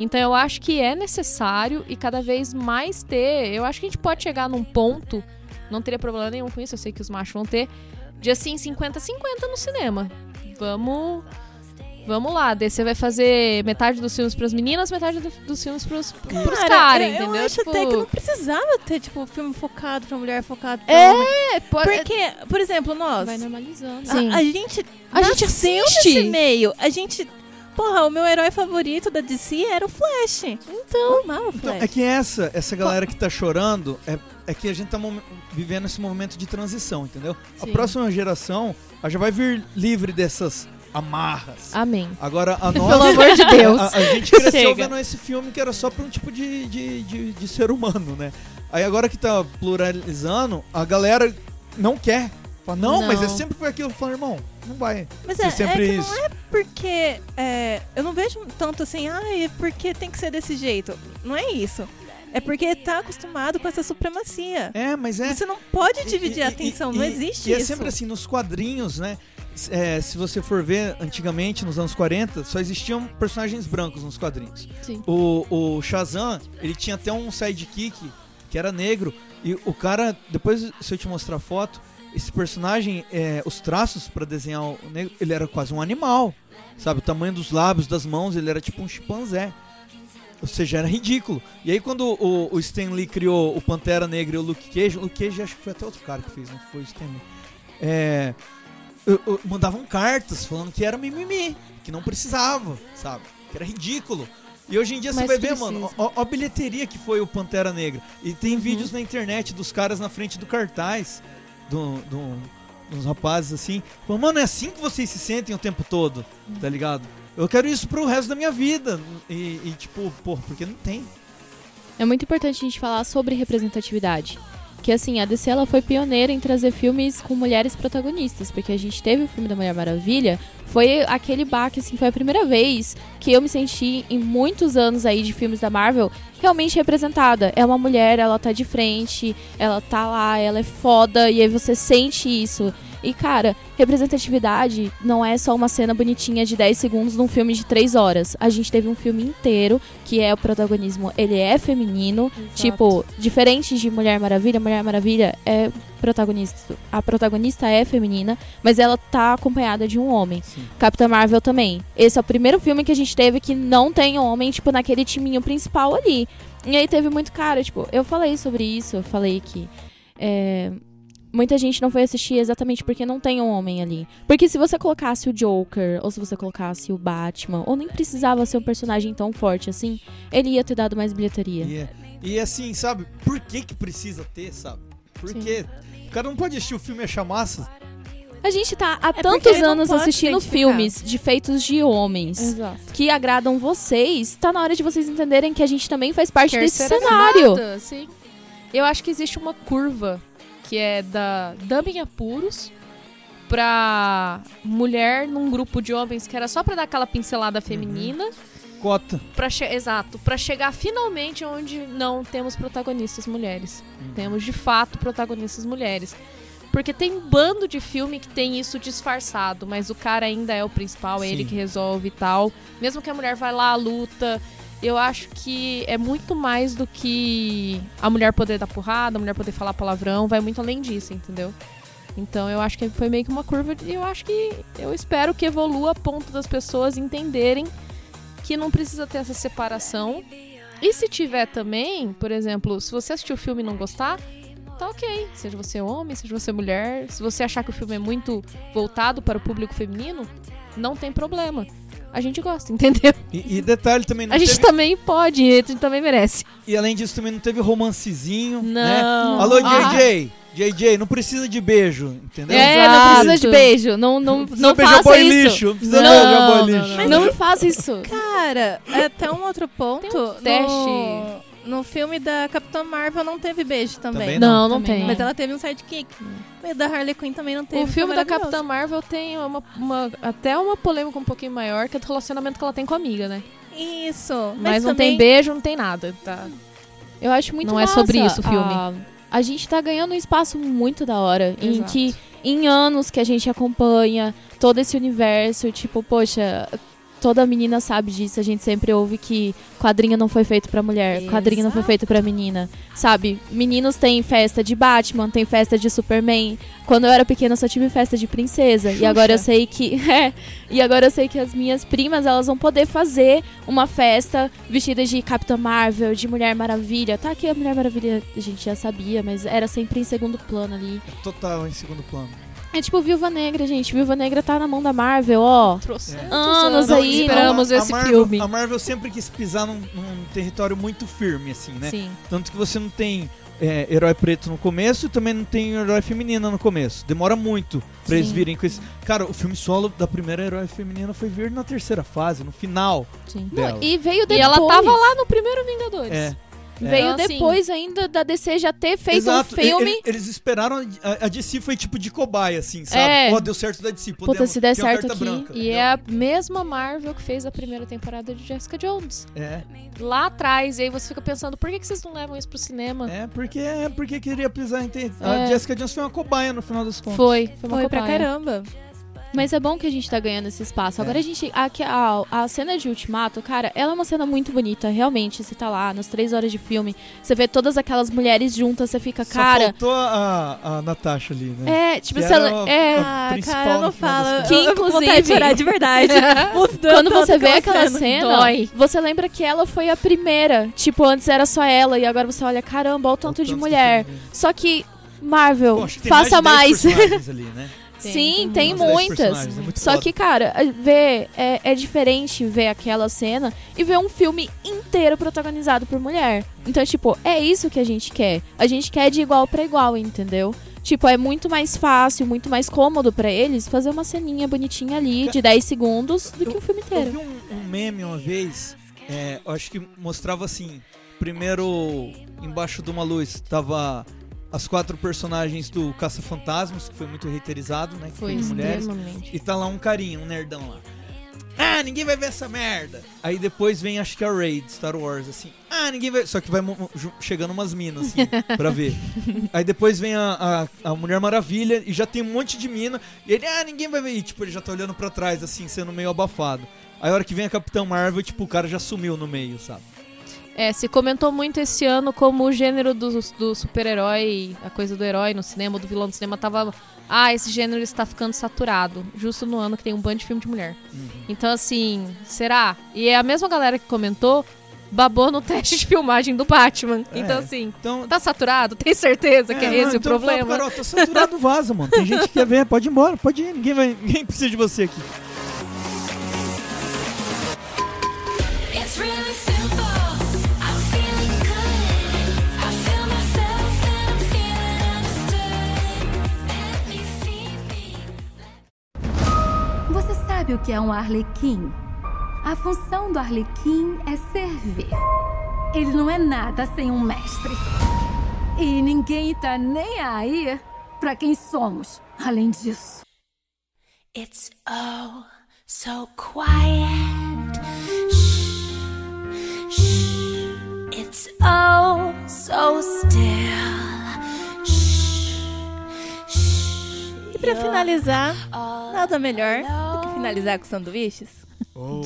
Então eu acho que é necessário e cada vez mais ter. Eu acho que a gente pode chegar num ponto, não teria problema nenhum com isso, eu sei que os machos vão ter, de assim 50-50 no cinema. Vamos. Vamos lá, você vai fazer metade dos filmes pras meninas, metade do- dos filmes pros, pros Cara, caras, eu, entendeu? Eu acho Tipo, até que não precisava ter, tipo, filme focado pra mulher, focado pra É, homem. pode- Porque, por exemplo, nós, vai normalizando. a, Sim. a gente A gente assiste. nesse meio. A gente... Porra, o meu herói favorito da DC era o Flash. Então, amava o Então, Flash. é que essa, essa galera que tá chorando é, é que a gente tá vivendo esse momento de transição, entendeu? Sim. A próxima geração ela já vai vir livre dessas amarras. Amém. Agora, a (laughs) Pelo nossa. amor de Deus. A, a gente cresceu Chega. vendo esse filme que era só pra um tipo de, de, de, de ser humano, né? Aí agora que tá pluralizando, a galera não quer. Fala, não, Não. mas é sempre foi aquilo. Fala, irmão, não vai. Mas ser é, é sempre que isso. não é porque... é, eu não vejo tanto assim, ai, porque tem que ser desse jeito. Não é isso. É porque tá acostumado com essa supremacia. É, mas é. Você não pode E- dividir e- a e- atenção, e- não existe e isso. é sempre assim, nos quadrinhos, né? É, se você for ver, antigamente, nos anos 40, só existiam personagens brancos nos quadrinhos. Sim. O, o Shazam, ele tinha até um sidekick que era negro. E o cara, depois se eu te mostrar a foto, esse personagem, é, os traços pra desenhar o negro, ele era quase um animal. Sabe, o tamanho dos lábios, das mãos, ele era tipo um chimpanzé. Ou seja, era ridículo. E aí quando o, o Stan Lee criou o Pantera Negra e o Luke Cage, o Luke Cage acho que foi até outro cara que fez, não foi o Stan Lee. É, eu- eu- mandavam cartas falando que era mimimi, que não precisava, sabe? Que era ridículo. E hoje em dia você Mas vai ver, mano, ó, ó a bilheteria que foi o Pantera Negra. E tem vídeos na internet dos caras na frente do cartaz, do, do, dos rapazes assim. Falando, mano, é assim que vocês se sentem o tempo todo, tá ligado? Eu quero isso pro resto da minha vida. E, e, tipo, pô, porque não tem. É muito importante a gente falar sobre representatividade. Que assim, a DC ela foi pioneira em trazer filmes com mulheres protagonistas, porque a gente teve o filme da Mulher Maravilha, foi aquele baque, assim, foi a primeira vez que eu me senti em muitos anos aí de filmes da Marvel realmente representada. É uma mulher, ela tá de frente, ela tá lá, ela é foda, e aí você sente isso. E cara, representatividade não é só uma cena bonitinha de 10 segundos num filme de 3 horas. A gente teve um filme inteiro que é o protagonismo, ele é feminino, tipo, diferente de Mulher Maravilha, Mulher Maravilha é protagonista, a protagonista é feminina, mas ela tá acompanhada de um homem. Capitã Marvel também. Esse é o primeiro filme que a gente teve que não tem homem, tipo, naquele timinho principal ali. E aí teve muito cara, tipo, eu falei sobre isso, eu falei que é, muita gente não foi assistir exatamente porque não tem um homem ali. Porque se você colocasse o Joker, ou se você colocasse o Batman, ou nem precisava ser um personagem tão forte assim, ele ia ter dado mais bilheteria. E, é- e assim, sabe, por que que precisa ter, sabe? Porque o cara não pode assistir o filme e achar massa. A gente tá há É tantos anos assistindo filmes de feitos de homens Exato. que agradam vocês. Tá na hora de vocês entenderem que a gente também faz parte Quer desse cenário. sim. Eu acho que existe uma curva que é da dama em apuros pra mulher num grupo de homens que era só pra dar aquela pincelada feminina. Cota. Pra exato, pra chegar finalmente onde não temos protagonistas mulheres. Temos de fato protagonistas mulheres. Porque tem um bando de filme que tem isso disfarçado, mas o cara ainda é o principal, é ele que resolve e tal. Mesmo que a mulher vai lá, luta. Eu acho que é muito mais do que a mulher poder dar porrada, a mulher poder falar palavrão, vai muito além disso, entendeu? Então eu acho que foi meio que uma curva e eu acho que eu espero que evolua a ponto das pessoas entenderem que não precisa ter essa separação. E se tiver também, por exemplo, se você assistir o filme e não gostar, tá ok. Seja você homem, seja você mulher. Se você achar que o filme é muito voltado para o público feminino, não tem problema. A gente gosta, (laughs) entendeu? E, e detalhe também, não A gente teve- também pode, a gente também merece. e além disso também não teve romancezinho, né? Não. Alô, Ah. JJ! JJ, não precisa de beijo, entendeu? É, não precisa de beijo. Não, não, não beijar faça boy isso. lixo, não precisa não, beijar boy não, lixo. não, não faça isso. Cara, é até um outro ponto. Tem um teste. No, no filme da Capitã Marvel não teve beijo também. Também Não, não, Também tem. Mas ela teve um sidekick. E da Harley Quinn também não teve. O filme da. Capitã Marvel tem uma, uma- até uma polêmica um pouquinho maior, que é do relacionamento que ela tem com a amiga, né? Isso. Mas, não também- tem beijo, não tem nada. Tá? Eu acho muito Não é massa sobre isso o filme. A, a gente tá ganhando um espaço muito da hora. Em Exato. que, em anos que a gente acompanha todo esse universo, tipo, poxa, toda menina sabe disso. A gente sempre ouve que quadrinho não foi feito pra mulher, quadrinho não foi Exato. feito pra menina. Sabe? Meninos têm festa de Batman, tem festa de Superman. Quando eu era pequena, eu só tive festa de princesa. E agora eu sei que. (laughs) É, e agora eu sei que as minhas primas, elas vão poder fazer uma festa vestida de Capitã Marvel, de Mulher Maravilha. Tá que a Mulher Maravilha a gente já sabia, mas era sempre em segundo plano ali. Total, em segundo plano. É tipo Viúva Negra, gente. Viúva Negra tá na mão da Marvel, ó. Trocentos Anos Não, aí, e esperamos a- a esse Marvel- filme. A Marvel sempre quis pisar num, num território muito firme, assim, né? Sim. Tanto que você não tem é, herói preto no começo e também não tem herói feminina no começo. Demora muito pra eles Sim. virem com esse. Cara, o filme solo da primeira herói feminina foi vir na terceira fase, no final Sim. dela. E veio E depois. ela tava lá no primeiro Vingadores. É. Veio Então, assim, depois ainda da DC já ter feito Exato. um filme. E- e- Eles esperaram. A, a DC foi tipo de cobaia, assim, sabe? É. Ó, deu certo da DC. Puta, Podemos, se der certo aqui. branca. E é a mesma Marvel que fez a primeira temporada de Jessica Jones. É, Lá atrás, e aí você fica pensando, por que, que vocês não levam isso pro cinema? é porque, é porque queria pisar em. ter- É. A Jessica Jones foi uma cobaia no final das contas. Foi, foi uma Foi pra cobaia. caramba. Mas é bom que a gente tá ganhando esse espaço. Agora a gente. A, a, a cena de Ultimato, cara, ela é uma cena muito bonita, realmente. Você tá lá, nas três horas de filme, você vê todas aquelas mulheres juntas, você fica, Só cara. faltou a, a Natasha ali, né? É, tipo, Que você. era le- a- É. a principal cara, eu não falo. Que, eu inclusive- chorar de verdade. (laughs) Quando tanto você vê aquela cena. cena, Dói. você lembra que ela foi a primeira. Tipo, antes era só ela, e agora você olha, caramba, olha o tanto de mulher. Só que, Marvel, Poxa, faça mais. mais. de 10 personagens ali, né? (laughs) Sim, Tem tem muitas. é Só foda. que, cara, ver é, é diferente ver aquela cena e ver um filme inteiro protagonizado por mulher. Então, tipo, é isso que a gente quer. A gente quer de igual pra igual, entendeu? Tipo, é muito mais fácil, muito mais cômodo pra eles fazer uma ceninha bonitinha ali de 10 segundos do que o filme Eu inteiro. vi um, um meme uma vez, é, eu acho que mostrava assim, primeiro embaixo de uma luz tava as quatro personagens do Caça-Fantasmas, que foi muito reiterizado, né? Que foi, de mulheres. E tá lá um carinha, um nerdão lá. Ah, ninguém vai ver essa merda. Aí depois vem, acho que a Raid, Star Wars, assim. Ah, ninguém vai. Só que vai chegando umas minas, assim, (laughs) pra ver. Aí depois vem a, a, a Mulher Maravilha e já tem um monte de mina. E ele, ah, ninguém vai ver. E, tipo, ele já tá olhando pra trás, assim, sendo meio abafado. Aí a hora que vem a Capitã Marvel, tipo, o cara já sumiu no meio, sabe? É, se comentou muito esse ano como o gênero do, do super-herói, a coisa do herói no cinema, do vilão no cinema, tava. Ah, esse gênero está ficando saturado. Justo no ano que tem um bando de filme de mulher. Então, assim, será? E é a mesma galera que comentou babou no (laughs) teste de filmagem do Batman. É. Então, assim, Então. tá saturado? Tem certeza que é, não, esse o então problema? Carol, tá saturado, vaza, mano. Tem gente que quer ver, pode ir embora, pode ir. Ninguém, vai, ninguém precisa de você aqui. It's really simple. Sabe o que é um arlequim? A função do arlequim é servir. Ele não é nada sem um mestre. E ninguém tá nem aí pra quem somos, além disso. It's oh so quiet. Shh, shh. It's oh so still. Shh, shh. E pra finalizar, nada melhor finalizar com sanduíches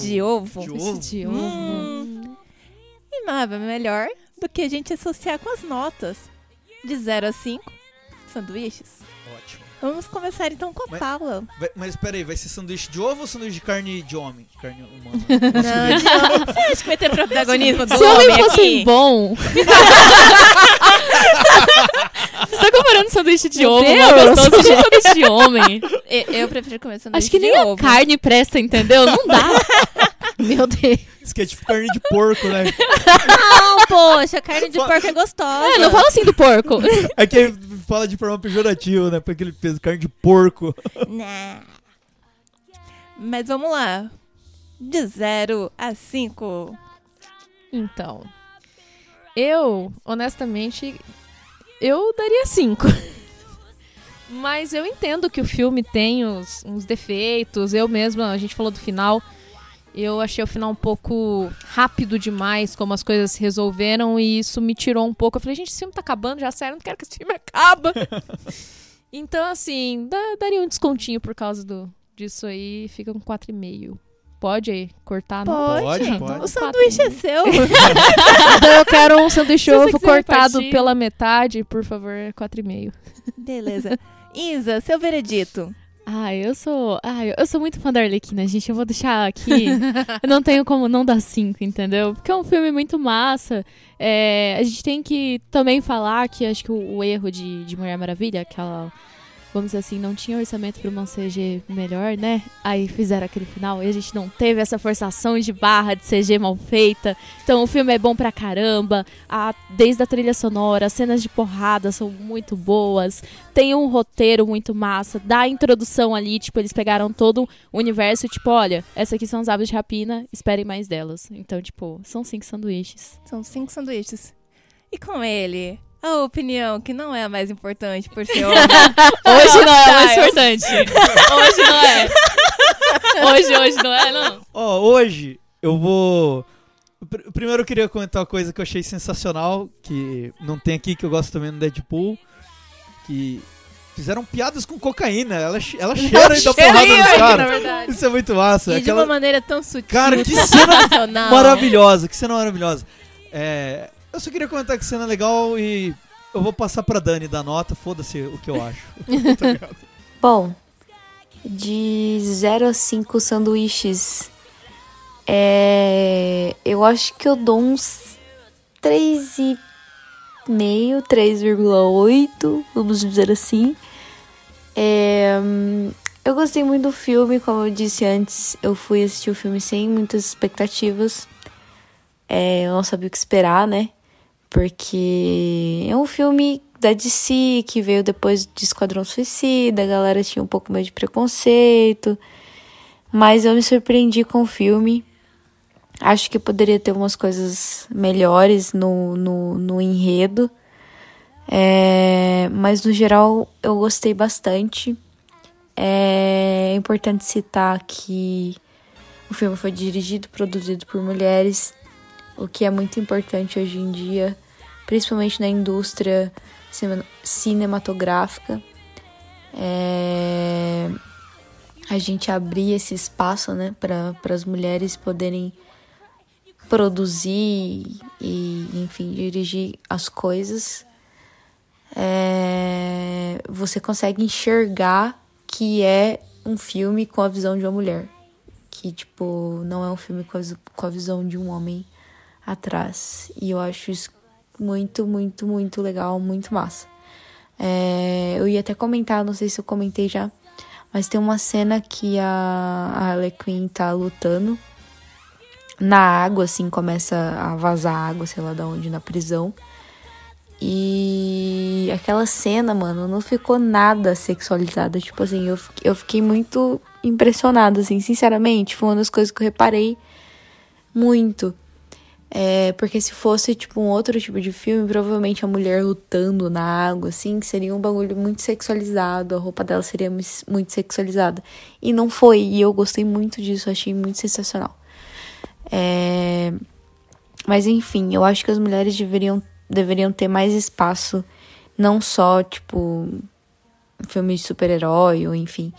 de ovo. De ovo? De Hum. E nada melhor do que a gente associar com as notas. De 0 a 5, sanduíches. Ótimo. Vamos começar então com a Mas- Paula. Vai- mas peraí, vai ser sanduíche de ovo ou sanduíche de carne de homem? De carne humana? (laughs) Não, de homem. (laughs) Você acha que vai ter protagonismo do Se homem homem fosse aqui? bom. (laughs) Você tá comparando sanduíche de Meu ovo, Deus. uma gostoso de (laughs) sanduíche de homem. Eu, eu prefiro comer sanduíche Acho que nem a ovo. carne presta, entendeu? Não dá. (laughs) Meu Deus. Isso que é tipo carne de porco, né? Não, poxa, carne de porco é gostosa. É, não fala assim do porco. É que fala de forma pejorativa, né? Porque ele fez carne de porco. Nah. Mas vamos lá. De 0 a 5. Então, eu, honestamente, eu daria cinco. (laughs) Mas eu entendo que o filme tem os, uns defeitos. Eu mesma, a gente falou do final. Eu achei o final um pouco rápido demais, como as coisas se resolveram, e isso me tirou um pouco. Eu falei, gente, esse filme tá acabando já, sério, não quero que esse filme (laughs) acabe. (laughs) então, assim, dá- daria um descontinho por causa do, disso aí, fica com 4,5. Pode aí, cortar? Não Pode, Pode, O pode. sanduíche é seu. (laughs) Então eu quero um sanduíche ovo cortado partir. pela metade, por favor, 4,5. Beleza. Isa, seu veredito. Ai, eu sou. Ai, eu sou muito fã da Arlequina, gente. Eu vou deixar aqui. (laughs) eu não tenho como não dar cinco, entendeu? Porque é um filme muito massa. É, a gente tem que também falar que acho que o, o erro de, de Mulher Maravilha, aquela. Vamos dizer assim, não tinha orçamento pra uma CG melhor, né? Aí fizeram aquele final e a gente não teve essa forçação de barra de CG mal feita. Então o filme é bom pra caramba. A, desde a trilha sonora, as cenas de porrada são muito boas tem um roteiro muito massa, da introdução ali, tipo, eles pegaram todo o universo, tipo, olha, essa aqui são as aves de rapina, esperem mais delas. Então, tipo, são cinco sanduíches. São cinco sanduíches. E com ele, a opinião que não é a mais importante por ser (laughs) homem. Hoje não é mais Styles. importante. Hoje não é. Hoje, hoje não é, não. Ó, hoje eu vou. Pr- Primeiro eu queria comentar uma coisa que eu achei sensacional, que não tem aqui, que eu gosto também no Deadpool, que fizeram piadas com cocaína. Ela, ela cheira e dá porrada nos caras. Isso é muito massa. e de Aquela uma maneira tão sutil, Cara, que cena maravilhosa, que cena maravilhosa. É, eu só queria comentar que cena legal e eu vou passar pra Dani dar nota, foda-se o que eu acho. (laughs) Bom, de 0 a 5 sanduíches, é, eu acho que eu dou uns 3,5, 3,8, vamos dizer assim. É, eu gostei muito do filme, como eu disse antes, eu fui assistir o filme sem muitas expectativas. É, eu não sabia o que esperar, né? Porque é um filme da DC que veio depois de Esquadrão Suicida, a galera tinha um pouco mais de preconceito. Mas eu me surpreendi com o filme. Acho que poderia ter umas coisas melhores no, no, no enredo. É, mas no geral eu gostei bastante. É importante citar que o filme foi dirigido e produzido por mulheres, o que é muito importante hoje em dia, principalmente na indústria cinematográfica. É, a gente abrir esse espaço né, para as mulheres poderem produzir e, enfim, dirigir as coisas. É, você consegue enxergar que é um filme com a visão de uma mulher. Que, tipo, não é um filme com a, visão de um homem atrás. E eu acho isso muito, muito, muito legal, muito massa. É, eu ia até comentar, não sei se eu comentei já, mas tem uma cena que a, a Harley Quinn tá lutando na água, assim, começa a vazar água, sei lá de onde, na prisão. E aquela cena, mano, não ficou nada sexualizada. Tipo assim, eu, eu fiquei muito impressionada, assim, sinceramente. Foi uma das coisas que eu reparei muito. É, porque se fosse, tipo, um outro tipo de filme, provavelmente a mulher lutando na água, assim, seria um bagulho muito sexualizado, a roupa dela seria muito sexualizada. E não foi, e eu gostei muito disso, achei muito sensacional. É... Mas enfim, eu acho que as mulheres deveriam, deveriam ter mais espaço, não só, tipo, filme de super-herói, ou enfim.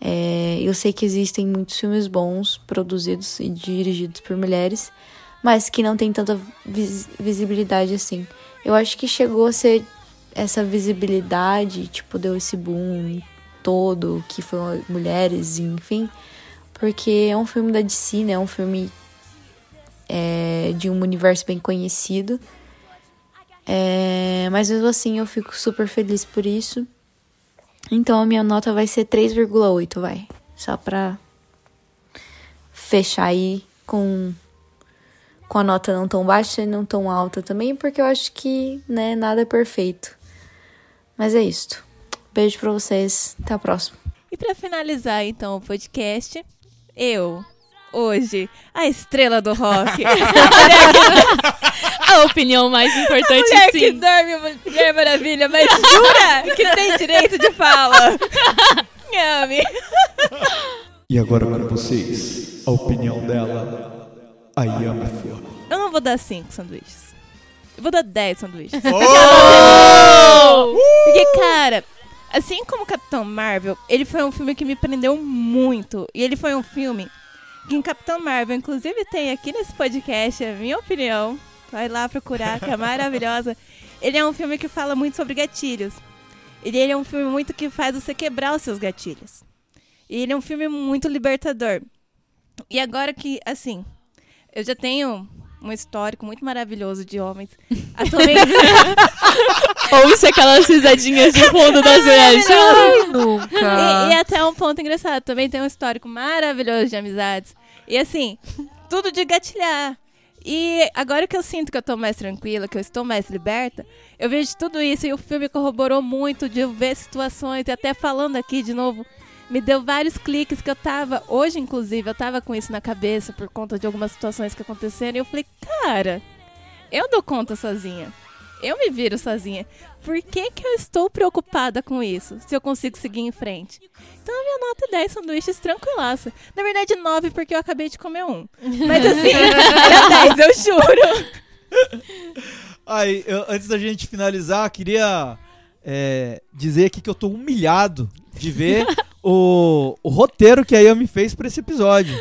É... Eu sei que existem muitos filmes bons, produzidos e dirigidos por mulheres mas que não tem tanta vis visibilidade assim. Eu acho que chegou a ser essa visibilidade, tipo, deu esse boom todo, que foi mulheres, enfim, porque é um filme da DC, né? É um filme é, de um universo bem conhecido. É, mas mesmo assim eu fico super feliz por isso. Então a minha nota vai ser 3,8, vai. Só pra fechar aí com com a nota não tão baixa e não tão alta também, porque eu acho que, né, nada é perfeito. Mas é isto. Beijo pra vocês. Até a próxima. E para finalizar, então, o podcast, eu, hoje, a estrela do rock. (laughs) a opinião mais importante, a mulher sim. que dorme, Mulher Maravilha, mas jura que tem direito de fala. (laughs) Ame. E agora com vocês, a opinião dela, a Yami Flor. Eu não vou dar 5 sanduíches. Eu vou dar 10 sanduíches. Oh! Porque, cara, assim como Capitão Marvel, ele foi um filme que me prendeu muito. E ele foi um filme que em Capitão Marvel, inclusive tem aqui nesse podcast a minha opinião. Vai lá procurar, que é (laughs) maravilhosa. Ele é um filme que fala muito sobre gatilhos. Ele, ele é um filme muito que faz você quebrar os seus gatilhos. E ele é um filme muito libertador. E agora que, assim, eu já tenho um histórico muito maravilhoso de homens. (laughs) Atualmente. (laughs) Ouça aquelas risadinhas de fundo das mulheres. e, e até um ponto engraçado. Também tem um histórico maravilhoso de amizades. E assim, tudo de gatilhar. E agora que eu sinto que eu tô mais tranquila, que eu estou mais liberta, eu vejo tudo isso e o filme corroborou muito de ver situações e até falando aqui de novo me deu vários cliques que eu tava, hoje inclusive, eu tava com isso na cabeça por conta de algumas situações que aconteceram e eu falei, cara, eu dou conta sozinha. Eu me viro sozinha. Por que, que eu estou preocupada com isso? Se eu consigo seguir em frente? Então a minha nota é 10 sanduíches tranquilaça. Na verdade, 9 porque eu acabei de comer um. Mas assim, (laughs) era 10, eu juro. Aí, eu- antes da gente finalizar, queria é, dizer aqui que eu tô humilhado de ver (laughs) o, o roteiro que a Yami fez pra esse episódio.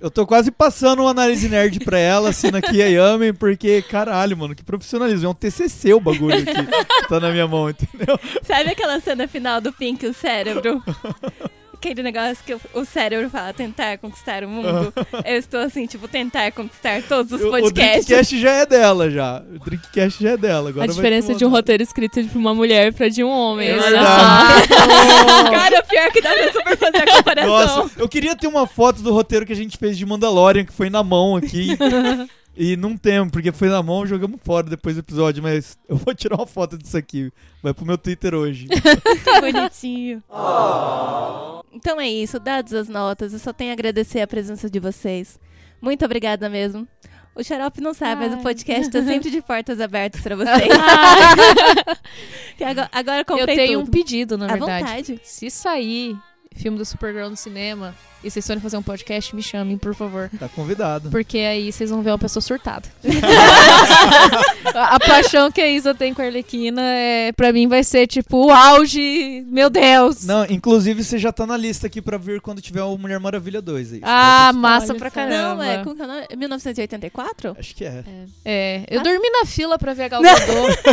Eu tô quase passando uma análise nerd pra ela, assina aqui a Yami, porque, caralho, mano, que profissionalismo. É um TCC o bagulho aqui tá na minha mão, entendeu? Sabe aquela cena final do Pink, o cérebro? (laughs) aquele negócio que o- o cérebro fala tentar conquistar o mundo. (laughs) Eu estou assim, tipo, tentar conquistar todos os O- O podcasts. Drinkcast já é dela, já. O Drinkcast já é dela. Agora a diferença de um roteiro escrito de uma mulher pra de um homem. (laughs) É olha só. Cara, pior que dá pra super fazer a comparação. Nossa, eu queria ter uma foto do roteiro que a gente fez de Mandalorian, que foi na mão aqui. (laughs) e não temos, porque foi na mão, jogamos fora depois do episódio, mas eu vou tirar uma foto disso aqui. Vai pro meu Twitter hoje. (laughs) Que bonitinho. Então é isso, dadas as notas, eu só tenho a agradecer a presença de vocês. Muito obrigada mesmo. O Xarope não sabe, mas o Ai. podcast tá sempre de portas abertas pra (laughs) vocês. Agora, agora Eu comprei tenho um tudo. pedido, na À verdade. vontade. Se sair filme do Supergirl no cinema e vocês forem fazer um podcast, me chamem, por favor. Tá convidado. Porque aí vocês vão ver uma pessoa surtada. (laughs) a, a paixão que a Isa tem com a Arlequina, é, pra mim, vai ser tipo o auge. Meu Deus! Não, inclusive você já tá na lista aqui pra ver quando tiver o Mulher Maravilha 2 aí. Ah, massa Olha pra só. caramba. Não, é, como que é o nome? 1984? Acho que é. É, eu dormi na fila pra ver a Gal Gadot.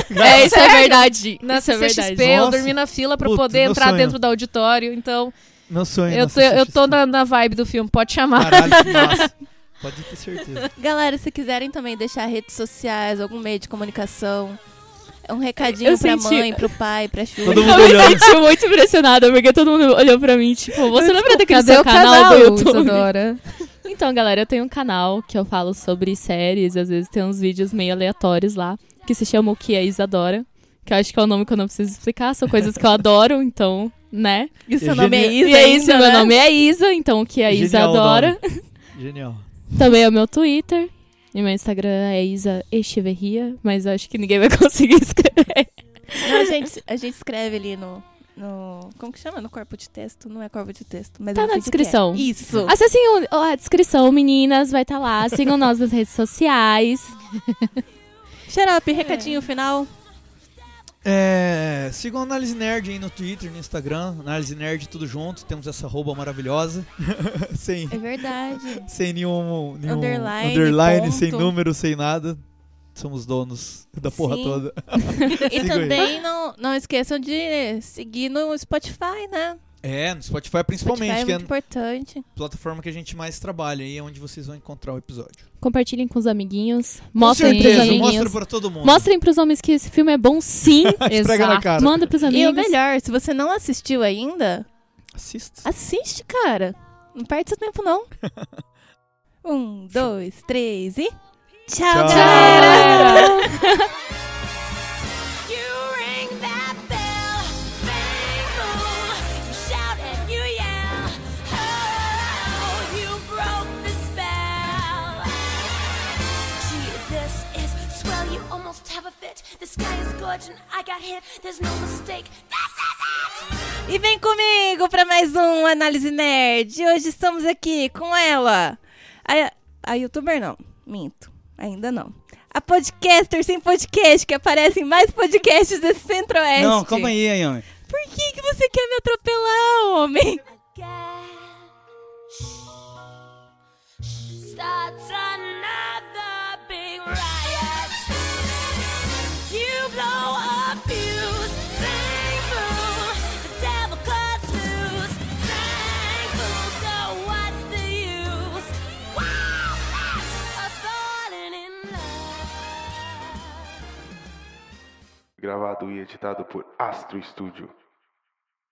(laughs) É, isso é verdade. Na isso é verdade. eu Nossa. dormi na fila pra Putz, poder entrar sonho. dentro do auditório. Então, Meu sonho. eu na tô, eu tô na, na vibe do filme, pode chamar. Caralho, que (laughs) massa. Pode ter certeza. (laughs) Galera, se quiserem também deixar redes sociais, algum meio de comunicação, um recadinho Eu pra senti- mãe, pro pai, pra Xuxa. Todo mundo Eu me olhando. senti muito impressionada, porque todo mundo olhou pra mim, tipo, você lembra daquele Cadê seu o canal, canal, do YouTube? Isadora? (laughs) Então, galera, eu tenho um canal que eu falo sobre séries, às vezes tem uns vídeos meio aleatórios lá, que se chama O Que é Isadora, que eu acho que é o nome que eu não preciso explicar, são coisas que eu adoro, então, né? E o seu É nome é. Isa e é isso, ainda, meu né? nome é Isa, então o que a Isa Genial adora. (laughs) Genial. Também é o meu Twitter. E meu Instagram é Isa Echeverria, mas eu acho que ninguém vai (laughs) conseguir escrever. Não, a, gente, a gente escreve ali no, no... Como que chama? No corpo de texto? Não é corpo de texto, mas Tá eu na é. descrição. Isso. Acessem o- a descrição, meninas, vai estar lá. Sigam nós nas redes sociais. (laughs) Xarope, recadinho final. É, sigam a Análise Nerd aí no Twitter, no Instagram. Análise Nerd tudo junto. Temos essa roupa maravilhosa. (laughs) sem, É verdade. sem nenhum, nenhum Underline, underline, sem número, sem nada. Somos donos da porra Sim. toda. (laughs) E aí. também não, não esqueçam de seguir no Spotify, né? É, no Spotify principalmente, Spotify é que é muito importante. a plataforma que a gente mais trabalha aí, é onde vocês vão encontrar o episódio. Compartilhem com os amiguinhos. Com Mostrem pros certeza, amiguinhos. mostra pra todo mundo. Mostrem pros homens que esse filme é bom sim. (laughs) Esfrega na cara. Manda pros E o amigos. melhor, se você não assistiu ainda, Assista. assiste, cara. Não perde seu tempo, não. (laughs) um, dois, três e... Tchau, Tchau. galera! (laughs) The sky is gorgeous and I got hit. There's no mistake. This is it. E vem comigo pra mais um Análise Nerd. Hoje estamos aqui com ela. A, a youtuber não, minto. Ainda não. A podcaster sem podcast, que aparece em mais podcasts desse centro-oeste. Não, calma aí, Ayame. Por que, que você quer me atropelar, homem? Starts Gravado e editado por Astro Studio.